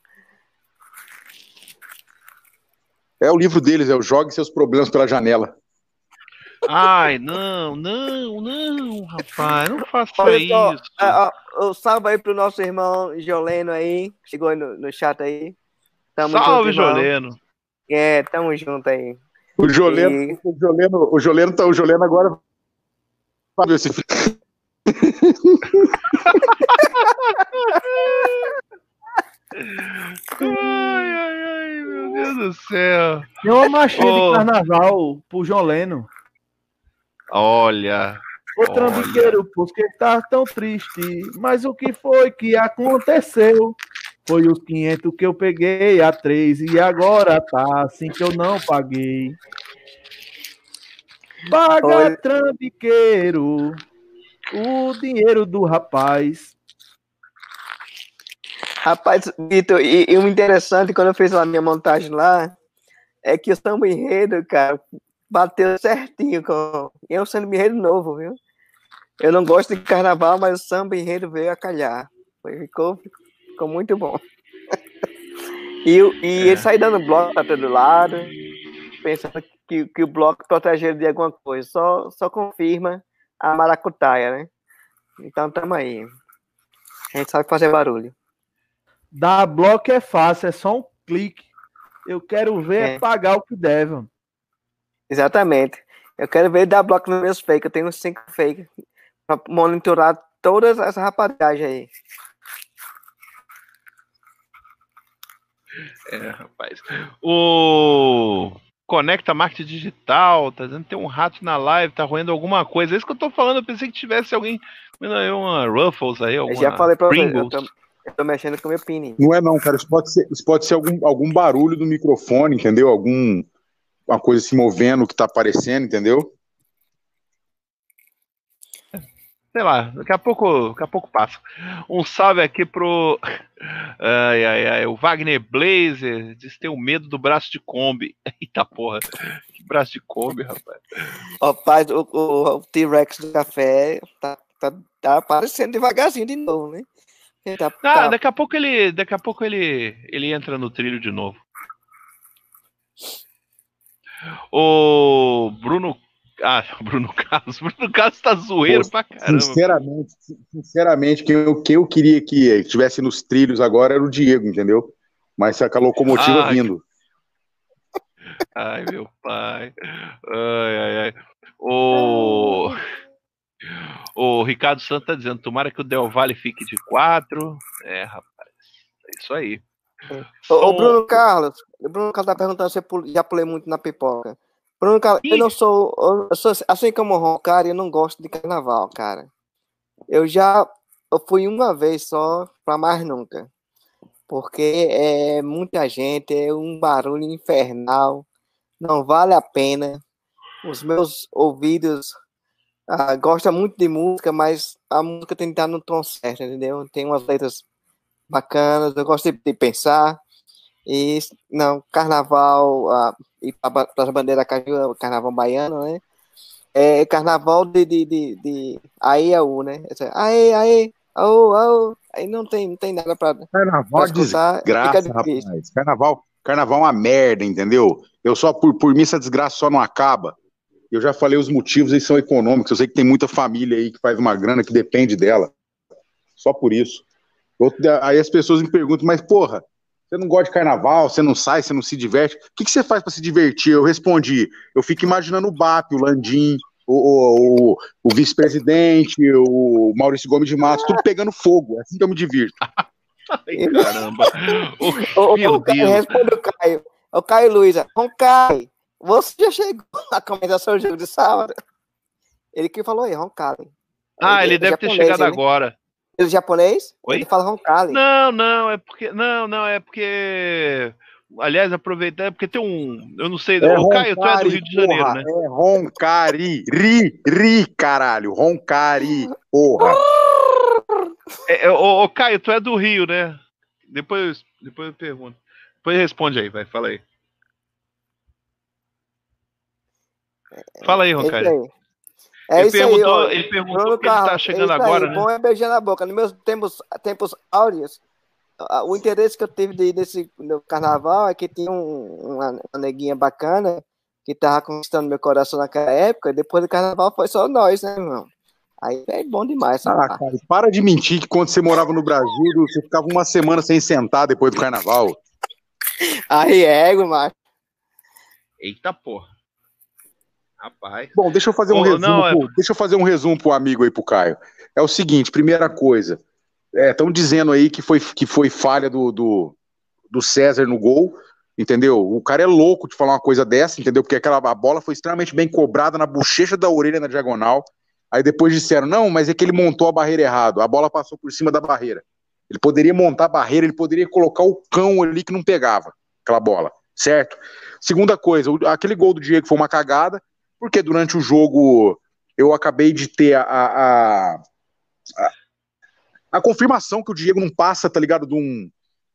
[SPEAKER 2] É o livro deles, é o Jogue Seus Problemas pela Janela.
[SPEAKER 1] Ai, não, não, não, rapaz, não faça
[SPEAKER 4] Olha só,
[SPEAKER 1] isso.
[SPEAKER 4] ah, ah, um salve aí pro nosso irmão Joleno aí. Chegou aí no, no chat aí. Tamo
[SPEAKER 1] Salve,
[SPEAKER 4] junto.
[SPEAKER 1] Joleno.
[SPEAKER 4] É, tamo junto aí.
[SPEAKER 2] O Joleno,
[SPEAKER 4] E-
[SPEAKER 2] o Joleno, o Joleno, tá, o Joleno agora. Sabe esse
[SPEAKER 1] Ai, ai, ai, meu Deus do céu.
[SPEAKER 3] Tem uma marchinha
[SPEAKER 1] Ô.
[SPEAKER 3] de carnaval pro João Leno.
[SPEAKER 1] Olha,
[SPEAKER 3] Ô trambiqueiro, por que tá tão triste? Mas o que foi que aconteceu? Foi os 500 que eu peguei a 3 e agora tá assim que eu não paguei. Paga,
[SPEAKER 4] Olha.
[SPEAKER 3] trambiqueiro, o dinheiro do rapaz.
[SPEAKER 4] Rapaz, Vitor, e, e o interessante quando eu fiz a minha montagem lá é que o samba enredo, cara, bateu certinho com. E é um samba enredo novo, viu? Eu não gosto de carnaval, mas o samba enredo veio a calhar. Foi, ficou, ficou muito bom. e e ele sai dando bloco pra todo lado. pensando que, que o bloco protege ele de alguma coisa. Só, só confirma a maracutaia, né? Então tamo aí. A gente sabe fazer barulho.
[SPEAKER 3] Dar bloco é fácil, é só um clique. Eu quero ver é,
[SPEAKER 4] É.
[SPEAKER 3] pagar o que deve. mano.
[SPEAKER 4] Exatamente. Eu quero ver dar bloco nos meus fake. Eu tenho cinco fake pra monitorar todas essa rapadagem aí.
[SPEAKER 1] É, rapaz. O Conecta Marketing Digital, tá dizendo que tem um rato na live, tá roendo alguma coisa. É isso que eu tô falando, eu pensei que tivesse alguém comendo aí uma Ruffles aí,
[SPEAKER 4] Eu
[SPEAKER 1] alguma
[SPEAKER 4] já falei pra você. Eu
[SPEAKER 1] Pringles.
[SPEAKER 4] tô, eu tô mexendo com o meu pini.
[SPEAKER 2] Não é não, cara. Isso pode ser, isso pode ser algum, algum barulho do microfone, entendeu? Algum uma coisa se movendo que tá aparecendo, entendeu?
[SPEAKER 1] Sei lá, daqui a pouco, daqui a pouco passa. Um salve aqui pro ai, ai, ai, o Wagner Blazer, diz que tem o medo do braço de Kombi. Eita porra. Que braço de Kombi, rapaz.
[SPEAKER 4] O, o- o T-Rex do café tá, tá, tá aparecendo devagarzinho de novo, né? Tá,
[SPEAKER 1] Ah,
[SPEAKER 4] tá-
[SPEAKER 1] daqui a pouco ele, daqui a pouco ele, ele entra no trilho de novo. O Bruno, ah, Bruno Carlos, Bruno Carlos tá zoeiro
[SPEAKER 2] Pô,
[SPEAKER 1] pra caramba.
[SPEAKER 2] Sinceramente, sinceramente, quem eu, quem eu queria que estivesse nos trilhos agora era o Diego, entendeu? Mas com a locomotiva
[SPEAKER 1] Ah,
[SPEAKER 2] vindo.
[SPEAKER 1] Ai, meu pai. Ai, ai, ai. O, o Ricardo Santos tá dizendo, tomara que o Del Valle fique de quatro. É, rapaz, é isso aí.
[SPEAKER 4] Ô, ô, Bruno Carlos, o Bruno Carlos tá perguntando se eu já pulei muito na pipoca. Bruno Carlos, eu
[SPEAKER 1] Ih.
[SPEAKER 4] não sou, eu sou assim como o Ron, cara, eu não gosto de carnaval, cara. Eu já eu fui uma vez só, pra mais nunca. Porque é muita gente, é um barulho infernal, não vale a pena. Os meus ouvidos ah, gostam muito de música, mas a música tem que estar no tom certo, entendeu? Tem umas letras bacanas, eu gosto de, de pensar. E não, carnaval, ah, e para as bandeiras é carnaval baiano, né? É carnaval de, de, de, de aí a U, né? Aê, aê, aô, aô. Aí não tem, não tem nada para
[SPEAKER 2] Carnaval é
[SPEAKER 4] escutar.
[SPEAKER 2] desgraça, rapaz. Carnaval, carnaval é uma merda, entendeu? Eu só, por, por mim, essa desgraça só não acaba. Eu já falei os motivos, eles são econômicos. Eu sei que tem muita família aí que faz uma grana que depende dela. Só por isso. Outro- Aí as pessoas me perguntam, mas porra, você não gosta de carnaval, você não sai, você não se diverte. O que, que você faz para se divertir? Eu respondi, eu fico imaginando o BAP, o Landim, o, o, o- o vice-presidente, o Maurício Gomes de Matos, tudo pegando fogo. É assim que eu me divirto.
[SPEAKER 1] Ai, caramba. Meu Deus.
[SPEAKER 4] responde o Caio. O Caio Luiza. Ô, Caio, você já chegou a comentar sobre o jogo de sábado? Ele que falou aí, Roncalli.
[SPEAKER 1] Ah, ele deve ter chegado
[SPEAKER 4] ele-
[SPEAKER 1] agora.
[SPEAKER 4] Ele é japonês?
[SPEAKER 1] Oi?
[SPEAKER 4] Ele fala Roncalli.
[SPEAKER 1] Não, não, é porque. Não, não, é porque. Aliás, aproveitando, é porque tem um. Eu não sei. o Caio, tu é do Rio de Janeiro,
[SPEAKER 2] porra,
[SPEAKER 1] né?
[SPEAKER 2] É Roncari, ri, ri, caralho, Roncari, porra.
[SPEAKER 1] É, é, ô, Caio, tu é do Rio, né? Depois, depois eu pergunto. Depois responde aí, vai, fala aí. Fala aí,
[SPEAKER 4] É
[SPEAKER 1] Roncalho.
[SPEAKER 4] aí. É
[SPEAKER 1] ele,
[SPEAKER 4] isso aí,
[SPEAKER 1] perguntou,
[SPEAKER 4] ó.
[SPEAKER 1] ele perguntou
[SPEAKER 4] Bruno
[SPEAKER 1] que ele tá
[SPEAKER 4] Carlos,
[SPEAKER 1] chegando
[SPEAKER 4] é
[SPEAKER 1] agora,
[SPEAKER 4] aí,
[SPEAKER 1] né?
[SPEAKER 4] Bom é beijar na boca. Nos meus tempos, tempos áureos, o interesse que eu tive de, desse no carnaval é que tinha um- uma, uma neguinha bacana que tava conquistando meu coração naquela época. E depois do carnaval foi só nós, né, irmão? Aí é bom demais.
[SPEAKER 2] Ah, cara, para de mentir que quando você morava no Brasil, você ficava uma semana sem sentar depois do carnaval.
[SPEAKER 4] Aí é, macho.
[SPEAKER 1] Eita porra. Rapaz.
[SPEAKER 2] Bom, deixa eu fazer um
[SPEAKER 1] Ô,
[SPEAKER 2] resumo.
[SPEAKER 1] não, é-
[SPEAKER 2] Deixa eu fazer um resumo pro amigo aí, pro Caio. É o seguinte, primeira coisa. Estão dizendo aí que foi, que foi falha do, do, do César no gol, entendeu? O cara é louco de falar uma coisa dessa, entendeu? Porque aquela a bola foi extremamente bem cobrada na bochecha da orelha na diagonal. Aí depois disseram, não, mas é que ele montou a barreira errado. A bola passou por cima da barreira. Ele poderia montar a barreira, ele poderia colocar o cão ali que não pegava aquela bola, certo? Segunda coisa, aquele gol do Diego foi uma cagada, porque durante o jogo eu acabei de ter a, a, a, a confirmação que o Diego não passa, tá ligado, de um,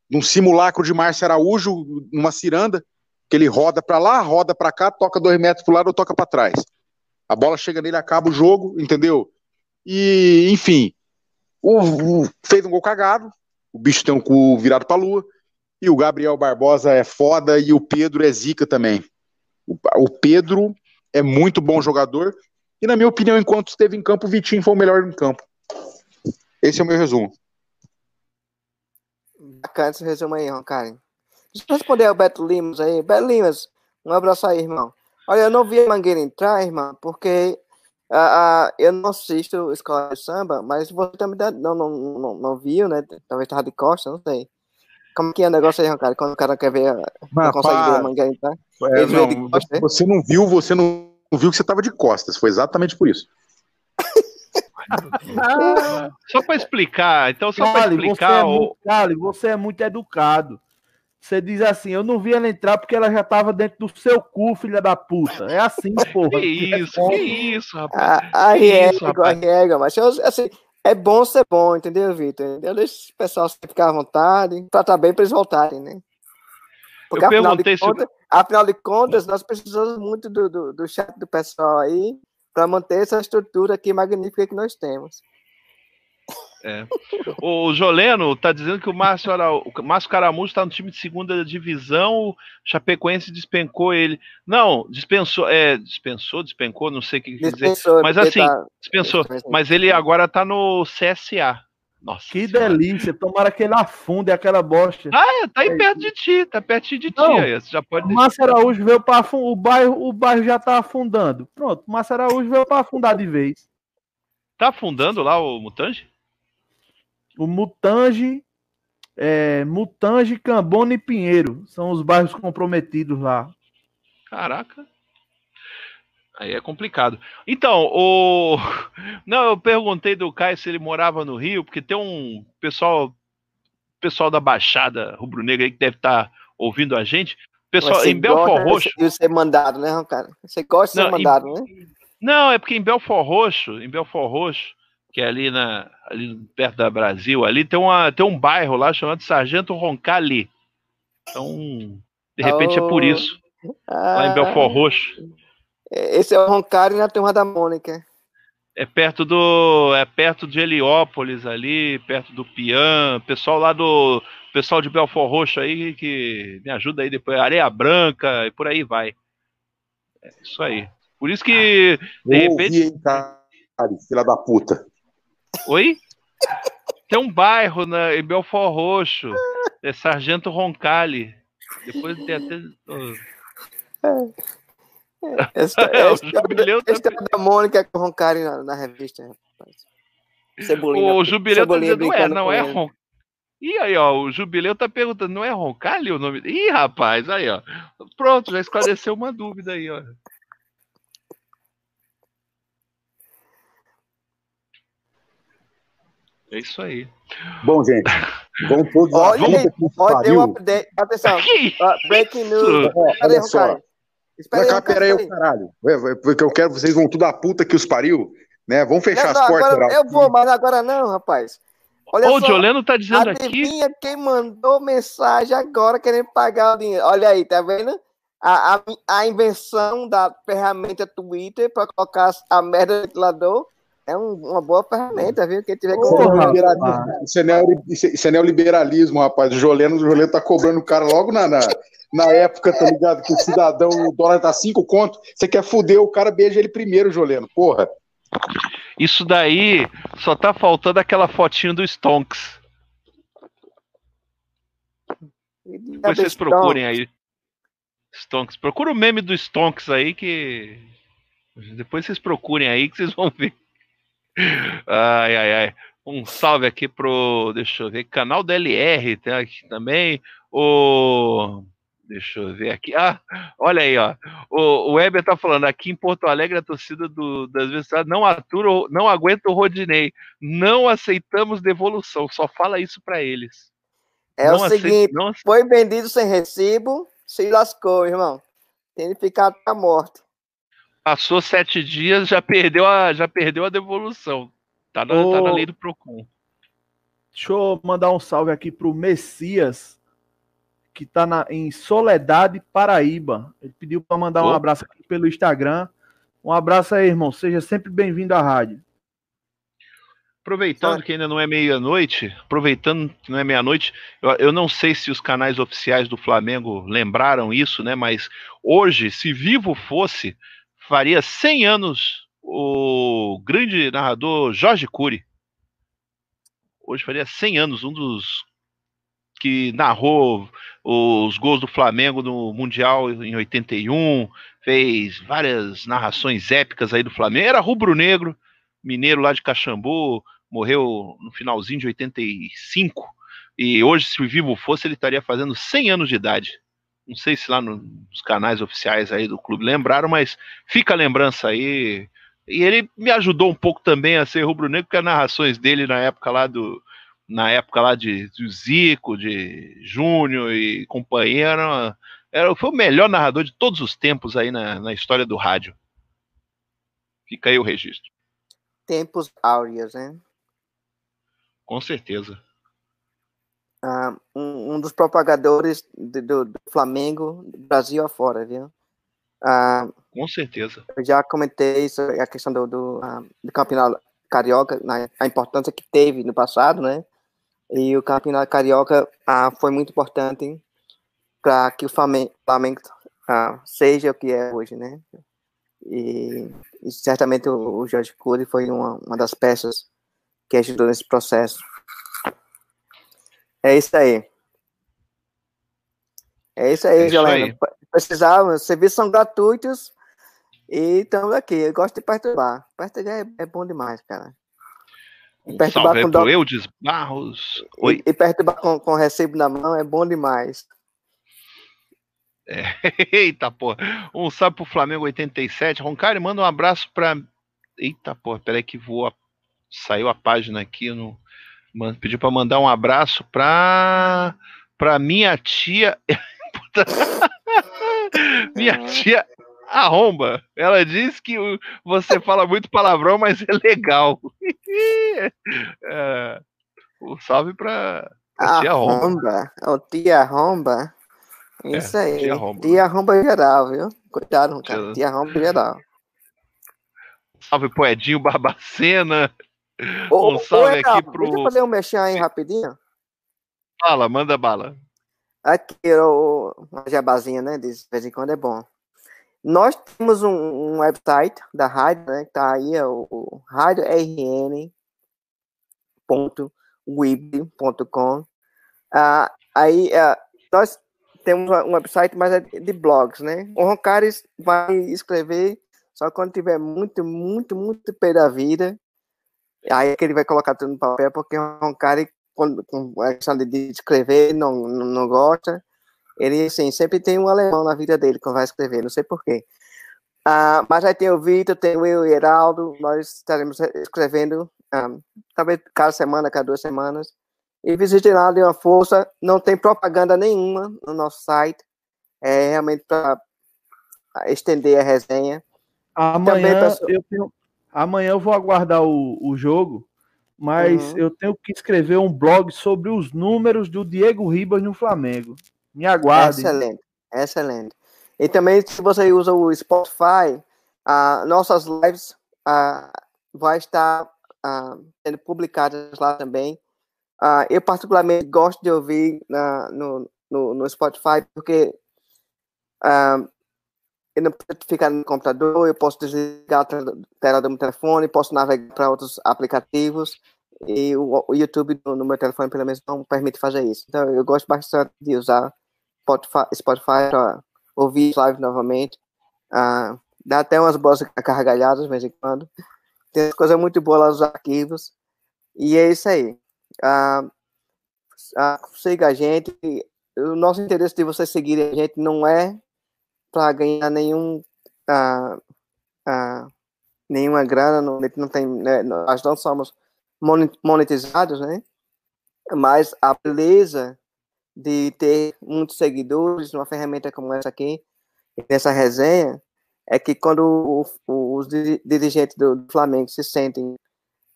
[SPEAKER 2] de um simulacro de Márcio Araújo numa ciranda, que ele roda pra lá, roda pra cá, toca dois metros pro lado ou toca pra trás. A bola chega nele, acaba o jogo, entendeu? E, enfim, o, o- fez um gol cagado, o bicho tem um cu virado pra lua, e o Gabriel Barbosa é foda e o Pedro é zica também. O, o Pedro é muito bom jogador. E, na minha opinião, enquanto esteve em campo, o Vitinho foi o melhor em campo. Esse é o meu resumo.
[SPEAKER 4] Bacana esse resumo aí, Karen. Deixa eu responder ao Beto Limas aí. Beto Limas, um abraço aí, irmão. Olha, eu não vi a Mangueira entrar, irmão, porque uh, uh, eu não assisto Escola de Samba, mas você também não, não, não, não viu, né? Talvez estava de costa, não sei. Como que é o negócio aí, cara? Quando o cara quer ver, não consegue ver a Mangueira entrar?
[SPEAKER 2] É, não, costa, né? você não viu, você não viu que você estava de costas. Foi exatamente por isso.
[SPEAKER 1] só para explicar, então só para explicar. Você é,
[SPEAKER 3] muito, Cali, você é muito educado. Você diz assim, eu não vi ela entrar porque ela já tava dentro do seu cu, filha da puta. É assim, porra.
[SPEAKER 1] Que isso, que isso, rapaz.
[SPEAKER 4] Ah, aí é, aí é, mas assim, é bom ser bom, entendeu, Vitor? Deixa o pessoal ficar à vontade, tratar bem para eles voltarem, né? Porque, eu afinal de, contas, se... afinal de contas, nós precisamos muito do, do, do chat do pessoal aí para manter essa estrutura aqui magnífica que nós temos.
[SPEAKER 1] É. O Joleno tá dizendo que o Márcio, o Márcio Caramujo está no time de segunda divisão, o Chapecoense despencou ele. Não, dispensou, é, dispensou, despencou, não sei o que quer dizer. Mas assim, tá... dispensou. Mas ele agora tá no CSA.
[SPEAKER 3] Nossa que senhora. delícia, tomara que ele afunde aquela bosta.
[SPEAKER 1] Ah, é, tá aí é. perto de ti, tá perto de ti. Não, aí, você já pode
[SPEAKER 3] o Márcio Araújo veio para o bairro, o bairro já tá afundando. Pronto, o Márcio Araújo veio para afundar de vez.
[SPEAKER 1] Tá afundando lá o Mutange?
[SPEAKER 3] O Mutange, é, Mutange, Cambona e Pinheiro são os bairros comprometidos lá.
[SPEAKER 1] Caraca. Aí é complicado. Então, o. Não, eu perguntei do Caio se ele morava no Rio, porque tem um pessoal pessoal da Baixada Rubro-Negra aí que deve estar tá ouvindo a gente. Pessoal, em Belfort Roxo.
[SPEAKER 4] De ser mandado, né, cara? Você gosta de ser mandado, em... né?
[SPEAKER 1] Não, é porque em Belfort Roxo, em Belfort Roxo, que é ali, na, ali perto da Brasil, ali tem, uma, tem um bairro lá chamado Sargento Roncalli. Então, de repente oh. é por isso. Ah. Lá em Belfort Roxo.
[SPEAKER 4] Esse é o Roncari na turma da Mônica.
[SPEAKER 1] É perto do. É perto de Heliópolis ali, perto do Pian. Pessoal lá do. Pessoal de Belfort Roxo aí que me ajuda aí depois. Areia Branca e por aí vai. É isso aí. Por isso que. De
[SPEAKER 2] Eu repente. Ouvi, cara, filha da puta.
[SPEAKER 1] Oi? Tem um bairro na, em Belfort Roxo. É Sargento Roncalli. Depois tem até.
[SPEAKER 4] Esse, é, esse também. da Mônica com Roncari na, na revista,
[SPEAKER 1] Cebolinha, o Jubileu tá dizendo, ué, não é Ron... E aí, ó, o Jubileu tá perguntando, não é Roncalli o nome? Ih, rapaz, aí, ó. Pronto, já esclareceu uma dúvida aí, ó. É isso aí.
[SPEAKER 2] Bom, gente, vamos todos
[SPEAKER 4] Olha, olha, tem um update. Atenção, uh, breaking news.
[SPEAKER 2] Cadê Roncalli? Espera aí, pera aí, caralho. Porque eu quero, vocês vão tudo a puta que os pariu, né? Vamos fechar não, as portas.
[SPEAKER 4] Agora, eu vou, mas agora não, rapaz.
[SPEAKER 1] Olha Ô, só, o Joleno tá dizendo adivinha
[SPEAKER 4] aqui. quem mandou mensagem agora querendo pagar o dinheiro. Olha aí, tá vendo? A, a, a invenção da ferramenta Twitter para colocar a merda do ventilador é um, uma boa ferramenta, viu? Quem tiver
[SPEAKER 2] oh, isso, é isso é neoliberalismo, rapaz. O Joleno, o Joleno tá cobrando o cara logo na, na, na época, tá ligado? Que o cidadão, o dólar tá cinco conto, você quer fuder o cara, beija ele primeiro, Joleno, porra.
[SPEAKER 1] Isso daí só tá faltando aquela fotinho do Stonks. Depois vocês procurem aí. Stonks. Procura o meme do Stonks aí que. Depois vocês procurem aí que vocês vão ver. Ai, ai, ai. Um salve aqui pro. Deixa eu ver. Canal DLR, tem aqui também. O. Deixa eu ver aqui. Ah, olha aí, ó. O, o Weber tá falando aqui em Porto Alegre a torcida do, das vezes não atura, não aguenta o Rodinei. Não aceitamos devolução. Só fala isso para eles.
[SPEAKER 4] É não o seguinte, não... foi vendido sem recibo, se lascou, irmão. Tem que ficar até a morte.
[SPEAKER 1] Passou sete dias, já perdeu a, já perdeu a devolução. Tá na, Ô, tá na lei do Procon.
[SPEAKER 3] Deixa eu mandar um salve aqui pro Messias que está em Soledade, Paraíba. Ele pediu para mandar um abraço aqui pelo Instagram. Um abraço aí, irmão. Seja sempre bem-vindo à rádio.
[SPEAKER 1] Aproveitando que ainda não é meia-noite, aproveitando que não é meia-noite, eu, eu, não sei se os canais oficiais do Flamengo lembraram isso, né? Mas hoje, se vivo fosse, faria 100 anos o grande narrador Jorge Cury. Hoje faria 100 anos, um dos que narrou os gols do Flamengo no Mundial em 81, fez várias narrações épicas aí do Flamengo. Era rubro-negro, mineiro lá de Caxambu, morreu no finalzinho de 85. E hoje, se o vivo fosse, ele estaria fazendo 100 anos de idade. Não sei se lá nos canais oficiais aí do clube lembraram, mas fica a lembrança aí. E ele me ajudou um pouco também a ser rubro-negro, porque as narrações dele na época lá do, na época lá de, de Zico, de Júnior e companhia, era, era, foi o melhor narrador de todos os tempos aí na, na história do rádio. Fica aí o registro.
[SPEAKER 4] Tempos áureos, né?
[SPEAKER 1] Com certeza.
[SPEAKER 4] Ah, um, um, dos propagadores do, do, do, Flamengo, Brasil afora, viu?
[SPEAKER 1] Ah, Com certeza.
[SPEAKER 4] Eu já comentei sobre a questão do, do, ah, do campeonato carioca, a importância que teve no passado, né? E o Campeonato Carioca ah, foi muito importante para que o Flamengo, Flamengo seja o que é hoje, né? E, e certamente o, o Jorge Cury foi uma, uma das peças que ajudou nesse processo. É isso aí. É isso aí, é. Precisava, serviços são gratuitos e estamos aqui. Eu gosto de perturbar. Perturbar é, é bom demais, cara.
[SPEAKER 1] Um perturbar com do... Eudes Barros.
[SPEAKER 4] Oi. E, e perturbar com, com recibo na mão é bom demais.
[SPEAKER 1] É, eita, porra. Um salve pro Flamengo 87. Roncari, manda um abraço pra. Eita, porra, peraí que voou. Saiu a página aqui. No... Pediu pra mandar um abraço pra. Pra minha tia. minha tia arromba. Ela diz que você fala muito palavrão, mas é legal. é, um salve pra,
[SPEAKER 4] pra tia arromba. O tia arromba. Isso é, aí. Tia arromba. tia arromba geral, viu? Cuidado, cara. Tia arromba geral.
[SPEAKER 1] Salve pro Edinho Barbacena. Ô, um salve ô, aqui pro.
[SPEAKER 4] Deixa eu fazer um mexer aí rapidinho.
[SPEAKER 1] Fala, manda bala.
[SPEAKER 4] Aqui, o, uma jabazinha, né? De vez em quando é bom. Nós temos um, um website da rádio, né? Que tá aí, é o, o radiorn.web.com. Ah, aí uh, nós temos um website, mas é de blogs, né? O Roncares vai escrever só quando tiver muito, muito, muito pé da vida. Aí é que ele vai colocar tudo no papel, porque o Roncares, quando, com a questão de escrever, não, não, gosta. Ele, assim, sempre tem um alemão na vida dele quando vai escrever, não sei porquê. Ah, mas aí tem o Vitor, tem o eu e o Heraldo, nós estaremos escrevendo, ah, talvez cada semana, cada duas semanas. E visite lá, dê uma força, não tem propaganda nenhuma no nosso site, é realmente para estender a resenha.
[SPEAKER 3] Amanhã, Também, eu, tenho, amanhã eu vou aguardar o, o jogo, mas uhum. eu tenho que escrever um blog sobre os números do Diego Ribas no Flamengo. Me aguarde.
[SPEAKER 4] Excelente, excelente. E também, se você usa o Spotify, uh, nossas lives uh, vai estar uh, sendo publicadas lá também. Uh, eu, particularmente, gosto de ouvir no, no, no Spotify, porque não ficar no computador, eu posso desligar a tela do meu telefone, posso navegar para outros aplicativos, e o, YouTube no, meu telefone, pelo menos, não permite fazer isso. Então, eu gosto bastante de usar Spotify, Spotify para ouvir live novamente. Ah, dá até umas boas carregalhadas de vez em quando. Tem coisa muito boa lá nos arquivos. E é isso aí. Ah, ah, siga a gente. O nosso interesse de vocês seguirem a gente não é para ganhar nenhum ah, ah, nenhuma grana, não, não tem, né, nós não somos monetizados, né? Mas a beleza de ter muitos seguidores numa ferramenta como essa aqui, nessa resenha, é que quando o, o, os dirigentes do, Flamengo se sentem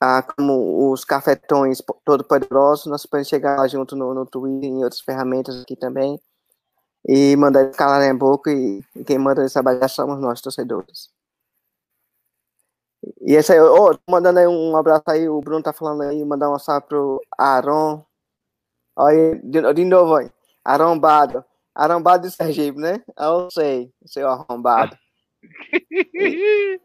[SPEAKER 4] ah, como os cafetões todo-poderosos, nós podemos chegar junto no, no Twitter e em outras ferramentas aqui também e mandar eles calarem a boca e, e quem manda essa bagaça somos nós, torcedores. E esse aí, tô mandando aí um abraço aí, o Bruno tá falando aí, mandar um salve pro Aaron. Olha, de, de novo aí, arrombado. Arrombado de Sergipe, né? Eu sei, seu arrombado. E,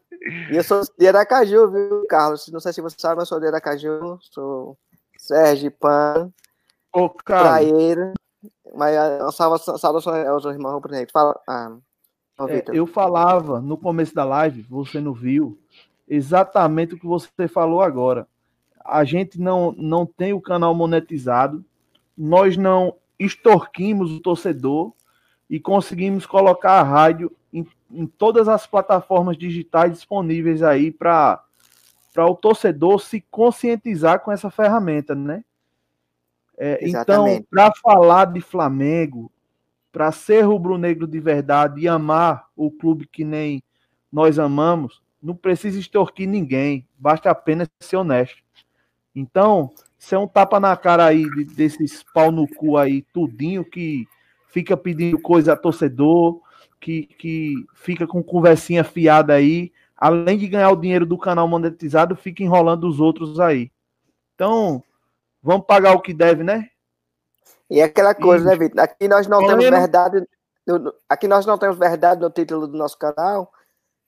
[SPEAKER 4] e eu sou de Aracaju, viu, Carlos? Não sei se você sabe, mas eu sou de Aracaju, sou Sergipano,
[SPEAKER 3] Ô, cara,
[SPEAKER 4] praieiro. Mas a salvação, salvação é os irmãos rubro-negros. Fala, ah,
[SPEAKER 3] é, eu falava no começo da live, você não viu, exatamente o que você falou agora. A gente não, não tem o canal monetizado, nós não extorquimos o torcedor e conseguimos colocar a rádio em, em todas as plataformas digitais disponíveis aí para o torcedor se conscientizar com essa ferramenta, né? É, então, para falar de Flamengo, para ser rubro-negro de verdade e amar o clube que nem nós amamos, não precisa extorquir ninguém, basta apenas ser honesto. Então, se é um tapa na cara aí de- desses pau no cu aí, tudinho que fica pedindo coisa a torcedor, que, que fica com conversinha fiada aí, além de ganhar o dinheiro do canal monetizado, fica enrolando os outros aí. Então, vamos pagar o que deve, né?
[SPEAKER 4] E é aquela coisa,
[SPEAKER 3] Isso.
[SPEAKER 4] né, Vitor? Aqui nós não temos
[SPEAKER 3] Olha.
[SPEAKER 4] verdade. no- Aqui nós não temos verdade no título do nosso canal,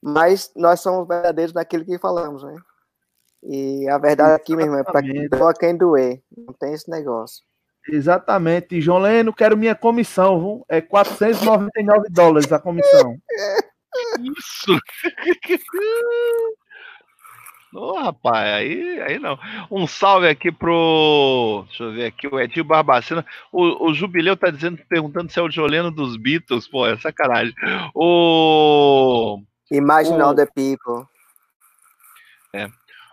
[SPEAKER 4] mas nós somos verdadeiros naquilo que falamos, né? E a verdade aqui, meu irmão, é para quem doa quem doer. Não tem esse negócio.
[SPEAKER 3] Exatamente. João Leno, quero minha comissão, viu? É 499 dólares a comissão.
[SPEAKER 1] Isso! Ô, rapaz, aí, aí não. Um salve aqui pro. Deixa eu ver aqui, o Edil Barbacena. O, o Jubileu tá dizendo, perguntando se é o Joleno dos Beatles, pô, é sacanagem. O.
[SPEAKER 4] Imagine
[SPEAKER 1] O-
[SPEAKER 4] all the people.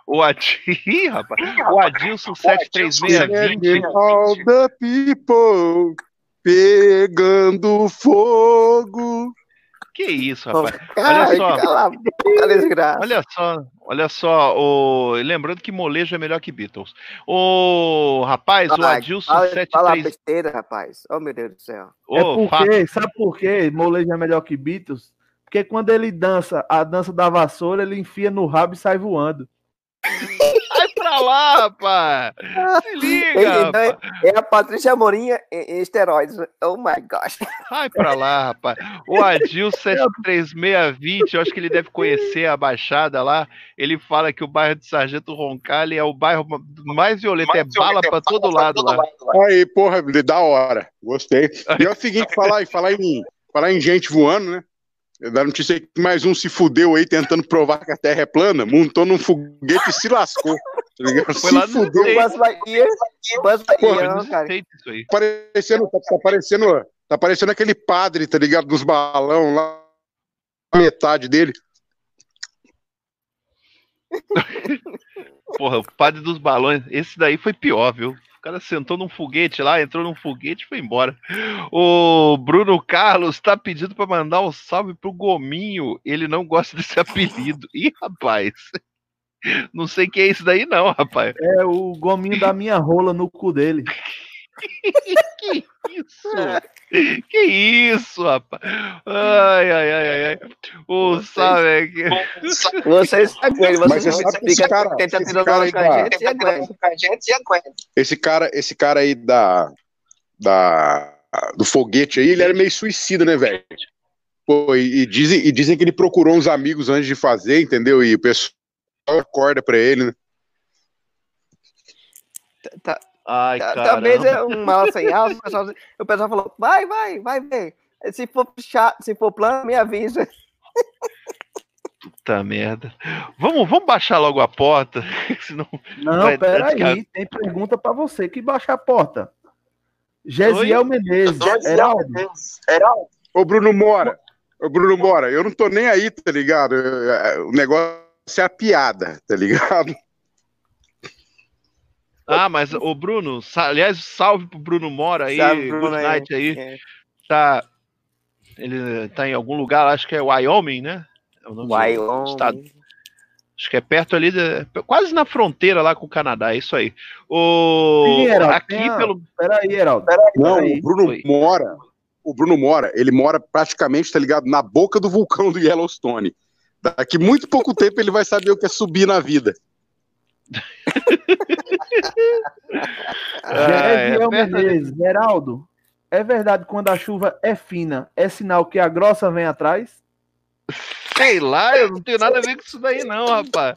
[SPEAKER 1] O Adil. Ih, rapaz. O Adilson 73620.
[SPEAKER 2] All the people pegando fogo.
[SPEAKER 1] Que isso,
[SPEAKER 4] Oh,
[SPEAKER 1] rapaz.
[SPEAKER 4] Ai,
[SPEAKER 1] só.
[SPEAKER 4] Cala a boca, desgraça.
[SPEAKER 1] Olha só, olha só, o... lembrando que molejo é melhor que Beatles. O rapaz, o Adilson
[SPEAKER 4] fala, fala
[SPEAKER 1] 73.
[SPEAKER 4] besteira, rapaz. Oh, meu Deus do céu.
[SPEAKER 3] É
[SPEAKER 1] Ô, fa-
[SPEAKER 3] porque, sabe por quê? Molejo é melhor que Beatles? Porque quando ele dança a dança da vassoura, ele enfia no rabo e sai voando.
[SPEAKER 1] Sai pra lá, rapaz! Se liga,
[SPEAKER 4] Ele é, é a Patrícia Morinha em, esteroides. Oh my gosh.
[SPEAKER 1] Sai pra lá, rapaz! O Adilson 73620, eu acho que ele deve conhecer a Baixada lá. Ele fala que o bairro de Sargento Roncalli é o bairro mais violento, é bala pra todo lado lá.
[SPEAKER 2] Aí, porra, da hora. Gostei. E é o seguinte, falar, falar, em, falar em gente voando, né? Da notícia aí que mais um se fudeu aí tentando provar que a Terra é plana, montou num foguete e se lascou. Tá ligado?
[SPEAKER 1] Foi
[SPEAKER 2] se
[SPEAKER 1] lá no
[SPEAKER 2] fudeu.
[SPEAKER 4] Buzz Lightyear. Buzz
[SPEAKER 1] Foi
[SPEAKER 4] Lightyear, cara.
[SPEAKER 1] Aí.
[SPEAKER 2] parecendo, tá, tá parecendo, tá parecendo aquele padre, tá ligado? Dos balão lá, metade dele.
[SPEAKER 1] Porra, o padre dos balões. Esse daí foi pior, viu? O cara sentou num foguete lá, entrou num foguete e foi embora. O Bruno Carlos tá pedindo pra mandar um salve pro Gominho. Ele não gosta desse apelido. Ih, rapaz. Não sei quem é isso daí, não, rapaz.
[SPEAKER 3] É o gominho da minha rola no cu dele.
[SPEAKER 1] Que isso? Que isso, rapaz? Ai, ai, ai, ai, ai. O
[SPEAKER 4] Vocês-. Vocês aguentam,
[SPEAKER 2] Mas
[SPEAKER 4] vocês
[SPEAKER 2] você sabe que esse
[SPEAKER 4] ficam
[SPEAKER 2] cara-
[SPEAKER 4] tentando
[SPEAKER 2] esse
[SPEAKER 4] tirar
[SPEAKER 2] cara aí
[SPEAKER 4] com a
[SPEAKER 2] tá-
[SPEAKER 4] gente, se aguentam.
[SPEAKER 2] Esse cara, esse cara aí da, da do foguete aí, ele era meio suicida, né, velho? Pô, e, e dizem, e dizem que ele procurou uns amigos antes de fazer, entendeu? E o pessoal acorda pra ele, né?
[SPEAKER 4] Tá-
[SPEAKER 1] Ai, cara.
[SPEAKER 4] Talvez é um mal sem alça, o pessoal, o pessoal falou, vai, vai, vai ver. Se for, chato, se for plano, me avisa.
[SPEAKER 1] Puta merda. Vamos, vamos baixar logo a porta, senão
[SPEAKER 3] Não, peraí, tem pergunta pra você que baixa a porta. Gesiel Menezes, Heraldo,
[SPEAKER 2] Ô, Bruno Mora, ô, Bruno Mora, eu não tô nem aí, tá ligado? Eu- é, O negócio é a piada, tá ligado?
[SPEAKER 1] Ah, mas o Bruno, aliás, salve pro Bruno Mora aí,
[SPEAKER 4] Bruno,
[SPEAKER 1] good night aí.
[SPEAKER 4] É.
[SPEAKER 1] Tá, ele tá em algum lugar, acho que é Wyoming, né? É o nome do
[SPEAKER 4] Wyoming.
[SPEAKER 1] estado. Acho que é perto ali, de- quase na fronteira lá com o Canadá, é isso aí. O
[SPEAKER 3] Sim, Heraldo,
[SPEAKER 1] aqui pelo
[SPEAKER 3] Peraí, Heraldo.
[SPEAKER 2] Não,
[SPEAKER 3] Peraí.
[SPEAKER 2] o Bruno
[SPEAKER 1] Foi.
[SPEAKER 2] Mora, o Bruno Mora, ele mora praticamente, tá ligado, na boca do vulcão do Yellowstone. Daqui muito pouco tempo ele vai saber o que é subir na vida.
[SPEAKER 3] Ah, é Menezes, Geraldo, é verdade quando a chuva é fina, é sinal que a grossa vem atrás?
[SPEAKER 1] Sei lá, eu não tenho nada a ver com isso daí, não, rapaz.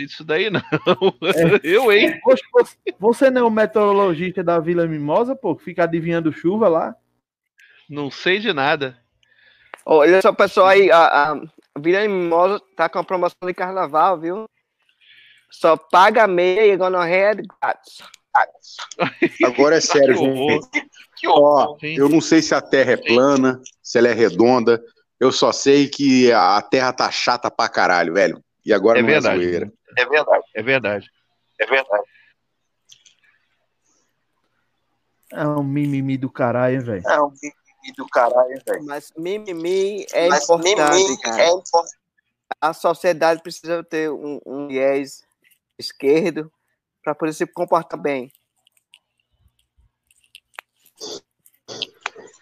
[SPEAKER 1] Isso daí não. É. Eu, hein?
[SPEAKER 3] Você não é o meteorologista da Vila Mimosa, pô, que fica adivinhando chuva lá?
[SPEAKER 1] Não sei de nada.
[SPEAKER 4] Olha só, pessoal, aí, a, a Vila Mimosa tá com a promoção de carnaval, viu? Só paga meia e gonorreia de grátis.
[SPEAKER 2] Agora é sério, gente. Ó, eu não sei se a Terra é plana, se ela é redonda. Eu só sei que a Terra tá chata pra caralho, velho. E agora
[SPEAKER 1] é
[SPEAKER 2] não
[SPEAKER 1] verdade. é zoeira. É verdade. É verdade. É verdade.
[SPEAKER 3] É um mimimi do caralho, velho.
[SPEAKER 4] É um mimimi do caralho, velho. Mas mimimi é Mas importante, mimimi cara. É importante. A sociedade precisa ter um, um viés esquerdo para poder se comportar bem.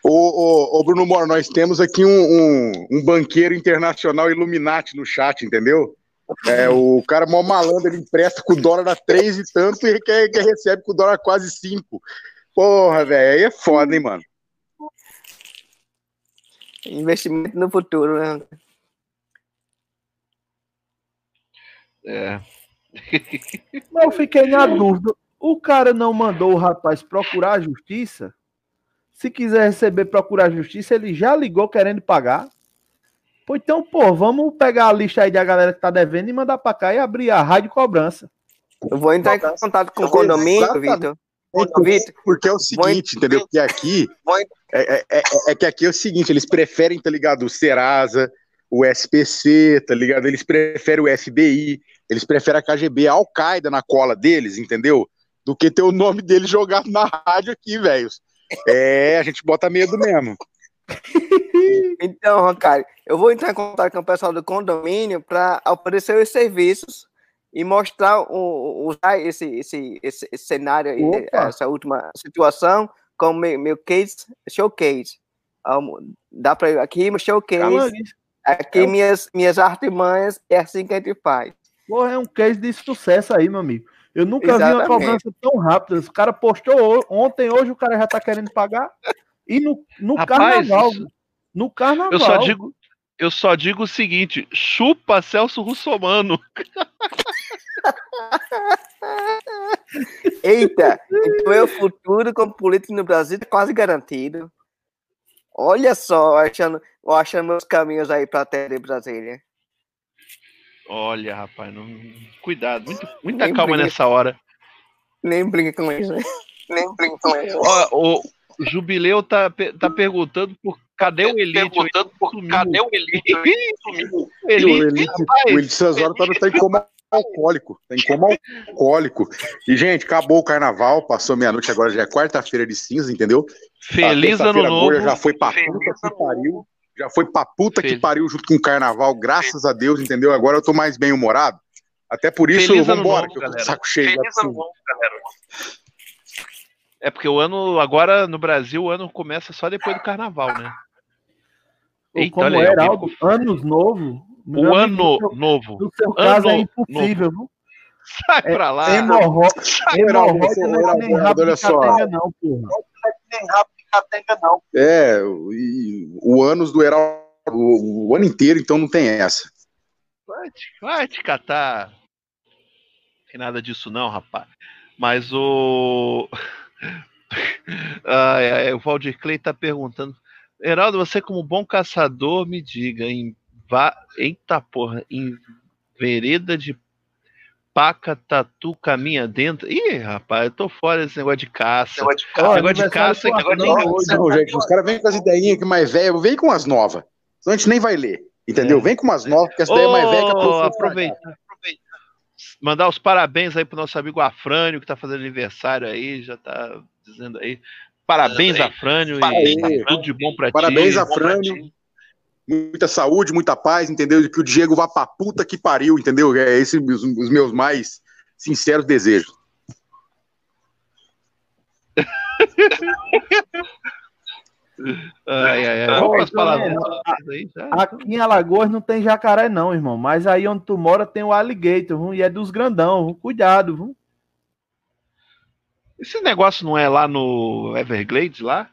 [SPEAKER 2] Ô, ô, ô, Bruno Moro, nós temos aqui um, um, um, banqueiro internacional Illuminati no chat, entendeu? É, o cara mó malandro, ele empresta com o dólar a três e tanto e quer, quer recebe com o dólar quase cinco. Porra, velho, aí é foda, hein, mano?
[SPEAKER 4] Investimento no futuro, né?
[SPEAKER 1] É.
[SPEAKER 3] Mas eu fiquei na dúvida. O cara não mandou o rapaz procurar a justiça? Se quiser receber, procurar a justiça, ele já ligou querendo pagar. Pô, então, pô, vamos pegar a lista aí da galera que tá devendo e mandar pra cá e abrir a rádio cobrança.
[SPEAKER 4] Eu vou entrar em contato com o condomínio, Vitor.
[SPEAKER 2] Porque é o seguinte, entendeu? Que aqui é, é, é, é, que aqui é o seguinte, eles preferem, tá ligado? O Serasa, o SPC, tá ligado? Eles preferem o FBI, eles preferem a KGB, a Al-Qaeda na cola deles, entendeu? Do que ter o nome deles jogado na rádio aqui, velho. É, a gente bota medo mesmo.
[SPEAKER 4] então, Roncari, eu vou entrar em contato com o pessoal do condomínio para oferecer os serviços e mostrar o, usar esse, esse, esse, esse cenário, Opa. essa última situação, como meu, meu case, showcase. Um, dá para aqui, meu showcase. Aqui, é minhas, minhas artimanhas, é assim que a gente faz.
[SPEAKER 3] Porra, é um case de sucesso aí, meu amigo. Eu nunca Exatamente. vi uma cobrança tão rápida. O cara postou ontem, hoje o cara já tá querendo pagar. E no, no Rapaz, carnaval. No carnaval.
[SPEAKER 1] Eu só digo, eu só digo o seguinte: chupa Celso Russomano.
[SPEAKER 4] Eita, então é o futuro como político no Brasil tá quase garantido. Olha só, achando, achando meus caminhos aí para ter Brasília.
[SPEAKER 1] Olha, rapaz, não... cuidado, muito, muita Nem calma brinca. nessa hora.
[SPEAKER 4] Nem brinca com isso, né? Nem brinca com isso.
[SPEAKER 1] Ó, o Jubileu tá, tá perguntando por cadê o Elite?
[SPEAKER 4] Perguntando por cadê o Elite?
[SPEAKER 2] o Elite, o Elite Cesaro tá, tá em coma alcoólico, tá em coma alcoólico. E, gente, acabou o carnaval, passou meia-noite, agora já é quarta-feira de cinza, entendeu?
[SPEAKER 1] Feliz ano novo.
[SPEAKER 2] Já foi pra puta que pariu já foi pra puta Feliz. que pariu junto com o carnaval, graças a Deus, entendeu? Agora eu tô mais bem humorado. Até por isso,
[SPEAKER 1] Feliz
[SPEAKER 2] vambora,
[SPEAKER 1] novo, que eu tô saco cheio. Feliz ano novo, galera. É porque o ano, agora no Brasil, o ano começa só depois do carnaval, né?
[SPEAKER 3] Eita, como olha, Heraldo, ficou... anos novo.
[SPEAKER 1] O ano seu, novo.
[SPEAKER 3] No seu caso é ano é impossível, viu?
[SPEAKER 1] Sai é, pra lá.
[SPEAKER 3] Hemorroida não é nem rabo de catenga, não, porra.
[SPEAKER 4] Nem rabo Catenga, não.
[SPEAKER 2] É, o, o ânus do Heraldo o, o, ano inteiro, então não tem essa.
[SPEAKER 1] Vai te, vai te catar. Não tem nada disso, não, rapaz. Mas o. ai, ai, o Valdir Clay tá perguntando. Heraldo, você, como bom caçador, me diga, em. Va... Eita porra, em vereda de paca, tatu, caminha dentro. Ih, rapaz, eu tô fora desse negócio de caça. Negócio de caça, negócio de.
[SPEAKER 2] Não, gente, os caras vêm com as ideinhas que mais velhas, vem com as novas. Senão a gente nem vai ler. Entendeu? É. Vem com umas novas, porque essa daí é mais velha que a
[SPEAKER 1] aproveita, aproveita. Mandar os parabéns aí pro nosso amigo Afrânio, que tá fazendo aniversário aí, já tá dizendo aí. Parabéns, Afrânio, e tudo de bom pra
[SPEAKER 2] parabéns, ti. Parabéns, Afrânio muita saúde, muita paz, entendeu? Que o Diego vá pra puta que pariu, entendeu? É esses os, os meus mais sinceros desejos.
[SPEAKER 1] Ai, ai, ai.
[SPEAKER 3] Ô,
[SPEAKER 1] Vamos pras palavras. aí, já.
[SPEAKER 3] Aqui em Alagoas não tem jacaré, não, irmão. Mas aí onde tu mora tem o alligator, viu? e é dos grandão. viu? Cuidado, viu?
[SPEAKER 1] Esse negócio não é lá no Everglades, lá?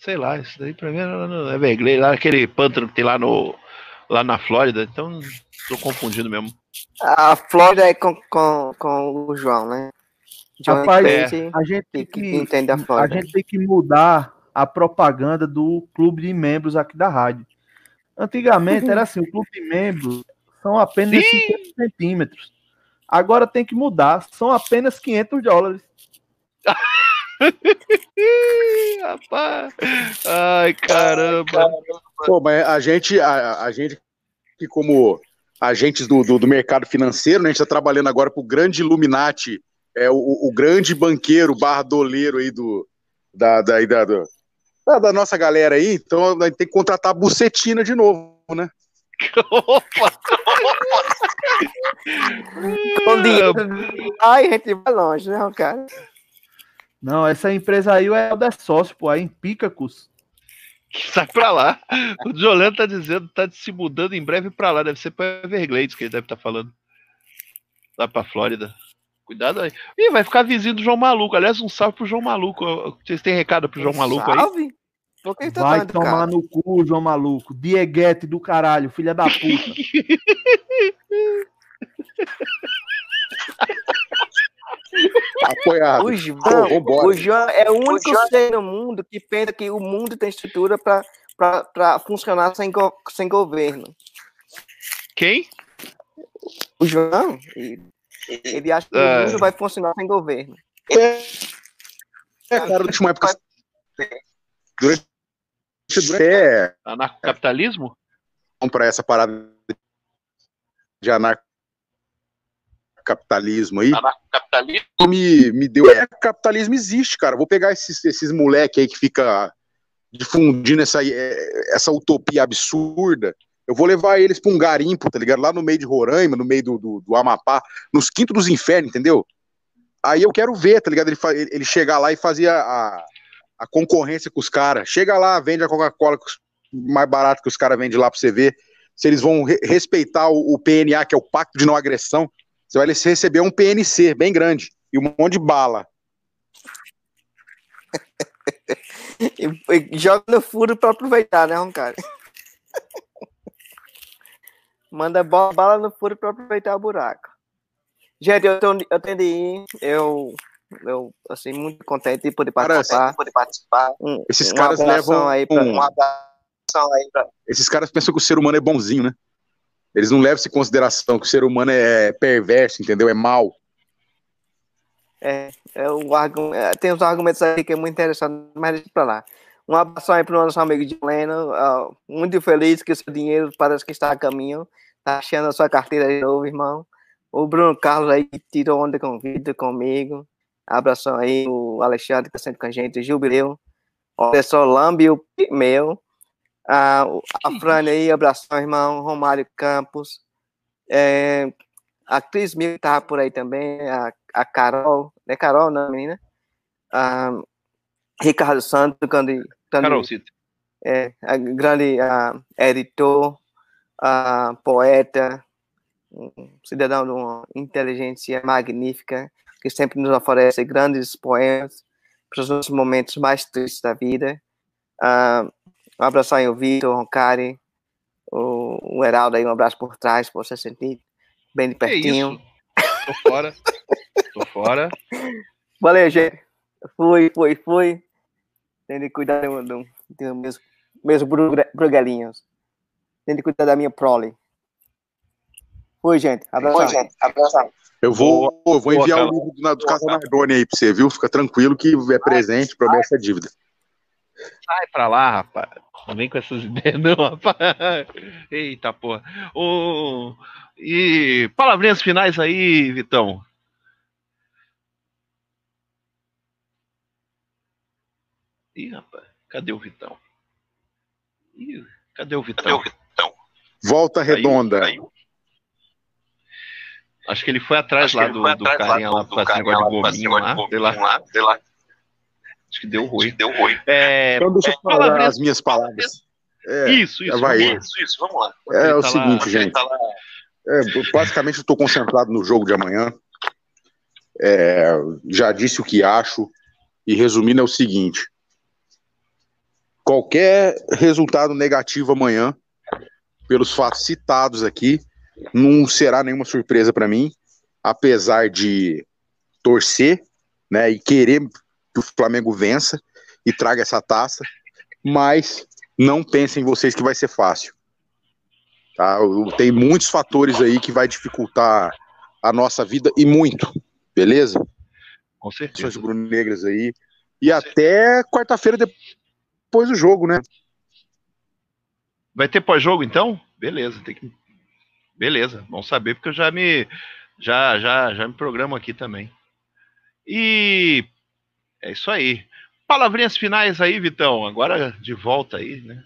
[SPEAKER 1] Sei lá, isso daí pra mim era no Everglades, lá aquele pântano que tem lá no lá na Flórida, então tô confundindo mesmo.
[SPEAKER 4] A Flórida é com, com, com o João, né? João
[SPEAKER 3] Rapaz,
[SPEAKER 4] entende,
[SPEAKER 3] A gente tem
[SPEAKER 4] que entende a
[SPEAKER 3] a
[SPEAKER 4] Flórida.
[SPEAKER 3] gente tem que mudar a propaganda do clube de membros aqui da rádio. Antigamente era assim, o clube de membros são apenas
[SPEAKER 1] Sim.
[SPEAKER 3] 50 centímetros. Agora tem que mudar, são apenas 500 dólares.
[SPEAKER 1] Rapaz. Ai, caramba.
[SPEAKER 2] Pô, mas a gente, a, a gente que como agentes do, do, do mercado financeiro, né, a gente está trabalhando agora para o grande Illuminati, é, o, o grande banqueiro barra doleiro aí do, da, da, da, da, da nossa galera aí, então a gente tem que contratar a bucetina de novo, né?
[SPEAKER 1] Opa!
[SPEAKER 4] Com dinheiro. Ai, a gente vai longe, né, cara?
[SPEAKER 3] Não, essa empresa aí é o da sócio, pô, aí em Picacus.
[SPEAKER 1] Sai pra lá. O Jolano tá dizendo, tá se mudando em breve pra lá. Deve ser pra Everglades que ele deve estar falando. Lá pra Flórida. Cuidado aí. Ih, vai ficar vizinho do João Maluco. Aliás, um salve pro João Maluco. Vocês têm recado pro João Maluco aí?
[SPEAKER 4] Salve. Por que tá
[SPEAKER 3] Vai tomar
[SPEAKER 4] cara?
[SPEAKER 3] no cu, João Maluco. Dieguete do caralho, filha da puta.
[SPEAKER 2] Apoiado.
[SPEAKER 4] O João, o João é o único ser no mundo que pensa que o mundo tem estrutura para funcionar sem, go- sem governo.
[SPEAKER 1] Quem?
[SPEAKER 4] O João, ele, acha que
[SPEAKER 1] É.
[SPEAKER 4] o mundo vai funcionar sem governo.
[SPEAKER 2] É, cara, na última época. Durante, durante é,
[SPEAKER 1] Anarcocapitalismo?
[SPEAKER 2] para essa parada de anarcocapitalismo aí,
[SPEAKER 1] Anarcocapitalismo?
[SPEAKER 2] me, me deu. É, capitalismo existe, cara. Vou pegar esses, esses moleque aí que fica difundindo essa, é, essa utopia absurda. Eu vou levar eles pra um garimpo, tá ligado? Lá no meio de Roraima, no meio do, do, do Amapá, nos quintos dos infernos, entendeu? Aí eu quero ver, tá ligado? Ele, ele chegar lá e fazer a, a concorrência com os caras. Chega lá, vende a Coca-Cola mais barato que os caras vendem lá pra você ver. Se eles vão re- respeitar o, o PNA, que é o Pacto de Não Agressão, você vai receber um PNC bem grande e um monte de bala.
[SPEAKER 4] Joga no furo para aproveitar, né, cara? Manda bala no furo para aproveitar o buraco. Gente, eu, tô, eu ir. Eu, eu, assim, muito contente de poder participar.
[SPEAKER 5] poder participar.
[SPEAKER 4] Um,
[SPEAKER 2] Esses caras levam
[SPEAKER 4] aí pra,
[SPEAKER 2] um-
[SPEAKER 5] abração aí pra
[SPEAKER 2] Esses caras pensam que o ser humano é bonzinho, né? Eles não levam em consideração que o ser humano é perverso, entendeu? É mal.
[SPEAKER 4] É, é o é, tem uns argumentos aí que é muito interessante, mas deixa pra lá. Um abraço aí pro nosso amigo de Leno. ah, muito feliz que o seu dinheiro parece que está a caminho. Tá achando a sua carteira de novo, irmão. O Bruno Carlos aí tirou onda com vida comigo. Abração aí, o Alexandre que tá sempre com a gente, Jubileu. Olha só, Lambi, o meu. O- a Fran aí, abração, irmão. Romário Campos. É, a Cris Mil tá por aí também. A, a Carol. É Carol, não, menina? Ah, Ricardo Santos, grande, grande,
[SPEAKER 1] Carolcito.
[SPEAKER 4] é, a grande ah, editor, ah, poeta, um cidadão de uma inteligência magnífica, que sempre nos oferece grandes poemas para os momentos mais tristes da vida. Ah, um abraço aí ao Vitor, Roncari, o, o Heraldo aí, um abraço por trás, para você sentir bem de
[SPEAKER 1] Que
[SPEAKER 4] pertinho.
[SPEAKER 1] Tô fora. Tô fora.
[SPEAKER 4] Valeu, gente. Fui, fui, fui. Tem de cuidar do, do, do meus, meus. Tem de cuidar da minha prole. Fui, gente. Abração.
[SPEAKER 5] Oi, gente. Abração.
[SPEAKER 2] Eu vou, eu vou enviar
[SPEAKER 1] boa,
[SPEAKER 2] o livro do, do Casa Nardoni aí pra você, viu? Fica tranquilo que é presente, promessa é dívida.
[SPEAKER 1] Sai pra lá, rapaz. Não vem com essas ideias, não, rapaz. Eita porra. Ô, e palavrinhas finais aí, Vitão. Ih, rapaz, cadê o Vitão? Ih, cadê o Vitão?
[SPEAKER 5] Cadê o Vitão?
[SPEAKER 2] Volta
[SPEAKER 1] Caiu,
[SPEAKER 2] redonda.
[SPEAKER 5] caiu.
[SPEAKER 1] Acho que ele foi atrás
[SPEAKER 5] Acho
[SPEAKER 1] lá
[SPEAKER 5] que ele
[SPEAKER 1] do,
[SPEAKER 5] foi
[SPEAKER 1] do
[SPEAKER 5] atrás
[SPEAKER 1] carinha lá,
[SPEAKER 5] do
[SPEAKER 1] esse
[SPEAKER 5] carinha lá,
[SPEAKER 1] lá,
[SPEAKER 5] de
[SPEAKER 1] sei lá.
[SPEAKER 5] gominho lá, sei lá.
[SPEAKER 1] Acho que deu ruim.
[SPEAKER 5] Deu ruim.
[SPEAKER 1] É,
[SPEAKER 2] Então deixa eu falar
[SPEAKER 1] palavrinhas-
[SPEAKER 2] as minhas palavras. É,
[SPEAKER 1] isso, isso.
[SPEAKER 2] vai.
[SPEAKER 1] vamos lá.
[SPEAKER 5] Isso, isso, vamos lá.
[SPEAKER 2] é o
[SPEAKER 1] tá lá,
[SPEAKER 2] seguinte, gente.
[SPEAKER 5] Tá lá.
[SPEAKER 2] É, basicamente, eu estou concentrado no jogo de amanhã. É, já disse o que acho. E resumindo, é o seguinte: qualquer resultado negativo amanhã, pelos fatos citados aqui, não será nenhuma surpresa para mim, apesar de torcer né, e querer que o Flamengo vença e traga essa taça, mas não pensem vocês que vai ser fácil. Tá? Tem muitos fatores aí que vai dificultar a nossa vida e muito, beleza?
[SPEAKER 1] Com certeza.
[SPEAKER 2] rubro-negras aí. E até quarta-feira depois do jogo, né?
[SPEAKER 1] Vai ter pós-jogo então? Beleza, tem que. Beleza, bom saber, porque eu já me. Já, já, já me programo aqui também. E é isso aí. Palavrinhas finais aí, Vitão. Agora de volta aí, né?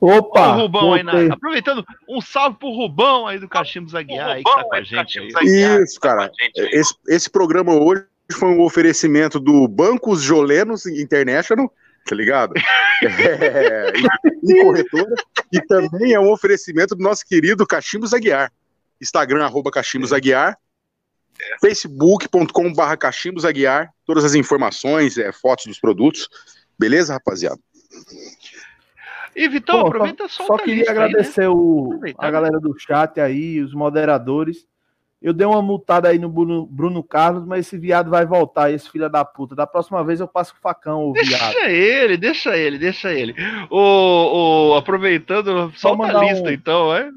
[SPEAKER 3] Opa!
[SPEAKER 1] O Rubão aí na-. Aproveitando, um salve pro Rubão aí do Cachimbos Aguiar aí que tá com a gente aí.
[SPEAKER 2] Isso, cara. Esse, esse programa hoje foi um oferecimento do Bancos Jolenos International, tá ligado? É, e, e corretora. E também é um oferecimento do nosso querido Cachimbos Aguiar. Instagram, arroba Cachimbos Aguiar. facebook.com.br Cachimbos Aguiar. Todas as informações, é, fotos dos produtos. Beleza, rapaziada?
[SPEAKER 1] E Vitão,
[SPEAKER 3] Pô,
[SPEAKER 1] aproveita
[SPEAKER 3] só,
[SPEAKER 1] só
[SPEAKER 3] só queria agradecer o,
[SPEAKER 1] Aproveitar,
[SPEAKER 3] a galera do chat aí, os moderadores. Eu dei uma multada aí no Bruno, Bruno Carlos, mas esse viado vai voltar, esse filho da puta. Da próxima vez eu passo o facão, o viado.
[SPEAKER 1] Deixa ele, deixa ele, deixa ele. O, o, aproveitando, solta a
[SPEAKER 3] mandar
[SPEAKER 1] lista
[SPEAKER 3] um-
[SPEAKER 1] então, é?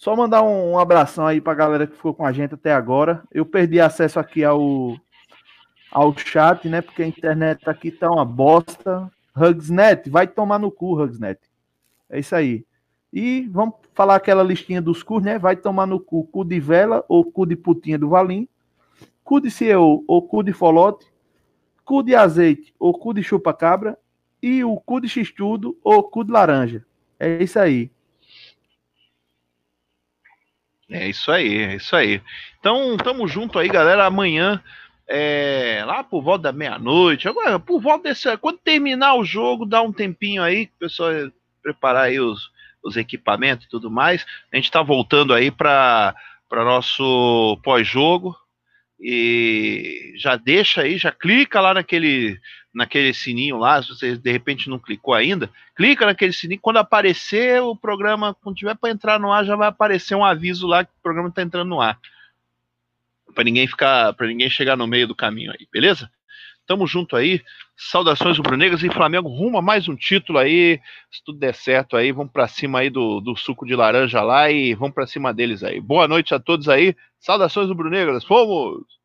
[SPEAKER 3] Só mandar um, abração aí pra galera que ficou com a gente até agora. Eu perdi acesso aqui ao, ao chat, né? Porque a internet aqui tá uma bosta. Hugsnet, vai tomar no cu, Hugsnet. É isso aí. E vamos falar aquela listinha dos cus, né? Vai tomar no cu, cu de vela ou cu de putinha do Valim, cu de CEO ou cu de folote, cu de azeite ou cu de chupa-cabra e o cu de x-tudo ou cu de laranja. É isso aí.
[SPEAKER 1] É isso aí, é isso aí. Então, tamo junto aí, galera. Amanhã, é, lá por volta da meia-noite, agora, por volta desse. Quando terminar o jogo, dá um tempinho aí, que o pessoal preparar aí os, os equipamentos e tudo mais. A gente tá voltando aí para nosso pós-jogo. E já deixa aí, já clica lá naquele, naquele sininho lá, se você de repente não clicou ainda, clica naquele sininho, quando aparecer o programa, quando tiver para entrar no ar, já vai aparecer um aviso lá que o programa está entrando no ar. Para ninguém ficar, para ninguém chegar no meio do caminho aí, beleza? Tamo junto aí. Saudações rubro-negras e Flamengo rumo a mais um título aí. Se tudo der certo aí, vamos para cima aí do, do suco de laranja lá e vamos para cima deles aí. Boa noite a todos aí. Saudações rubro-negras. Fomos!